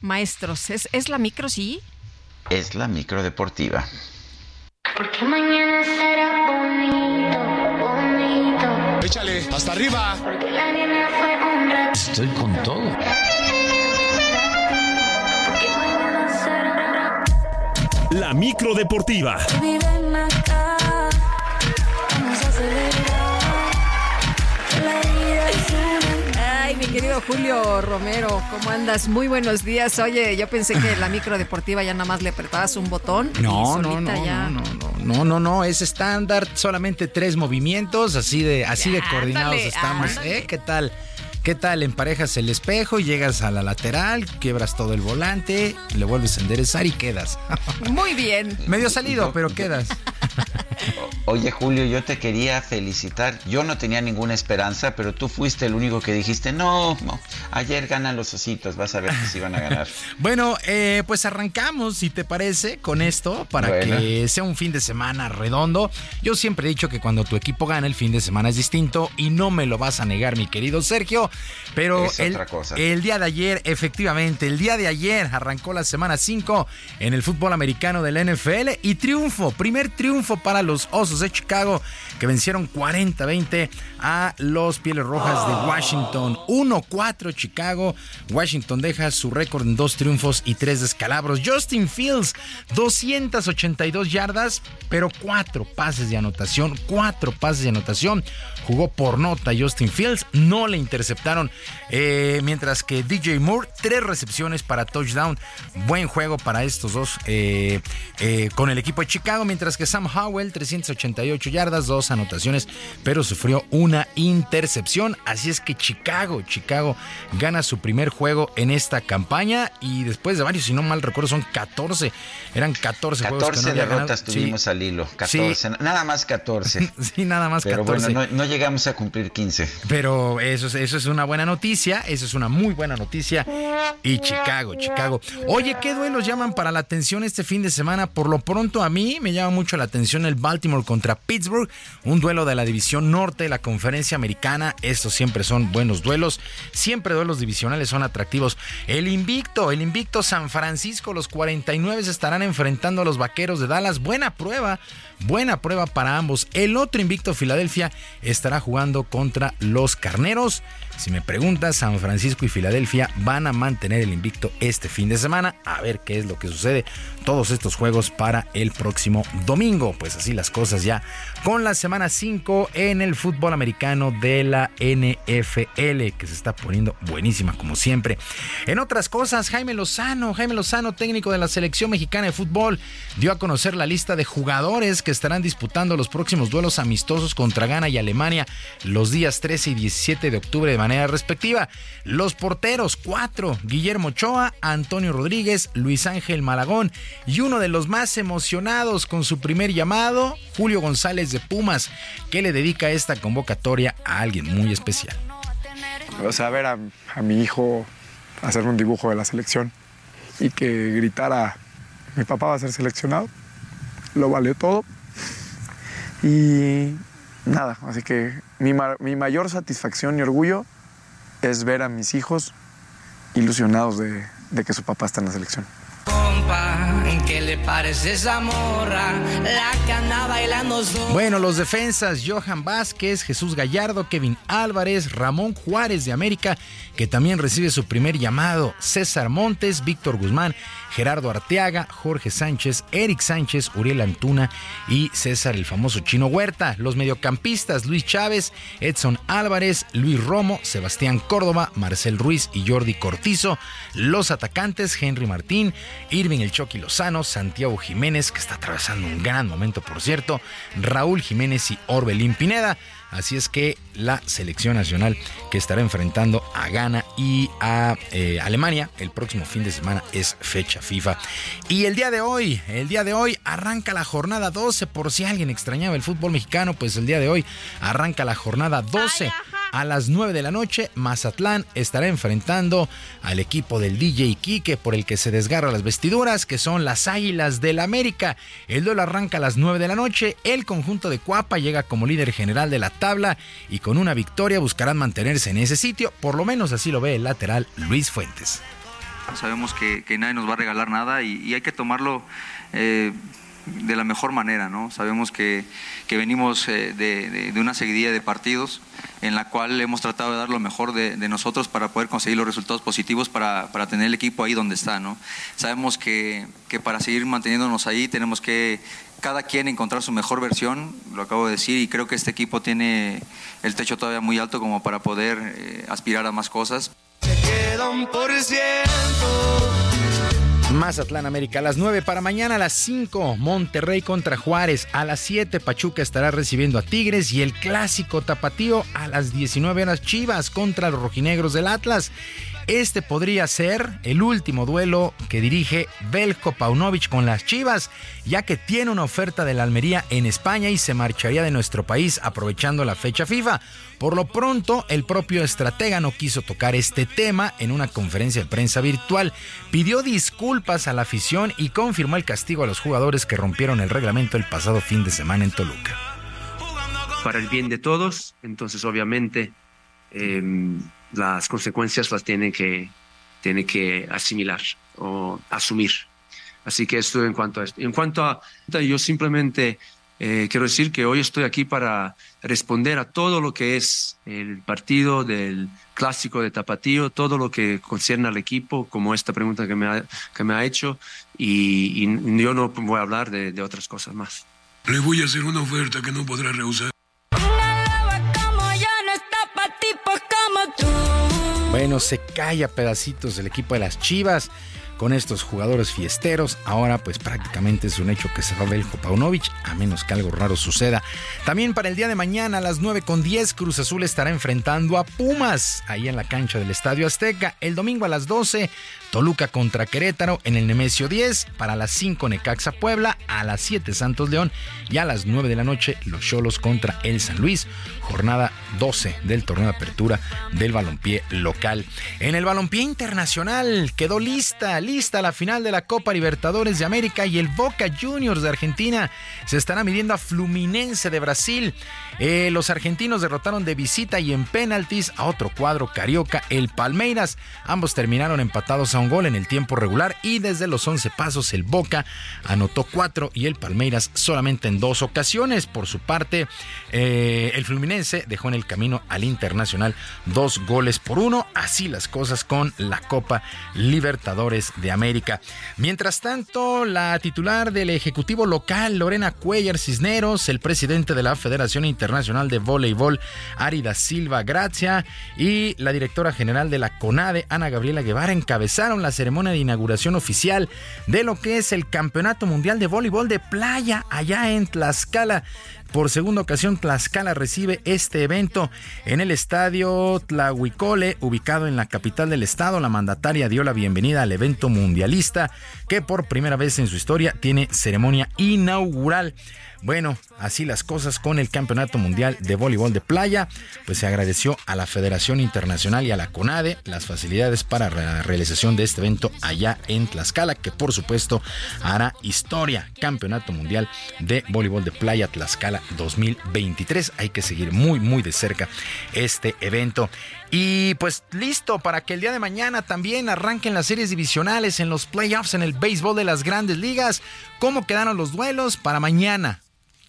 maestros. ¿Es, ¿Es la micro, sí? Es la micro deportiva. Porque mañana será bonito, bonito. Échale, hasta arriba. Porque la Estoy con todo. La micro deportiva. Ay, mi querido Julio Romero, ¿cómo andas? Muy buenos días. Oye, yo pensé que la micro deportiva ya nada más le apretabas un botón. y No, no, no, ya. no, no, no, no, no, no, es estándar, solamente tres movimientos, así de, así de Ándale, coordinados estamos, ándale. ¿eh? ¿Qué tal? ¿Qué tal? Emparejas el espejo llegas a la lateral, quiebras todo el volante, le vuelves a enderezar y quedas. (laughs) Muy bien. Medio salido, pero quedas. (laughs) Oye, Julio, yo te quería felicitar. Yo no tenía ninguna esperanza, pero tú fuiste el único que dijiste, no, no, ayer ganan los ositos, vas a ver que sí van a ganar. (laughs) Bueno, eh, pues arrancamos, si te parece, con esto, para Bueno. que sea un fin de semana redondo. Yo siempre he dicho que cuando tu equipo gana, el fin de semana es distinto y no me lo vas a negar, mi querido Sergio. Pero Es el, otra cosa. el día de ayer, efectivamente, el día de ayer arrancó la semana 5 en el fútbol americano del NFL y triunfo, primer triunfo para los Osos de Chicago que vencieron 40-20 a los Pieles Rojas de Washington. 1-4 Chicago. Washington deja su récord en dos triunfos y tres descalabros. Justin Fields, 282 yardas, pero cuatro pases de anotación. Cuatro pases de anotación. Jugó por nota Justin Fields, no le eh, mientras que DJ Moore, tres recepciones para touchdown. Buen juego para estos dos eh, eh, con el equipo de Chicago. Mientras que Sam Howell, 388 yardas, dos anotaciones, pero sufrió una intercepción. Así es que Chicago, Chicago gana su primer juego en esta campaña. Y después de varios, si no mal recuerdo, son 14. Eran 14, juegos. que 14 no derrotas Sí. tuvimos al hilo, 14, nada más 14. (laughs) Sí, nada más Pero 14. bueno, no, no llegamos a cumplir 15. Pero eso es, eso es una buena noticia, eso es una muy buena noticia. Y Chicago, Chicago. Oye, ¿qué duelos llaman para la atención este fin de semana? Por lo pronto a mí me llama mucho la atención el Baltimore contra Pittsburgh, un duelo de la división norte de la conferencia americana. Estos siempre son buenos duelos, siempre duelos divisionales son atractivos. El invicto, el invicto San Francisco, los 49 se estarán enfrentando a los vaqueros de Dallas. Buena prueba, buena prueba para ambos. El otro invicto, Filadelfia, estará jugando contra los carneros. Si me preguntas, San Francisco y Filadelfia van a mantener el invicto este fin de semana. A ver qué es lo que sucede. Todos estos juegos para el próximo domingo. Pues así las cosas ya con la semana 5 en el fútbol americano de la NFL, que se está poniendo buenísima como siempre. En otras cosas, Jaime Lozano, Jaime Lozano, técnico de la selección mexicana de fútbol, dio a conocer la lista de jugadores que estarán disputando los próximos duelos amistosos contra Ghana y Alemania los días 13 y 17 de octubre de manera respectiva. Los porteros, cuatro, Guillermo Ochoa, Antonio Rodríguez, Luis Ángel Malagón y uno de los más emocionados con su primer llamado, Julio González de Pumas, que le dedica esta convocatoria a alguien muy especial. O sea, ver a, mi hijo hacer un dibujo de la selección y que gritara, mi papá va a ser seleccionado, lo valió todo. Y nada, así que mi, mayor satisfacción y orgullo es ver a mis hijos ilusionados de que su papá está en la selección. ¿Qué le parece esa morra? La bailando Bueno, los defensas Johan Vázquez, Jesús Gallardo, Kevin Álvarez, Ramón Juárez de América, que también recibe su primer llamado, César Montes, Víctor Guzmán, Gerardo Arteaga, Jorge Sánchez, Eric Sánchez, Uriel Antuna y César el famoso Chino Huerta. Los mediocampistas Luis Chávez, Edson Álvarez, Luis Romo, Sebastián Córdoba, Marcel Ruiz y Jordi Cortizo. Los atacantes Henry Martín, Irving El Chucky Lozano, Santiago Jiménez, que está atravesando un gran momento por cierto, Raúl Jiménez y Orbelín Pineda. Así es que la selección nacional que estará enfrentando a Ghana y a eh, Alemania el próximo fin de semana es fecha FIFA. Y el día de hoy, el día de hoy arranca la jornada 12. Por si alguien extrañaba el fútbol mexicano, pues el día de hoy arranca la jornada 12. A las 9 de la noche, Mazatlán estará enfrentando al equipo del DJ Quique por el que se desgarra las vestiduras, que son las Águilas del América. El duelo arranca a las 9 de la noche. El conjunto de Cuapa llega como líder general de la tabla y con una victoria buscarán mantenerse en ese sitio. Por lo menos así lo ve el lateral Luis Fuentes. Sabemos que, nadie nos va a regalar nada y, y hay que tomarlo. Eh, de la mejor manera, ¿no? Sabemos que, que venimos eh, de, de, una seguidilla de partidos en la cual hemos tratado de dar lo mejor de, de nosotros para poder conseguir los resultados positivos para, para, tener el equipo ahí donde está, ¿no? Sabemos que, que para seguir manteniéndonos ahí tenemos que cada quien encontrar su mejor versión, lo acabo de decir, y creo que este equipo tiene el techo todavía muy alto como para poder eh, aspirar a más cosas. Se queda un por ciento. Mazatlán América a las 9 para mañana a las 5 Monterrey contra Juárez a las 7 Pachuca estará recibiendo a Tigres y el clásico tapatío a las 19 horas Chivas contra los rojinegros del Atlas. Este podría ser el último duelo que dirige Belko Paunovic con las Chivas, ya que tiene una oferta de la Almería en España y se marcharía de nuestro país aprovechando la fecha FIFA. Por lo pronto, el propio estratega no quiso tocar este tema en una conferencia de prensa virtual. Pidió disculpas a la afición y confirmó el castigo a los jugadores que rompieron el reglamento el pasado fin de semana en Toluca. Para el bien de todos, entonces obviamente eh, las consecuencias las tienen que, tienen que asimilar o asumir. Así que esto en cuanto a esto. En cuanto a, yo simplemente eh, quiero decir que hoy estoy aquí para responder a todo lo que es el partido del clásico de Tapatío, todo lo que concierne al equipo, como esta pregunta que me ha, que me ha hecho, y, y yo no voy a hablar de, de otras cosas más. Le voy a hacer una oferta que no podrá rehusar. Bueno, se cae a pedacitos el equipo de las Chivas con estos jugadores fiesteros. Ahora pues prácticamente es un hecho que se va Belko Paunovic, a menos que algo raro suceda. También para el día de mañana a las 9 con 10 Cruz Azul estará enfrentando a Pumas ahí en la cancha del Estadio Azteca. El domingo a las 12 Toluca contra Querétaro en el Nemesio 10, para las 5 Necaxa Puebla, a las 7 Santos León y a las 9 de la noche los Cholos contra el San Luis, jornada 12 del torneo de apertura del balompié local. En el balompié internacional quedó lista, lista la final de la Copa Libertadores de América y el Boca Juniors de Argentina se estará midiendo a Fluminense de Brasil. Eh, los argentinos derrotaron de visita y en penaltis a otro cuadro carioca, el Palmeiras. Ambos terminaron empatados a un gol en el tiempo regular y desde los 11 pasos el Boca anotó cuatro y el Palmeiras solamente en dos ocasiones. Por su parte, eh, el Fluminense dejó en el camino al Internacional dos goles por uno. Así las cosas con la Copa Libertadores de América. Mientras tanto, la titular del Ejecutivo local, Lorena Cuellar Cisneros, el presidente de la Federación Internacional de Voleibol, Arida Silva Gracia, y la directora general de la CONADE, Ana Gabriela Guevara, encabezaron la ceremonia de inauguración oficial de lo que es el Campeonato Mundial de Voleibol de Playa allá en Tlaxcala. Por segunda ocasión, Tlaxcala recibe este evento en el estadio Tlahuicole, ubicado en la capital del estado. La mandataria dio la bienvenida al evento mundialista que por primera vez en su historia tiene ceremonia inaugural. Bueno, así las cosas con el Campeonato Mundial de Voleibol de Playa, pues se agradeció a la Federación Internacional y a la CONADE las facilidades para la realización de este evento allá en Tlaxcala, que por supuesto hará historia. Campeonato Mundial de Voleibol de Playa Tlaxcala 2023. Hay que seguir muy, muy de cerca este evento. Y pues listo para que el día de mañana también arranquen las series divisionales en los playoffs en el béisbol de las grandes ligas. ¿Cómo quedaron los duelos para mañana?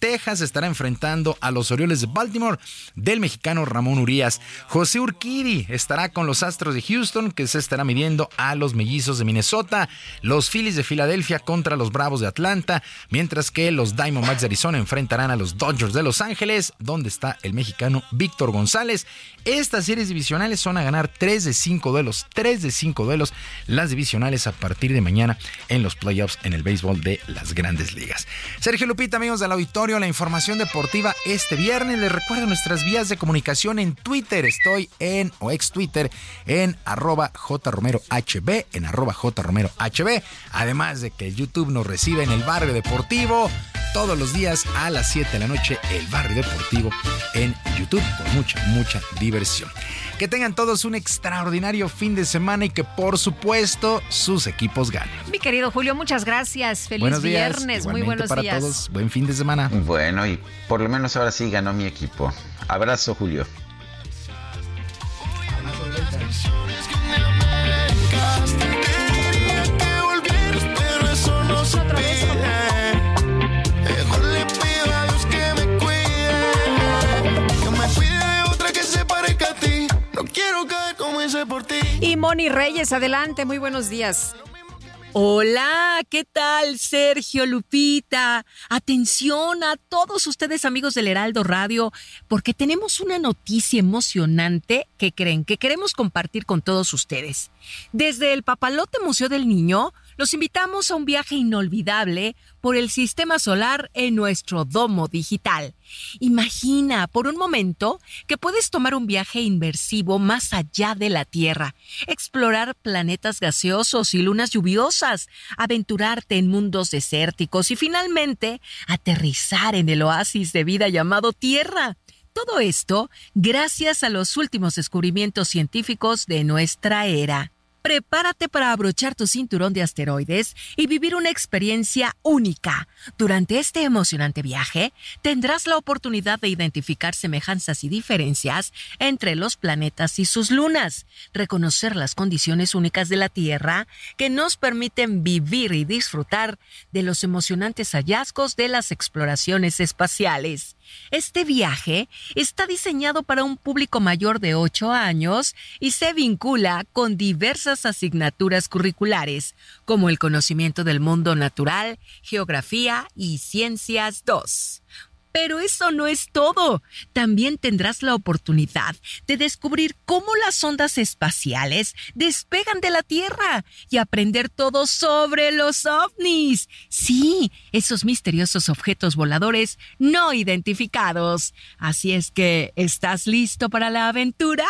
Texas estará enfrentando a los Orioles de Baltimore del mexicano Ramón Urias. José Urquidi estará con los Astros de Houston, que se estará midiendo a los Mellizos de Minnesota. Los Phillies de Filadelfia contra los Bravos de Atlanta, mientras que los Diamondbacks de Arizona enfrentarán a los Dodgers de Los Ángeles, donde está el mexicano Víctor González. Estas series divisionales son a ganar 3 de 5 duelos, 3 de 5 duelos las divisionales a partir de mañana en los playoffs en el béisbol de las grandes ligas. Sergio Lupita, amigos del auditorio, la información deportiva este viernes. Les recuerdo nuestras vías de comunicación en Twitter. Estoy en, o ex Twitter, en arroba jromerohb, en arroba jromerohb. Además de que YouTube nos recibe en el barrio deportivo todos los días a las 7 de la noche, el barrio deportivo en YouTube, con mucha, mucha diversión. Que tengan todos un extraordinario fin de semana y que por supuesto sus equipos ganen. Mi querido Julio, muchas gracias. Feliz buenos días. viernes. Muy buenos para días. todos. Buen fin de semana. Bueno, y por lo menos ahora sí ganó mi equipo. Abrazo, Julio. Mejor por ti. Y Moni Reyes, adelante. Muy buenos días. Hola, ¿qué tal Sergio Lupita? Atención a todos ustedes amigos del Heraldo Radio, porque tenemos una noticia emocionante que creen que queremos compartir con todos ustedes. Desde el Papalote Museo del Niño, los invitamos a un viaje inolvidable por el sistema solar en nuestro domo digital. Imagina por un momento que puedes tomar un viaje inmersivo más allá de la Tierra, explorar planetas gaseosos y lunas lluviosas, aventurarte en mundos desérticos y finalmente aterrizar en el oasis de vida llamado Tierra. Todo esto gracias a los últimos descubrimientos científicos de nuestra era. Prepárate para abrochar tu cinturón de asteroides y vivir una experiencia única. Durante este emocionante viaje, tendrás la oportunidad de identificar semejanzas y diferencias entre los planetas y sus lunas, reconocer las condiciones únicas de la Tierra que nos permiten vivir y disfrutar de los emocionantes hallazgos de las exploraciones espaciales. Este viaje está diseñado para un público mayor de 8 años y se vincula con diversas asignaturas curriculares, como el conocimiento del mundo natural, geografía y ciencias 2. Pero eso no es todo. También tendrás la oportunidad de descubrir cómo las ondas espaciales despegan de la Tierra y aprender todo sobre los ovnis. Sí, esos misteriosos objetos voladores no identificados. Así es que, ¿estás listo para la aventura?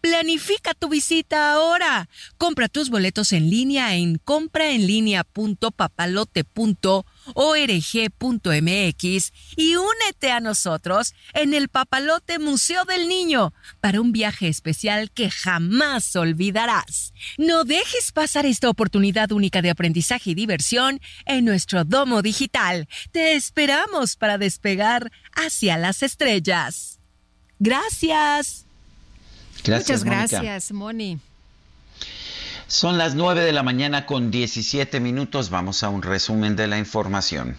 Planifica tu visita ahora. Compra tus boletos en línea en compraenlinea.papalote.org.mx y únete a nosotros en el Papalote Museo del Niño para un viaje especial que jamás olvidarás. No dejes pasar esta oportunidad única de aprendizaje y diversión en nuestro domo digital. Te esperamos para despegar hacia las estrellas. Gracias. Gracias, Muchas Mónica. gracias, Moni. Son las 9 de la mañana con 17 minutos. Vamos a un resumen de la información.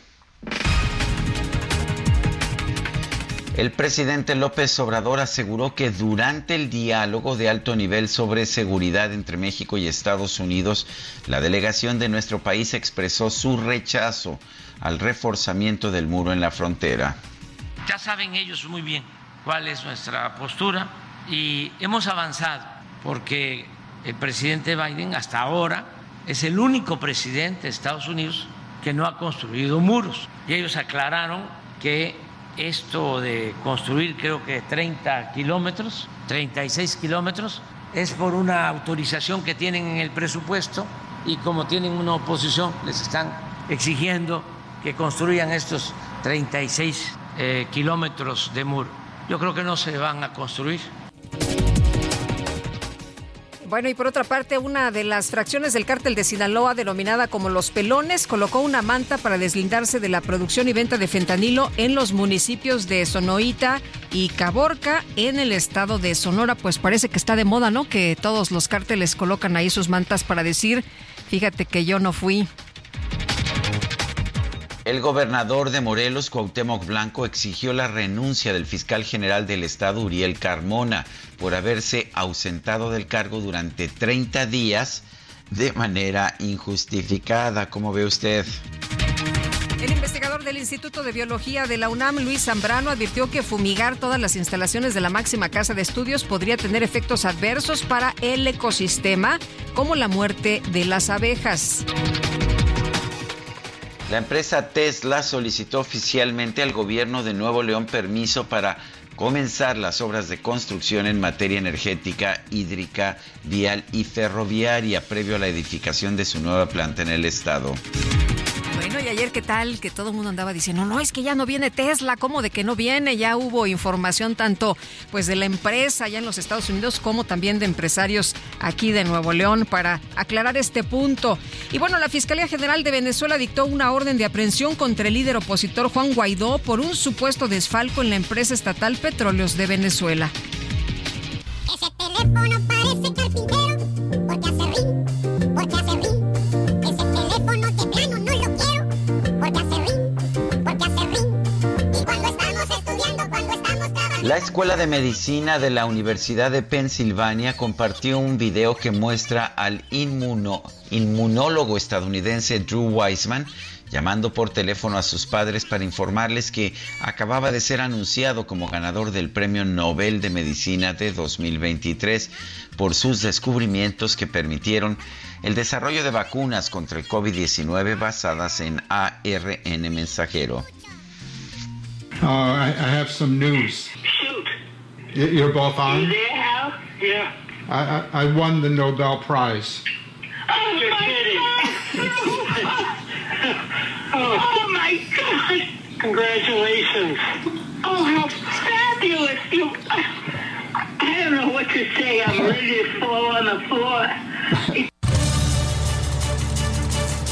El presidente López Obrador aseguró que durante el diálogo de alto nivel sobre seguridad entre México y Estados Unidos, la delegación de nuestro país expresó su rechazo al reforzamiento del muro en la frontera. Ya saben ellos muy bien cuál es nuestra postura y hemos avanzado porque el presidente Biden hasta ahora es el único presidente de Estados Unidos que no ha construido muros. Y ellos aclararon que esto de construir creo que 30 kilómetros, 36 kilómetros, es por una autorización que tienen en el presupuesto y como tienen una oposición les están exigiendo que construyan estos 36 eh, kilómetros de muro. Yo creo que no se van a construir. Bueno, y por otra parte, una de las fracciones del cártel de Sinaloa, denominada como Los Pelones, colocó una manta para deslindarse de la producción y venta de fentanilo en los municipios de Sonoita y Caborca, en el estado de Sonora. Pues parece que está de moda, ¿no? Que todos los cárteles colocan ahí sus mantas para decir, fíjate que yo no fui. El gobernador de Morelos, Cuauhtémoc Blanco, exigió la renuncia del fiscal general del estado, Uriel Carmona, por haberse ausentado del cargo durante 30 días de manera injustificada. ¿Cómo ve usted? El investigador del Instituto de Biología de la UNAM, Luis Zambrano, advirtió que fumigar todas las instalaciones de la máxima casa de estudios podría tener efectos adversos para el ecosistema, como la muerte de las abejas. La empresa Tesla solicitó oficialmente al gobierno de Nuevo León permiso para comenzar las obras de construcción en materia energética, hídrica, vial y ferroviaria previo a la edificación de su nueva planta en el estado. Bueno, y ayer qué tal que todo el mundo andaba diciendo, no, es que ya no viene Tesla, ¿cómo de que no viene? Ya hubo información tanto pues de la empresa allá en los Estados Unidos como también de empresarios aquí de Nuevo León para aclarar este punto. Y bueno, la Fiscalía General de Venezuela dictó una orden de aprehensión contra el líder opositor Juan Guaidó por un supuesto desfalco en la empresa estatal Petróleos de Venezuela. Ese teléfono parece carpintero, La Escuela de Medicina de la Universidad de Pensilvania compartió un video que muestra al inmunólogo estadounidense Drew Weissman llamando por teléfono a sus padres para informarles que acababa de ser anunciado como ganador del Premio Nobel de Medicina de 2023 por sus descubrimientos que permitieron el desarrollo de vacunas contra el COVID-19 basadas en ARN mensajero. Uh, I, I have some news. Shoot. You're both You on? there, Hal? Yeah. I, I, I won the Nobel Prize. Oh, You're kidding. (laughs) oh. my God. Congratulations. Oh, how fabulous. You, I don't know what to say. I'm ready to fall on the floor.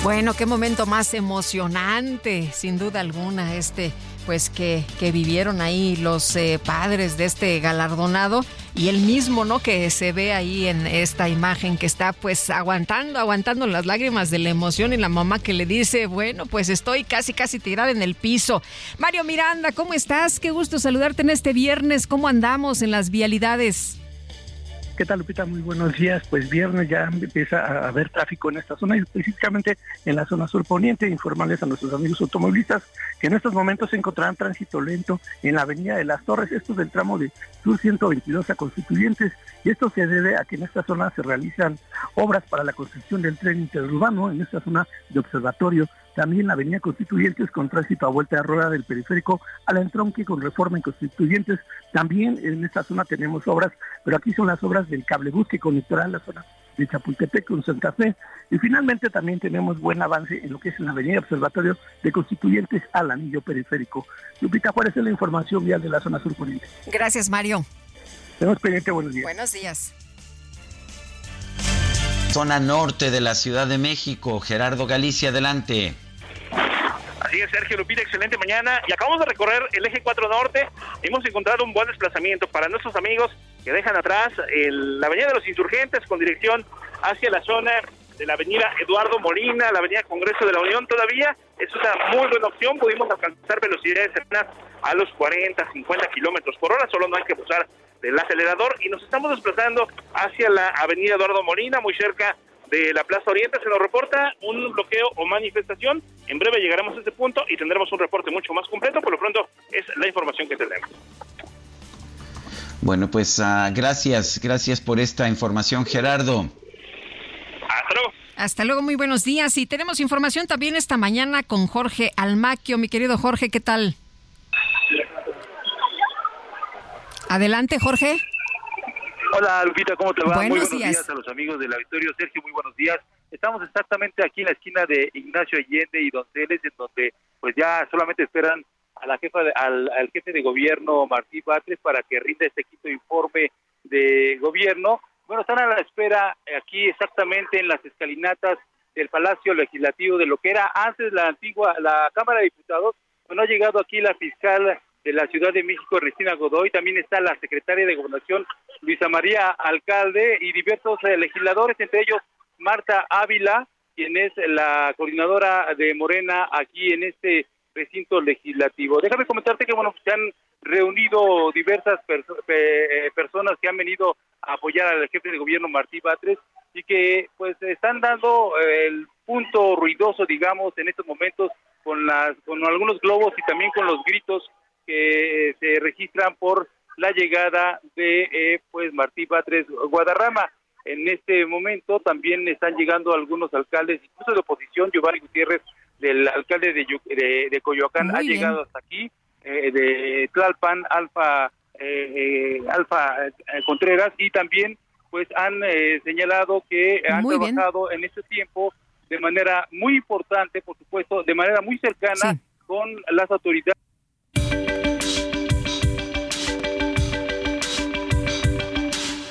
Bueno, qué momento más emocionante, sin duda alguna, este, pues que, que vivieron ahí los eh, padres de este galardonado y el mismo, ¿no? Que se ve ahí en esta imagen que está pues aguantando, aguantando las lágrimas de la emoción y la mamá que le dice, bueno, pues estoy casi, casi tirada en el piso. Mario Miranda, ¿cómo estás? Qué gusto saludarte en este viernes. ¿Cómo andamos en las vialidades? ¿Qué tal, Lupita? Muy buenos días. Pues viernes ya empieza a haber tráfico en esta zona y específicamente en la zona sur poniente. Informarles a nuestros amigos automovilistas que en estos momentos se encontrarán tránsito lento en la avenida de las Torres. Esto es del tramo de Sur 122 a Constituyentes. Y esto se debe a que en esta zona se realizan obras para la construcción del tren interurbano, en esta zona de observatorio también la avenida Constituyentes con tránsito a vuelta de rueda del periférico al entronque con reforma en Constituyentes. También en esta zona tenemos obras, pero aquí son las obras del cablebús que conectará la zona de Chapultepec con Santa Fe. Y finalmente también tenemos buen avance en lo que es la avenida Observatorio de Constituyentes al anillo periférico. Lupita Juárez es la información vial de la zona sur poniente. Gracias, Mario. Tenemos pendiente, buenos días. Buenos días. Zona norte de la Ciudad de México, Gerardo Galicia, adelante. Así Sergio Lupita, excelente mañana. Y acabamos de recorrer el eje 4 Norte. Hemos encontrado un buen desplazamiento para nuestros amigos que dejan atrás el- la Avenida de los Insurgentes con dirección hacia la zona de la Avenida Eduardo Molina, la Avenida Congreso de la Unión. Todavía es una muy buena opción. Pudimos alcanzar velocidades cercanas a los 40, 50 kilómetros por hora. Solo no hay que abusar del acelerador. Y nos estamos desplazando hacia la Avenida Eduardo Molina, muy cerca de la Plaza Oriente. Se nos reporta un bloqueo o manifestación. En breve llegaremos a ese punto y tendremos un reporte mucho más completo. Por lo pronto es la información que tenemos. Bueno, pues ah, gracias, gracias por esta información, Gerardo. Hasta luego. Hasta luego, muy buenos días. Y tenemos información también esta mañana con Jorge Almaquio. Mi querido Jorge, ¿qué tal? Adelante, Jorge. Hola Lupita, ¿cómo te va? Buenos muy buenos días. días. a los amigos del auditorio. Sergio, muy buenos días. Estamos exactamente aquí en la esquina de Ignacio Allende y Donceles, en donde pues ya solamente esperan a la jefa de- al, al jefe de gobierno Martí Batres para que rinda este quinto informe de gobierno. Bueno, están a la espera eh, aquí exactamente en las escalinatas del Palacio Legislativo de lo que era antes la antigua la Cámara de Diputados. Bueno, ha llegado aquí la fiscal de la Ciudad de México, Cristina Godoy, también está la secretaria de Gobernación, Luisa María Alcalde, y diversos eh, legisladores, entre ellos Marta Ávila, quien es la coordinadora de Morena aquí en este recinto legislativo. Déjame comentarte que, bueno, se han reunido diversas eh, personas que han venido a apoyar al jefe de gobierno Martí Batres y que pues están dando eh, el punto ruidoso, digamos, en estos momentos con las con algunos globos y también con los gritos que eh, se registran por la llegada de eh, pues Martí Batres Guadarrama. En este momento también están llegando algunos alcaldes, incluso de oposición, Giovanni Gutiérrez, del alcalde de, de, de Coyoacán, Muy ha bien. llegado hasta aquí, eh, de Tlalpan, Alfa, eh, eh, Alfa Contreras, y también pues han eh, señalado que han Muy bien. trabajado en este tiempo de manera muy importante, por supuesto, de manera muy cercana con las autoridades.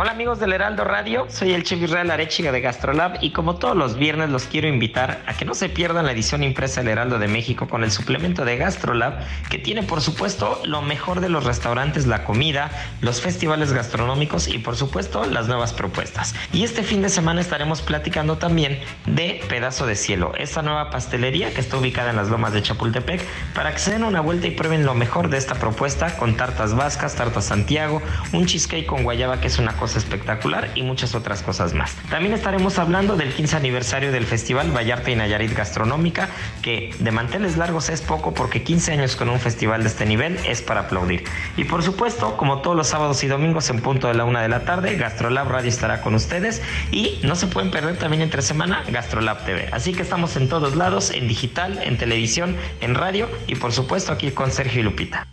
Hola amigos del Heraldo Radio, soy el chef Israel Arechiga de Gastrolab y como todos los viernes los quiero invitar a que no se pierdan la edición impresa del Heraldo de México con el suplemento de Gastrolab que tiene por supuesto lo mejor de los restaurantes, la comida, los festivales gastronómicos y por supuesto las nuevas propuestas. Y este fin de semana estaremos platicando también de Pedazo de Cielo, esta nueva pastelería que está ubicada en las lomas de Chapultepec para que se den una vuelta y prueben lo mejor de esta propuesta con tartas vascas, tartas Santiago, un cheesecake con guayaba que es una cosa espectacular y muchas otras cosas más. También estaremos hablando del 15 aniversario del Festival Vallarta y Nayarit Gastronómica, que de manteles largos es poco porque 15 años con un festival de este nivel es para aplaudir. Y por supuesto, como todos los sábados y domingos en punto de la una de la tarde, Gastrolab Radio estará con ustedes y no se pueden perder también entre semana Gastrolab TV. Así que estamos en todos lados, en digital, en televisión, en radio y por supuesto aquí con Sergio y Lupita.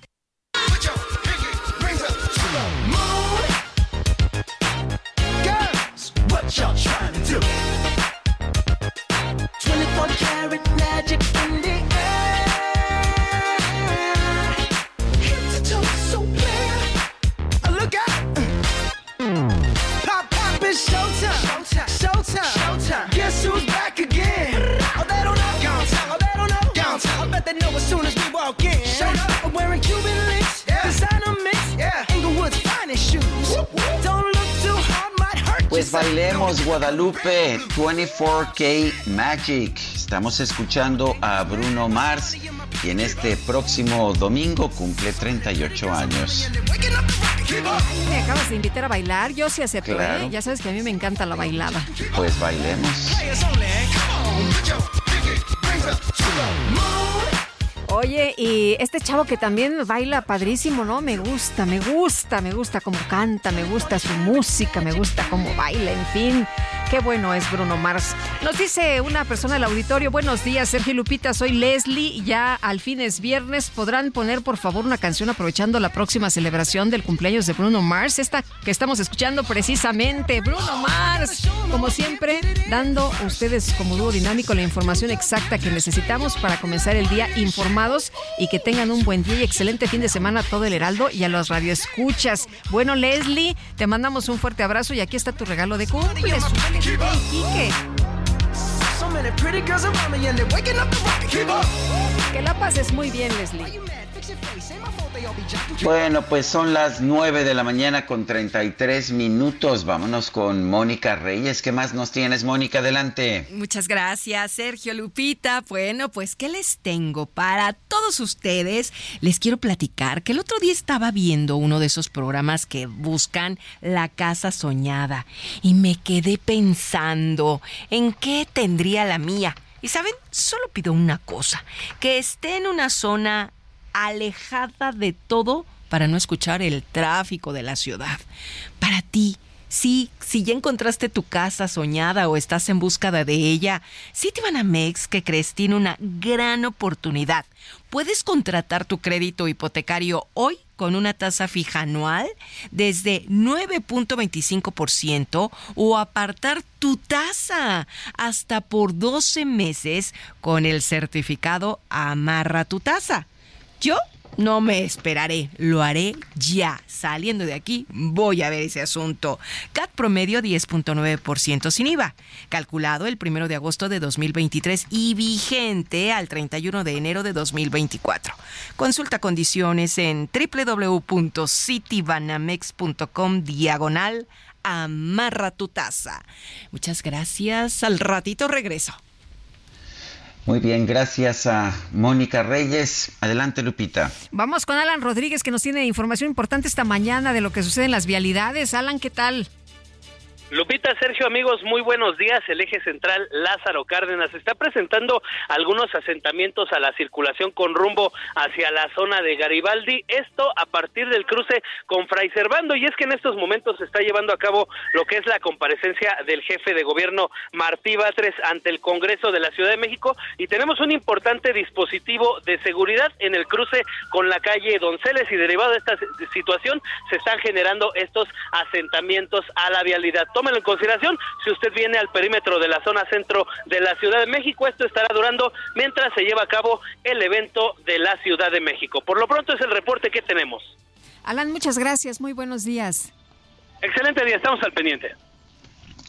Bailemos Guadalupe 24K Magic. Estamos escuchando a Bruno Mars, quien este próximo domingo cumple 38 años. Me acabas de invitar a bailar, yo sí acepto, ¿eh? Ya sabes que a mí me encanta la bailada. Pues bailemos. Oye, y este chavo que también baila padrísimo, ¿no? Me gusta, me gusta, me gusta cómo canta, me gusta su música, me gusta cómo baila, en fin. Qué bueno es Bruno Mars. Nos dice una persona del auditorio, buenos días, Sergio Lupita, soy Leslie, ya al fin es viernes, ¿podrán poner por favor una canción aprovechando la próxima celebración del cumpleaños de Bruno Mars? Esta que estamos escuchando precisamente, Bruno Mars, como siempre, dando a ustedes como dúo dinámico la información exacta que necesitamos para comenzar el día informados y que tengan un buen día y excelente fin de semana a todo el Heraldo y a los radioescuchas. Bueno, Leslie, te mandamos un fuerte abrazo y aquí está tu regalo de cumple. Que la pases muy bien, Leslie. Bueno, pues son las 9 de la mañana con 33 minutos. Vámonos con Mónica Reyes. ¿Qué más nos tienes, Mónica? Adelante. Muchas gracias, Sergio Lupita. Bueno, pues, ¿qué les tengo para todos ustedes? Les quiero platicar que el otro día estaba viendo uno de esos programas que buscan la casa soñada y me quedé pensando en qué tendría la mía. Y saben, solo pido una cosa, que esté en una zona alejada de todo para no escuchar el tráfico de la ciudad. Para ti, sí, si ya encontraste tu casa soñada o estás en búsqueda de ella, Citibanamex, que crees, tiene una gran oportunidad. Puedes contratar tu crédito hipotecario hoy con una tasa fija anual desde 9.25% o apartar tu tasa hasta por 12 meses con el certificado Amarra tu tasa. Yo no me esperaré, lo haré ya. Saliendo de aquí, voy a ver ese asunto. CAT promedio 10.9% sin IVA, calculado el 1 de agosto de 2023 y vigente al 31 de enero de 2024. Consulta condiciones en www.citibanamex.com diagonal amarra tu taza. Muchas gracias. Al ratito regreso. Muy bien, gracias a Mónica Reyes. Adelante, Lupita. Vamos con Alan Rodríguez que nos tiene información importante esta mañana de lo que sucede en las vialidades. Alan, ¿qué tal? Lupita, Sergio, amigos, muy buenos días. El eje central Lázaro Cárdenas está presentando algunos asentamientos a la circulación con rumbo hacia la zona de Garibaldi. Esto a partir del cruce con Fray Servando. Y es que en estos momentos se está llevando a cabo lo que es la comparecencia del jefe de gobierno Martí Batres ante el Congreso de la Ciudad de México. Y tenemos un importante dispositivo de seguridad en el cruce con la calle Donceles. Y derivado de esta situación, se están generando estos asentamientos a la vialidad tómelo en consideración. Si usted viene al perímetro de la zona centro de la Ciudad de México, esto estará durando mientras se lleva a cabo el evento de la Ciudad de México. Por lo pronto es el reporte que tenemos. Alan, muchas gracias. Muy buenos días. Excelente día, estamos al pendiente.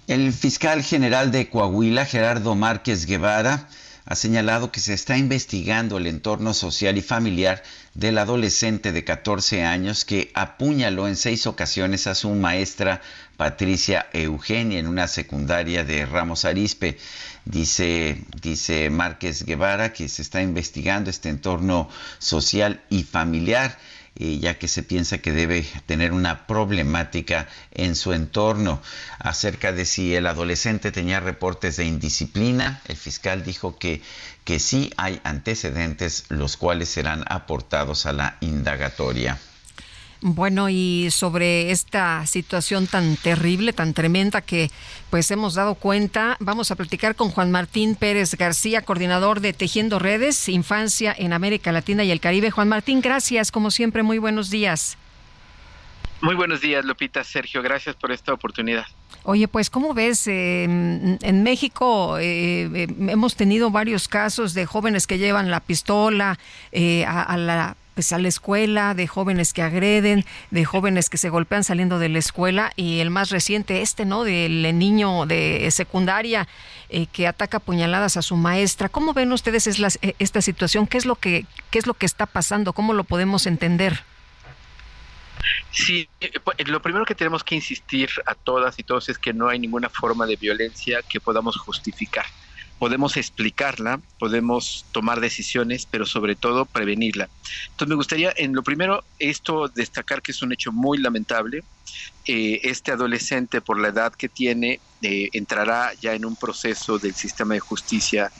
El fiscal general de Coahuila, Gerardo Márquez Guevara, ha señalado que se está investigando el entorno social y familiar del adolescente de 14 años que apuñaló en seis ocasiones a su maestra Patricia Eugenia en una secundaria de Ramos Arispe. Dice, dice Márquez Guevara que se está investigando este entorno social y familiar eh, ya que se piensa que debe tener una problemática en su entorno. Acerca de si el adolescente tenía reportes de indisciplina, el fiscal dijo que, que sí hay antecedentes, los cuales serán aportados a la indagatoria. Bueno, y sobre esta situación tan terrible, tan tremenda que pues hemos dado cuenta, vamos a platicar con Juan Martín Pérez García, coordinador de Tejiendo Redes, Infancia en América Latina y el Caribe. Juan Martín, gracias, como siempre, muy buenos días. Muy buenos días, Lupita, Sergio, gracias por esta oportunidad. Oye, pues, ¿cómo ves? Eh, en México eh, eh, hemos tenido varios casos de jóvenes que llevan la pistola eh, a, a la pues a la escuela, de jóvenes que agreden, de jóvenes que se golpean saliendo de la escuela y el más reciente este, ¿no? Del niño de secundaria eh, que ataca puñaladas a su maestra. ¿Cómo ven ustedes es la, esta situación? ¿Qué es lo que qué es lo que está pasando? ¿Cómo lo podemos entender? Sí, eh, pues, lo primero que tenemos que insistir a todas y todos es que no hay ninguna forma de violencia que podamos justificar. Podemos explicarla, podemos tomar decisiones, pero sobre todo prevenirla. Entonces me gustaría, en lo primero, esto destacar que es un hecho muy lamentable. Eh, este adolescente, por la edad que tiene, eh, entrará ya en un proceso del sistema de justicia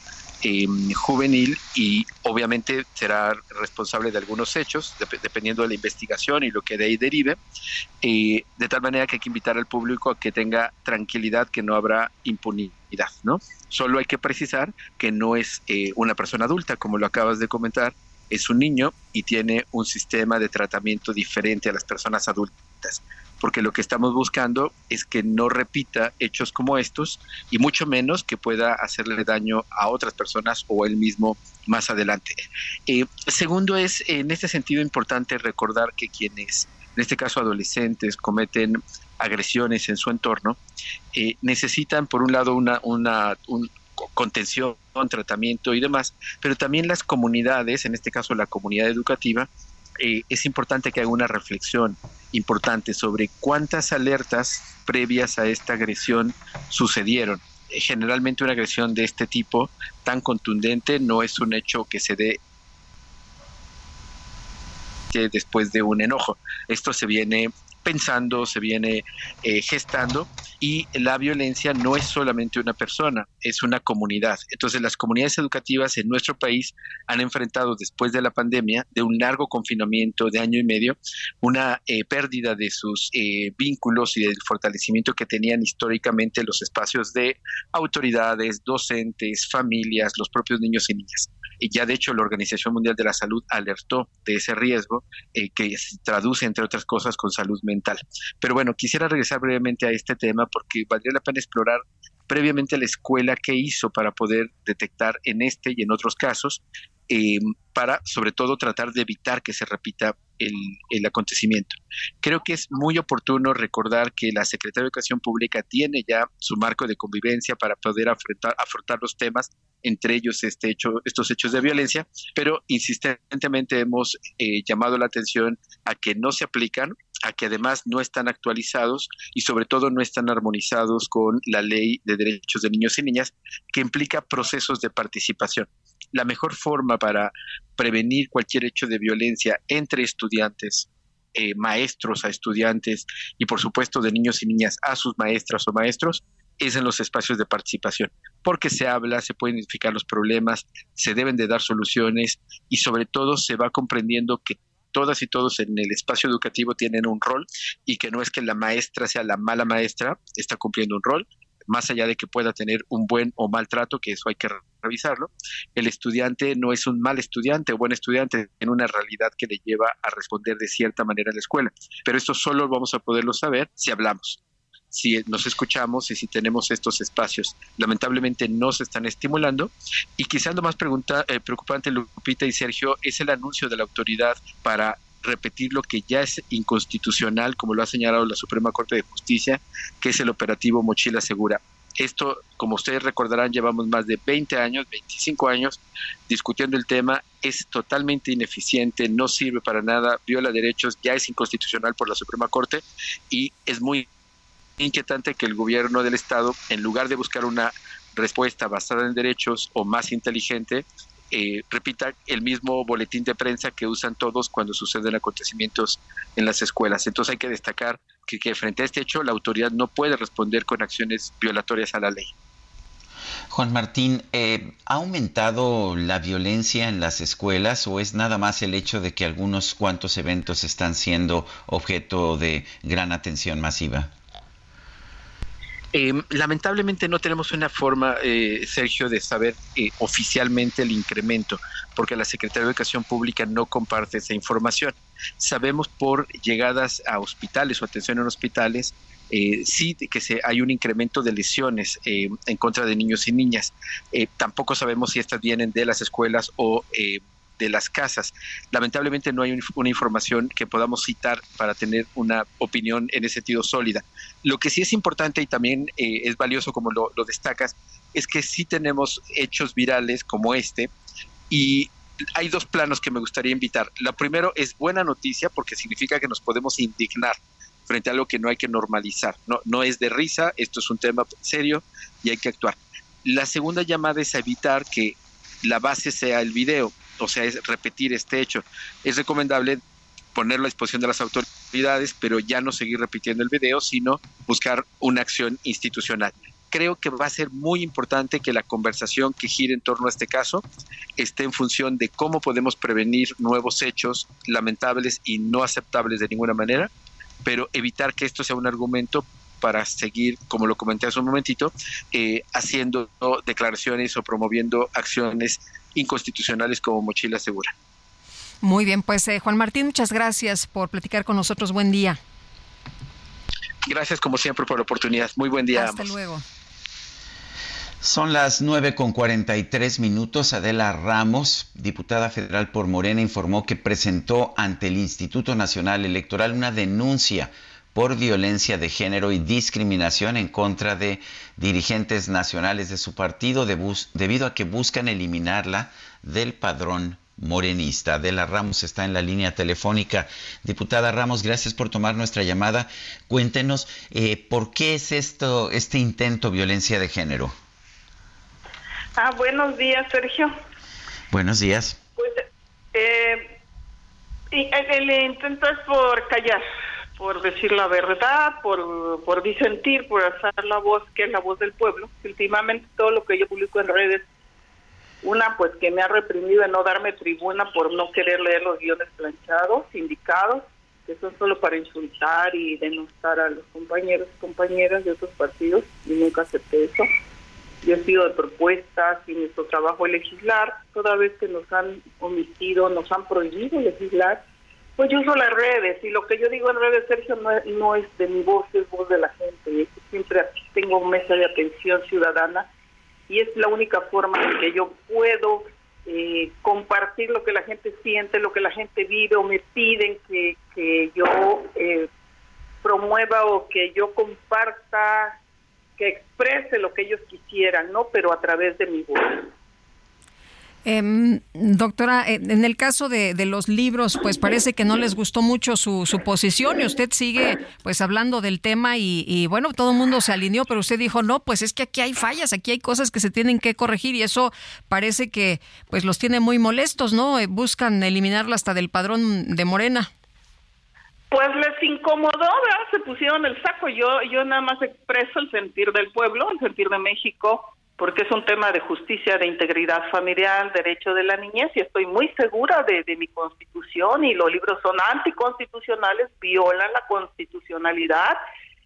eh, juvenil y obviamente será responsable de algunos hechos, dep- dependiendo de la investigación y lo que de ahí derive, eh, de tal manera que hay que invitar al público a que tenga tranquilidad, que no habrá impunidad, ¿no? Solo hay que precisar que no es eh, una persona adulta, como lo acabas de comentar, es un niño y tiene un sistema de tratamiento diferente a las personas adultas porque lo que estamos buscando es que no repita hechos como estos y mucho menos que pueda hacerle daño a otras personas o él mismo más adelante. Eh, segundo es, en este sentido, importante recordar que quienes, en este caso adolescentes, cometen agresiones en su entorno, eh, necesitan, por un lado, una, una un contención, tratamiento y demás, pero también las comunidades, en este caso la comunidad educativa, eh, es importante que haga una reflexión importante sobre cuántas alertas previas a esta agresión sucedieron. Eh, generalmente una agresión de este tipo tan contundente no es un hecho que se dé después de un enojo. Esto se viene pensando, se viene eh, gestando y la violencia no es solamente una persona, es una comunidad. Entonces las comunidades educativas en nuestro país han enfrentado después de la pandemia, de un largo confinamiento de año y medio, una eh, pérdida de sus eh, vínculos y del fortalecimiento que tenían históricamente los espacios de autoridades, docentes, familias, los propios niños y niñas. Ya de hecho la Organización Mundial de la Salud alertó de ese riesgo eh, que se traduce entre otras cosas con salud mental. Pero bueno, quisiera regresar brevemente a este tema porque valdría la pena explorar previamente la escuela qué hizo para poder detectar en este y en otros casos eh, para sobre todo tratar de evitar que se repita el, acontecimiento. Creo que es muy oportuno recordar que la Secretaría de Educación Pública tiene ya su marco de convivencia para poder afrontar, afrontar los temas, entre ellos este hecho, estos hechos de violencia, pero insistentemente hemos eh, llamado la atención a que no se aplican, a que además no están actualizados y sobre todo no están armonizados con la ley de derechos de niños y niñas, que implica procesos de participación la mejor forma para prevenir cualquier hecho de violencia entre estudiantes, eh, maestros a estudiantes y por supuesto de niños y niñas a sus maestras o maestros es en los espacios de participación, porque se habla, se pueden identificar los problemas, se deben de dar soluciones y sobre todo se va comprendiendo que todas y todos en el espacio educativo tienen un rol y que no es que la maestra sea la mala maestra, está cumpliendo un rol, más allá de que pueda tener un buen o mal trato, que eso hay que revisarlo, el estudiante no es un mal estudiante o buen estudiante, en una realidad que le lleva a responder de cierta manera en la escuela. Pero esto solo vamos a poderlo saber si hablamos, si nos escuchamos y si tenemos estos espacios. Lamentablemente no se están estimulando y quizás lo más pregunta, eh, preocupante, Lupita y Sergio, es el anuncio de la autoridad para repetir lo que ya es inconstitucional, como lo ha señalado la Suprema Corte de Justicia, que es el operativo Mochila Segura. Esto, como ustedes recordarán, llevamos más de 20 años, 25 años discutiendo el tema, es totalmente ineficiente, no sirve para nada, viola derechos, ya es inconstitucional por la Suprema Corte y es muy inquietante que el gobierno del Estado, en lugar de buscar una respuesta basada en derechos o más inteligente, eh, repita el mismo boletín de prensa que usan todos cuando suceden acontecimientos en las escuelas. Entonces hay que destacar que, frente a este hecho la autoridad no puede responder con acciones violatorias a la ley. Juan Martín, eh, ¿ha aumentado la violencia en las escuelas o es nada más el hecho de que algunos cuantos eventos están siendo objeto de gran atención masiva? Eh, lamentablemente no tenemos una forma, eh, Sergio, de saber eh, oficialmente el incremento, porque la Secretaría de Educación Pública no comparte esa información. Sabemos por llegadas a hospitales o atención en hospitales, sí que se, hay un incremento de lesiones en contra de niños y niñas. tampoco sabemos si estas vienen de las escuelas o de las casas. Lamentablemente no hay una información que podamos citar para tener una opinión en ese sentido sólida. Lo que sí es importante y también eh, es valioso como lo, lo, destacas, es que sí tenemos hechos virales como este y hay dos planos que me gustaría invitar. La primero es buena noticia porque significa que nos podemos indignar frente a algo que no hay que normalizar. No, no es de risa, esto es un tema serio y hay que actuar. La segunda llamada es a evitar que la base sea el video, o sea, es repetir este hecho. Es recomendable ponerlo a disposición de las autoridades, pero ya no seguir repitiendo el video, sino buscar una acción institucional creo que va a ser muy importante que la conversación que gire en torno a este caso esté en función de cómo podemos prevenir nuevos hechos lamentables y no aceptables de ninguna manera, pero evitar que esto sea un argumento para seguir, como lo comenté hace un momentito, eh, haciendo declaraciones o promoviendo acciones inconstitucionales como mochila segura. Muy bien, pues eh, Juan Martín, muchas gracias por platicar con nosotros. Buen día. Gracias como siempre por la oportunidad. Muy buen día. Hasta luego. Son las nueve con tres minutos. Adela Ramos, diputada federal por Morena, informó que presentó ante el Instituto Nacional Electoral una denuncia por violencia de género y discriminación en contra de dirigentes nacionales de su partido debido a que buscan eliminarla del padrón morenista. Adela Ramos está en la línea telefónica. Diputada Ramos, gracias por tomar nuestra llamada. Cuéntenos eh, por qué es esto, este intento violencia de género. Ah, buenos días, Sergio. Buenos días. Pues, eh, el, intento es por callar, por decir la verdad, por, por disentir, por hacer la voz que es la voz del pueblo. Últimamente todo lo que yo publico en redes una, pues que me ha reprimido en no darme tribuna por no querer leer los guiones planchados, indicados, que son solo para insultar y denostar a los compañeros y compañeras de otros partidos, y nunca acepté eso. Yo he sido de propuestas y nuestro trabajo es legislar, toda vez que nos han omitido, nos han prohibido legislar, pues yo uso las redes y lo que yo digo en redes, Sergio, no es, de mi voz, es voz de la gente. Siempre tengo mesa de atención ciudadana y es la única forma en que yo puedo eh, compartir lo que la gente siente, lo que la gente vive o me piden que, que yo eh, promueva o que yo comparta, que exprese lo que ellos quisieran, ¿no? Pero a través de mi voz. Eh, doctora, en el caso de, los libros, pues parece que no les gustó mucho su, su posición y usted sigue pues hablando del tema y, bueno, todo el mundo se alineó, pero usted dijo, no, pues es que aquí hay fallas, aquí hay cosas que se tienen que corregir y eso parece que pues los tiene muy molestos, ¿no? Eh, buscan eliminarla hasta del padrón de Morena. Pues les incomodó, ¿verdad? Se pusieron el saco. Yo, yo nada más expreso el sentir del pueblo, el sentir de México porque es un tema de justicia, de integridad familiar, derecho de la niñez, y estoy muy segura de, mi constitución, y los libros son anticonstitucionales, violan la constitucionalidad,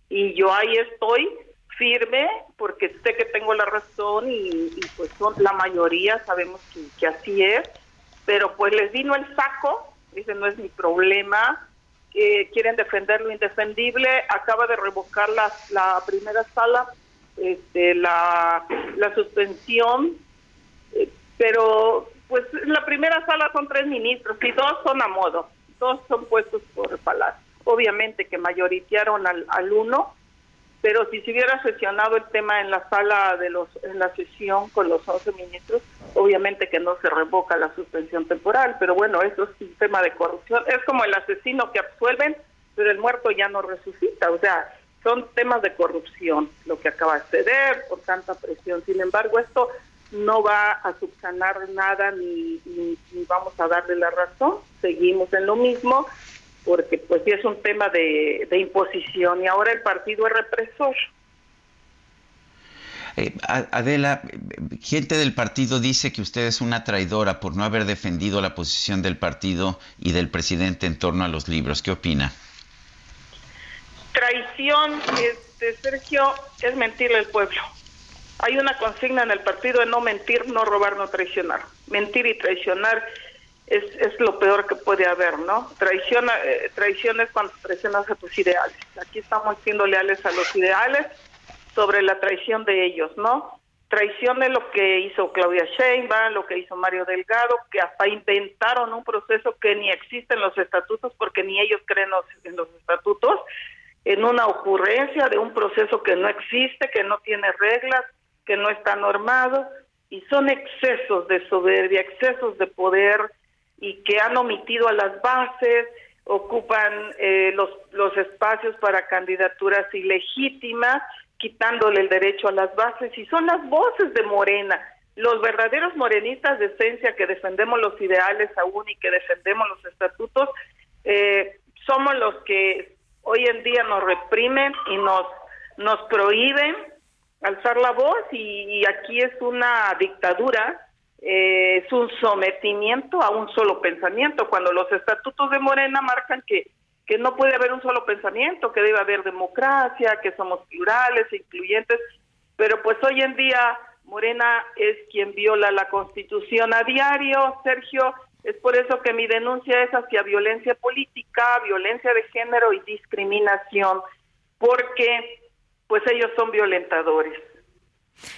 y yo ahí estoy firme porque sé que tengo la razón y, pues son la mayoría sabemos que, así es, pero pues les vino el saco, dicen no es mi problema, quieren defender lo indefendible, acaba de revocar la primera sala este, la, suspensión, eh, pero pues la primera sala son tres ministros y dos son a modo, dos son puestos por Palacio. Obviamente que mayoritearon al, al uno, pero si se hubiera sesionado el tema en la sala de los en la sesión con los 11 ministros, obviamente que no se revoca la suspensión temporal, pero bueno, eso es un tema de corrupción, es como el asesino que absuelven, pero el muerto ya no resucita, o sea, son temas de corrupción lo que acaba de ceder por tanta presión. Sin embargo, esto no va a subsanar nada ni, ni, vamos a darle la razón. Seguimos en lo mismo porque pues sí es un tema de, imposición y ahora el partido es represor. Eh, Adela, gente del partido dice que usted es una traidora por no haber defendido la posición del partido y del presidente en torno a los libros. ¿Qué opina? Traición, este, Sergio, es mentirle al pueblo. Hay una consigna en el partido de no mentir, no robar, no traicionar. Mentir y traicionar es, es lo peor que puede haber, ¿no? Traición, eh, traición es cuando traicionas a tus ideales. Aquí estamos siendo leales a los ideales sobre la traición de ellos, ¿no? Traición es lo que hizo Claudia Sheinbaum, lo que hizo Mario Delgado, que hasta inventaron un proceso que ni existe en los estatutos porque ni ellos creen en los estatutos en una ocurrencia de un proceso que no existe, que no tiene reglas, que no está normado. y son excesos de soberbia, excesos de poder y que han omitido a las bases, ocupan eh, los, los espacios para candidaturas ilegítimas, quitándole el derecho a las bases y son las voces de Morena, los verdaderos morenistas de esencia que defendemos los ideales aún y que defendemos los estatutos, eh, somos los que hoy en día nos reprimen y nos, nos prohíben alzar la voz y, y aquí es una dictadura, eh, es un sometimiento a un solo pensamiento, cuando los estatutos de Morena marcan que, que no puede haber un solo pensamiento, que debe haber democracia, que somos plurales, e incluyentes, pero pues hoy en día Morena es quien viola la constitución a diario, Sergio, es por eso que mi denuncia es hacia violencia política, violencia de género y discriminación, porque pues ellos son violentadores.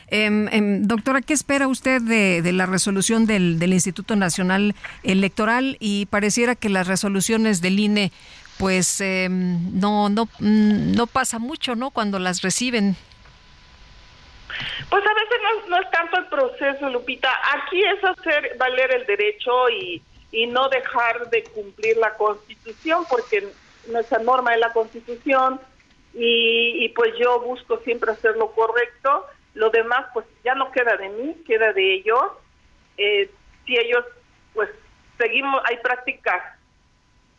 Em, doctora, ¿qué espera usted de, de la resolución del, del, Instituto Nacional Electoral? Y pareciera que las resoluciones del INE, pues eh, no, no, mm, no pasa mucho, ¿no? Cuando las reciben. Pues a veces no, es tanto el proceso, Lupita. Aquí es hacer valer el derecho y, y no dejar de cumplir la Constitución, porque nuestra norma es la Constitución y, y pues yo busco siempre hacer lo correcto. Lo demás, pues ya no queda de mí, queda de ellos. Eh, si ellos, pues seguimos, hay prácticas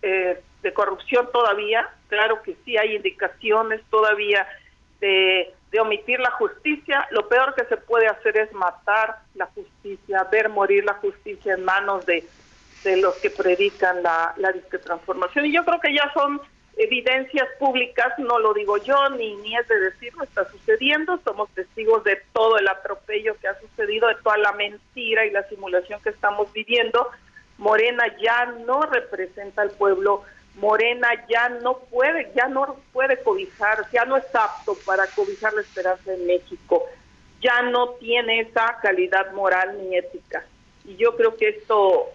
eh, de corrupción todavía, claro que sí, hay indicaciones todavía de de omitir la justicia, lo peor que se puede hacer es matar la justicia, ver morir la justicia en manos de, de los que predican la, la transformación. Y yo creo que ya son evidencias públicas, no lo digo yo, ni, ni es de decirlo, está sucediendo, somos testigos de todo el atropello que ha sucedido, de toda la mentira y la simulación que estamos viviendo. Morena ya no representa al pueblo, Morena ya no puede, ya no puede cobijar, ya no es apto para cobijar la esperanza en México, ya no tiene esa calidad moral ni ética. Y yo creo que esto,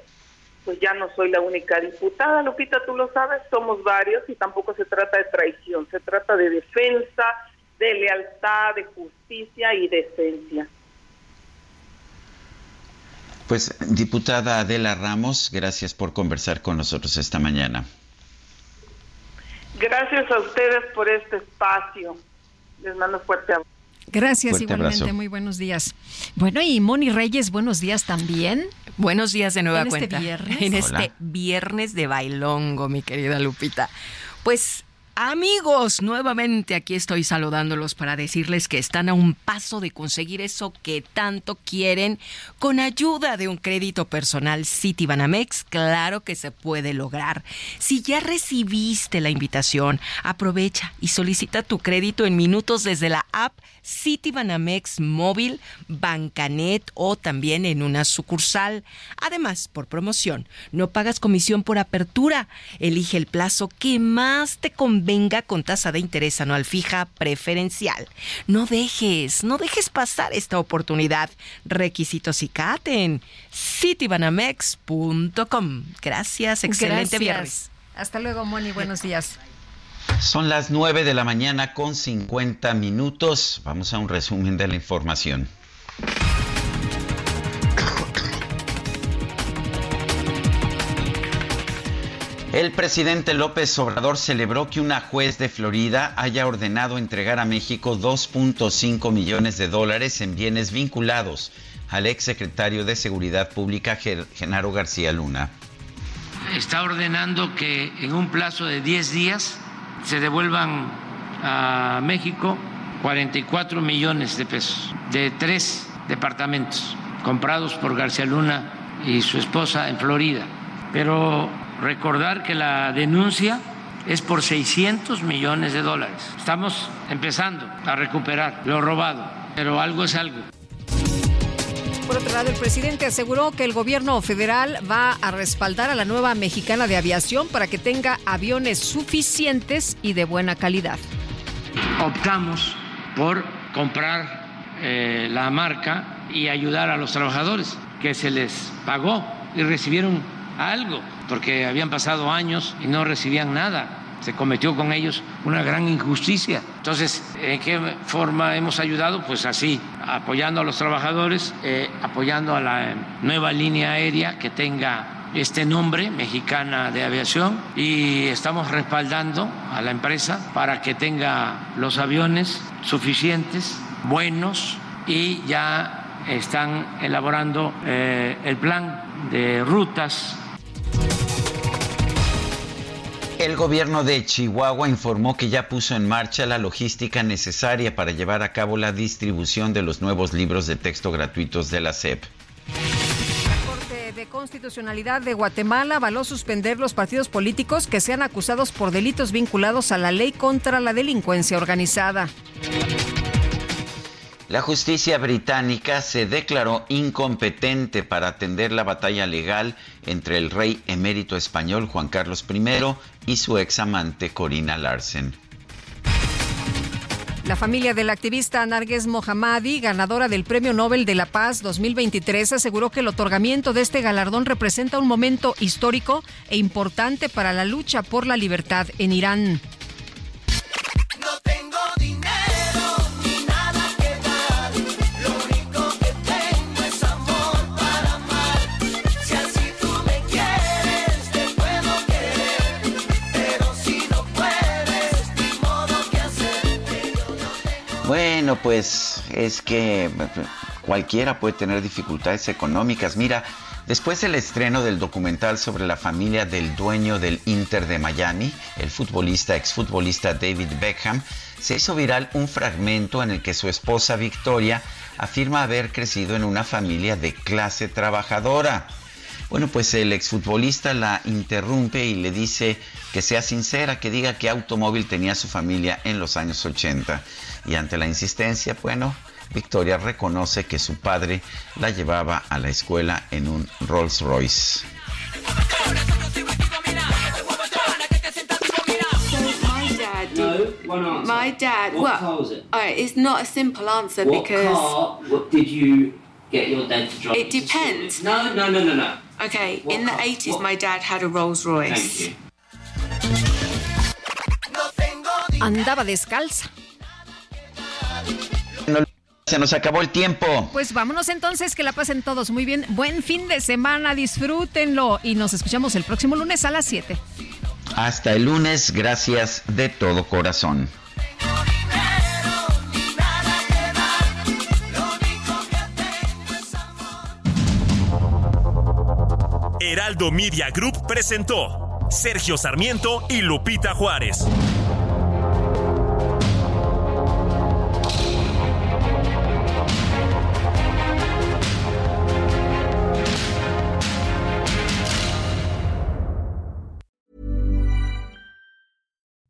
pues ya no soy la única diputada, Lupita, tú lo sabes, somos varios y tampoco se trata de traición, se trata de defensa, de lealtad, de justicia y decencia. Pues, diputada Adela Ramos, gracias por conversar con nosotros esta mañana. Gracias a ustedes por este espacio. Les mando fuerte abrazo. Gracias, fuerte igualmente. Abrazo. Muy buenos días. Bueno, y Moni Reyes, buenos días también. Buenos días de nueva ¿En cuenta. Este viernes? En este viernes de bailongo, mi querida Lupita. Pues Amigos, nuevamente aquí estoy saludándolos para decirles que están a un paso de conseguir eso que tanto quieren con ayuda de un crédito personal Citibanamex. Claro que se puede lograr. Si ya recibiste la invitación, aprovecha y solicita tu crédito en minutos desde la app Citibanamex móvil, Bancanet o también en una sucursal. Además, por promoción, no pagas comisión por apertura. Elige el plazo que más te convenga con tasa de interés anual fija preferencial. No dejes, no dejes pasar esta oportunidad. Requisitos y caten. Citibanamex.com. Gracias, excelente Gracias. viernes. Hasta luego, Moni. Buenos días. Son las 9 de la mañana con 50 minutos. Vamos a un resumen de la información. El presidente López Obrador celebró que una juez de Florida haya ordenado entregar a México 2.5 millones de dólares en bienes vinculados al exsecretario de Seguridad Pública, Genaro García Luna. Está ordenando que en un plazo de 10 días se devuelvan a México 44 millones de pesos de tres departamentos comprados por García Luna y su esposa en Florida. Pero recordar que la denuncia es por 600 millones de dólares. Estamos empezando a recuperar lo robado, pero algo es algo. Por otro lado, el presidente aseguró que el gobierno federal va a respaldar a la nueva mexicana de aviación para que tenga aviones suficientes y de buena calidad. Optamos por comprar eh, la marca y ayudar a los trabajadores que se les pagó y recibieron algo, porque habían pasado años y no recibían nada. Se cometió con ellos una gran injusticia. Entonces, ¿en qué forma hemos ayudado? Pues así, apoyando a los trabajadores, eh, apoyando a la nueva línea aérea que tenga este nombre, Mexicana de Aviación, y estamos respaldando a la empresa para que tenga los aviones suficientes, buenos, y ya están elaborando eh, el plan de rutas el gobierno de Chihuahua informó que ya puso en marcha la logística necesaria para llevar a cabo la distribución de los nuevos libros de texto gratuitos de la SEP. La Corte de Constitucionalidad de Guatemala avaló suspender los partidos políticos que sean acusados por delitos vinculados a la ley contra la delincuencia organizada. La justicia británica se declaró incompetente para atender la batalla legal entre el rey emérito español Juan Carlos I y su examante Corina Larsen. La familia del activista Narges Mohammadi, ganadora del Premio Nobel de la Paz 2023, aseguró que el otorgamiento de este galardón representa un momento histórico e importante para la lucha por la libertad en Irán. Bueno, pues es que cualquiera puede tener dificultades económicas. Mira, después del estreno del documental sobre la familia del dueño del Inter de Miami, el futbolista, exfutbolista David Beckham, se hizo viral un fragmento en el que su esposa Victoria afirma haber crecido en una familia de clase trabajadora. Bueno, pues el exfutbolista la interrumpe y le dice que sea sincera, que diga qué automóvil tenía su familia en los años 80. Y ante la insistencia, bueno, Victoria reconoce que su padre la llevaba a la escuela en un Rolls Royce. My dad did. No, one answer. My dad. What well, car was it? all right, it's not a simple answer What because car what did you get your dad to drive? it depends. No, no, no, no, no. Okay, What in the car? 80s, What- my dad had a Rolls Royce. Thank you. Andaba descalza. Se nos acabó el tiempo. Pues vámonos entonces, que la pasen todos muy bien. Buen fin de semana, disfrútenlo y nos escuchamos el próximo lunes a las 7. Hasta el lunes, gracias de todo corazón. Heraldo Media Group presentó Sergio Sarmiento y Lupita Juárez.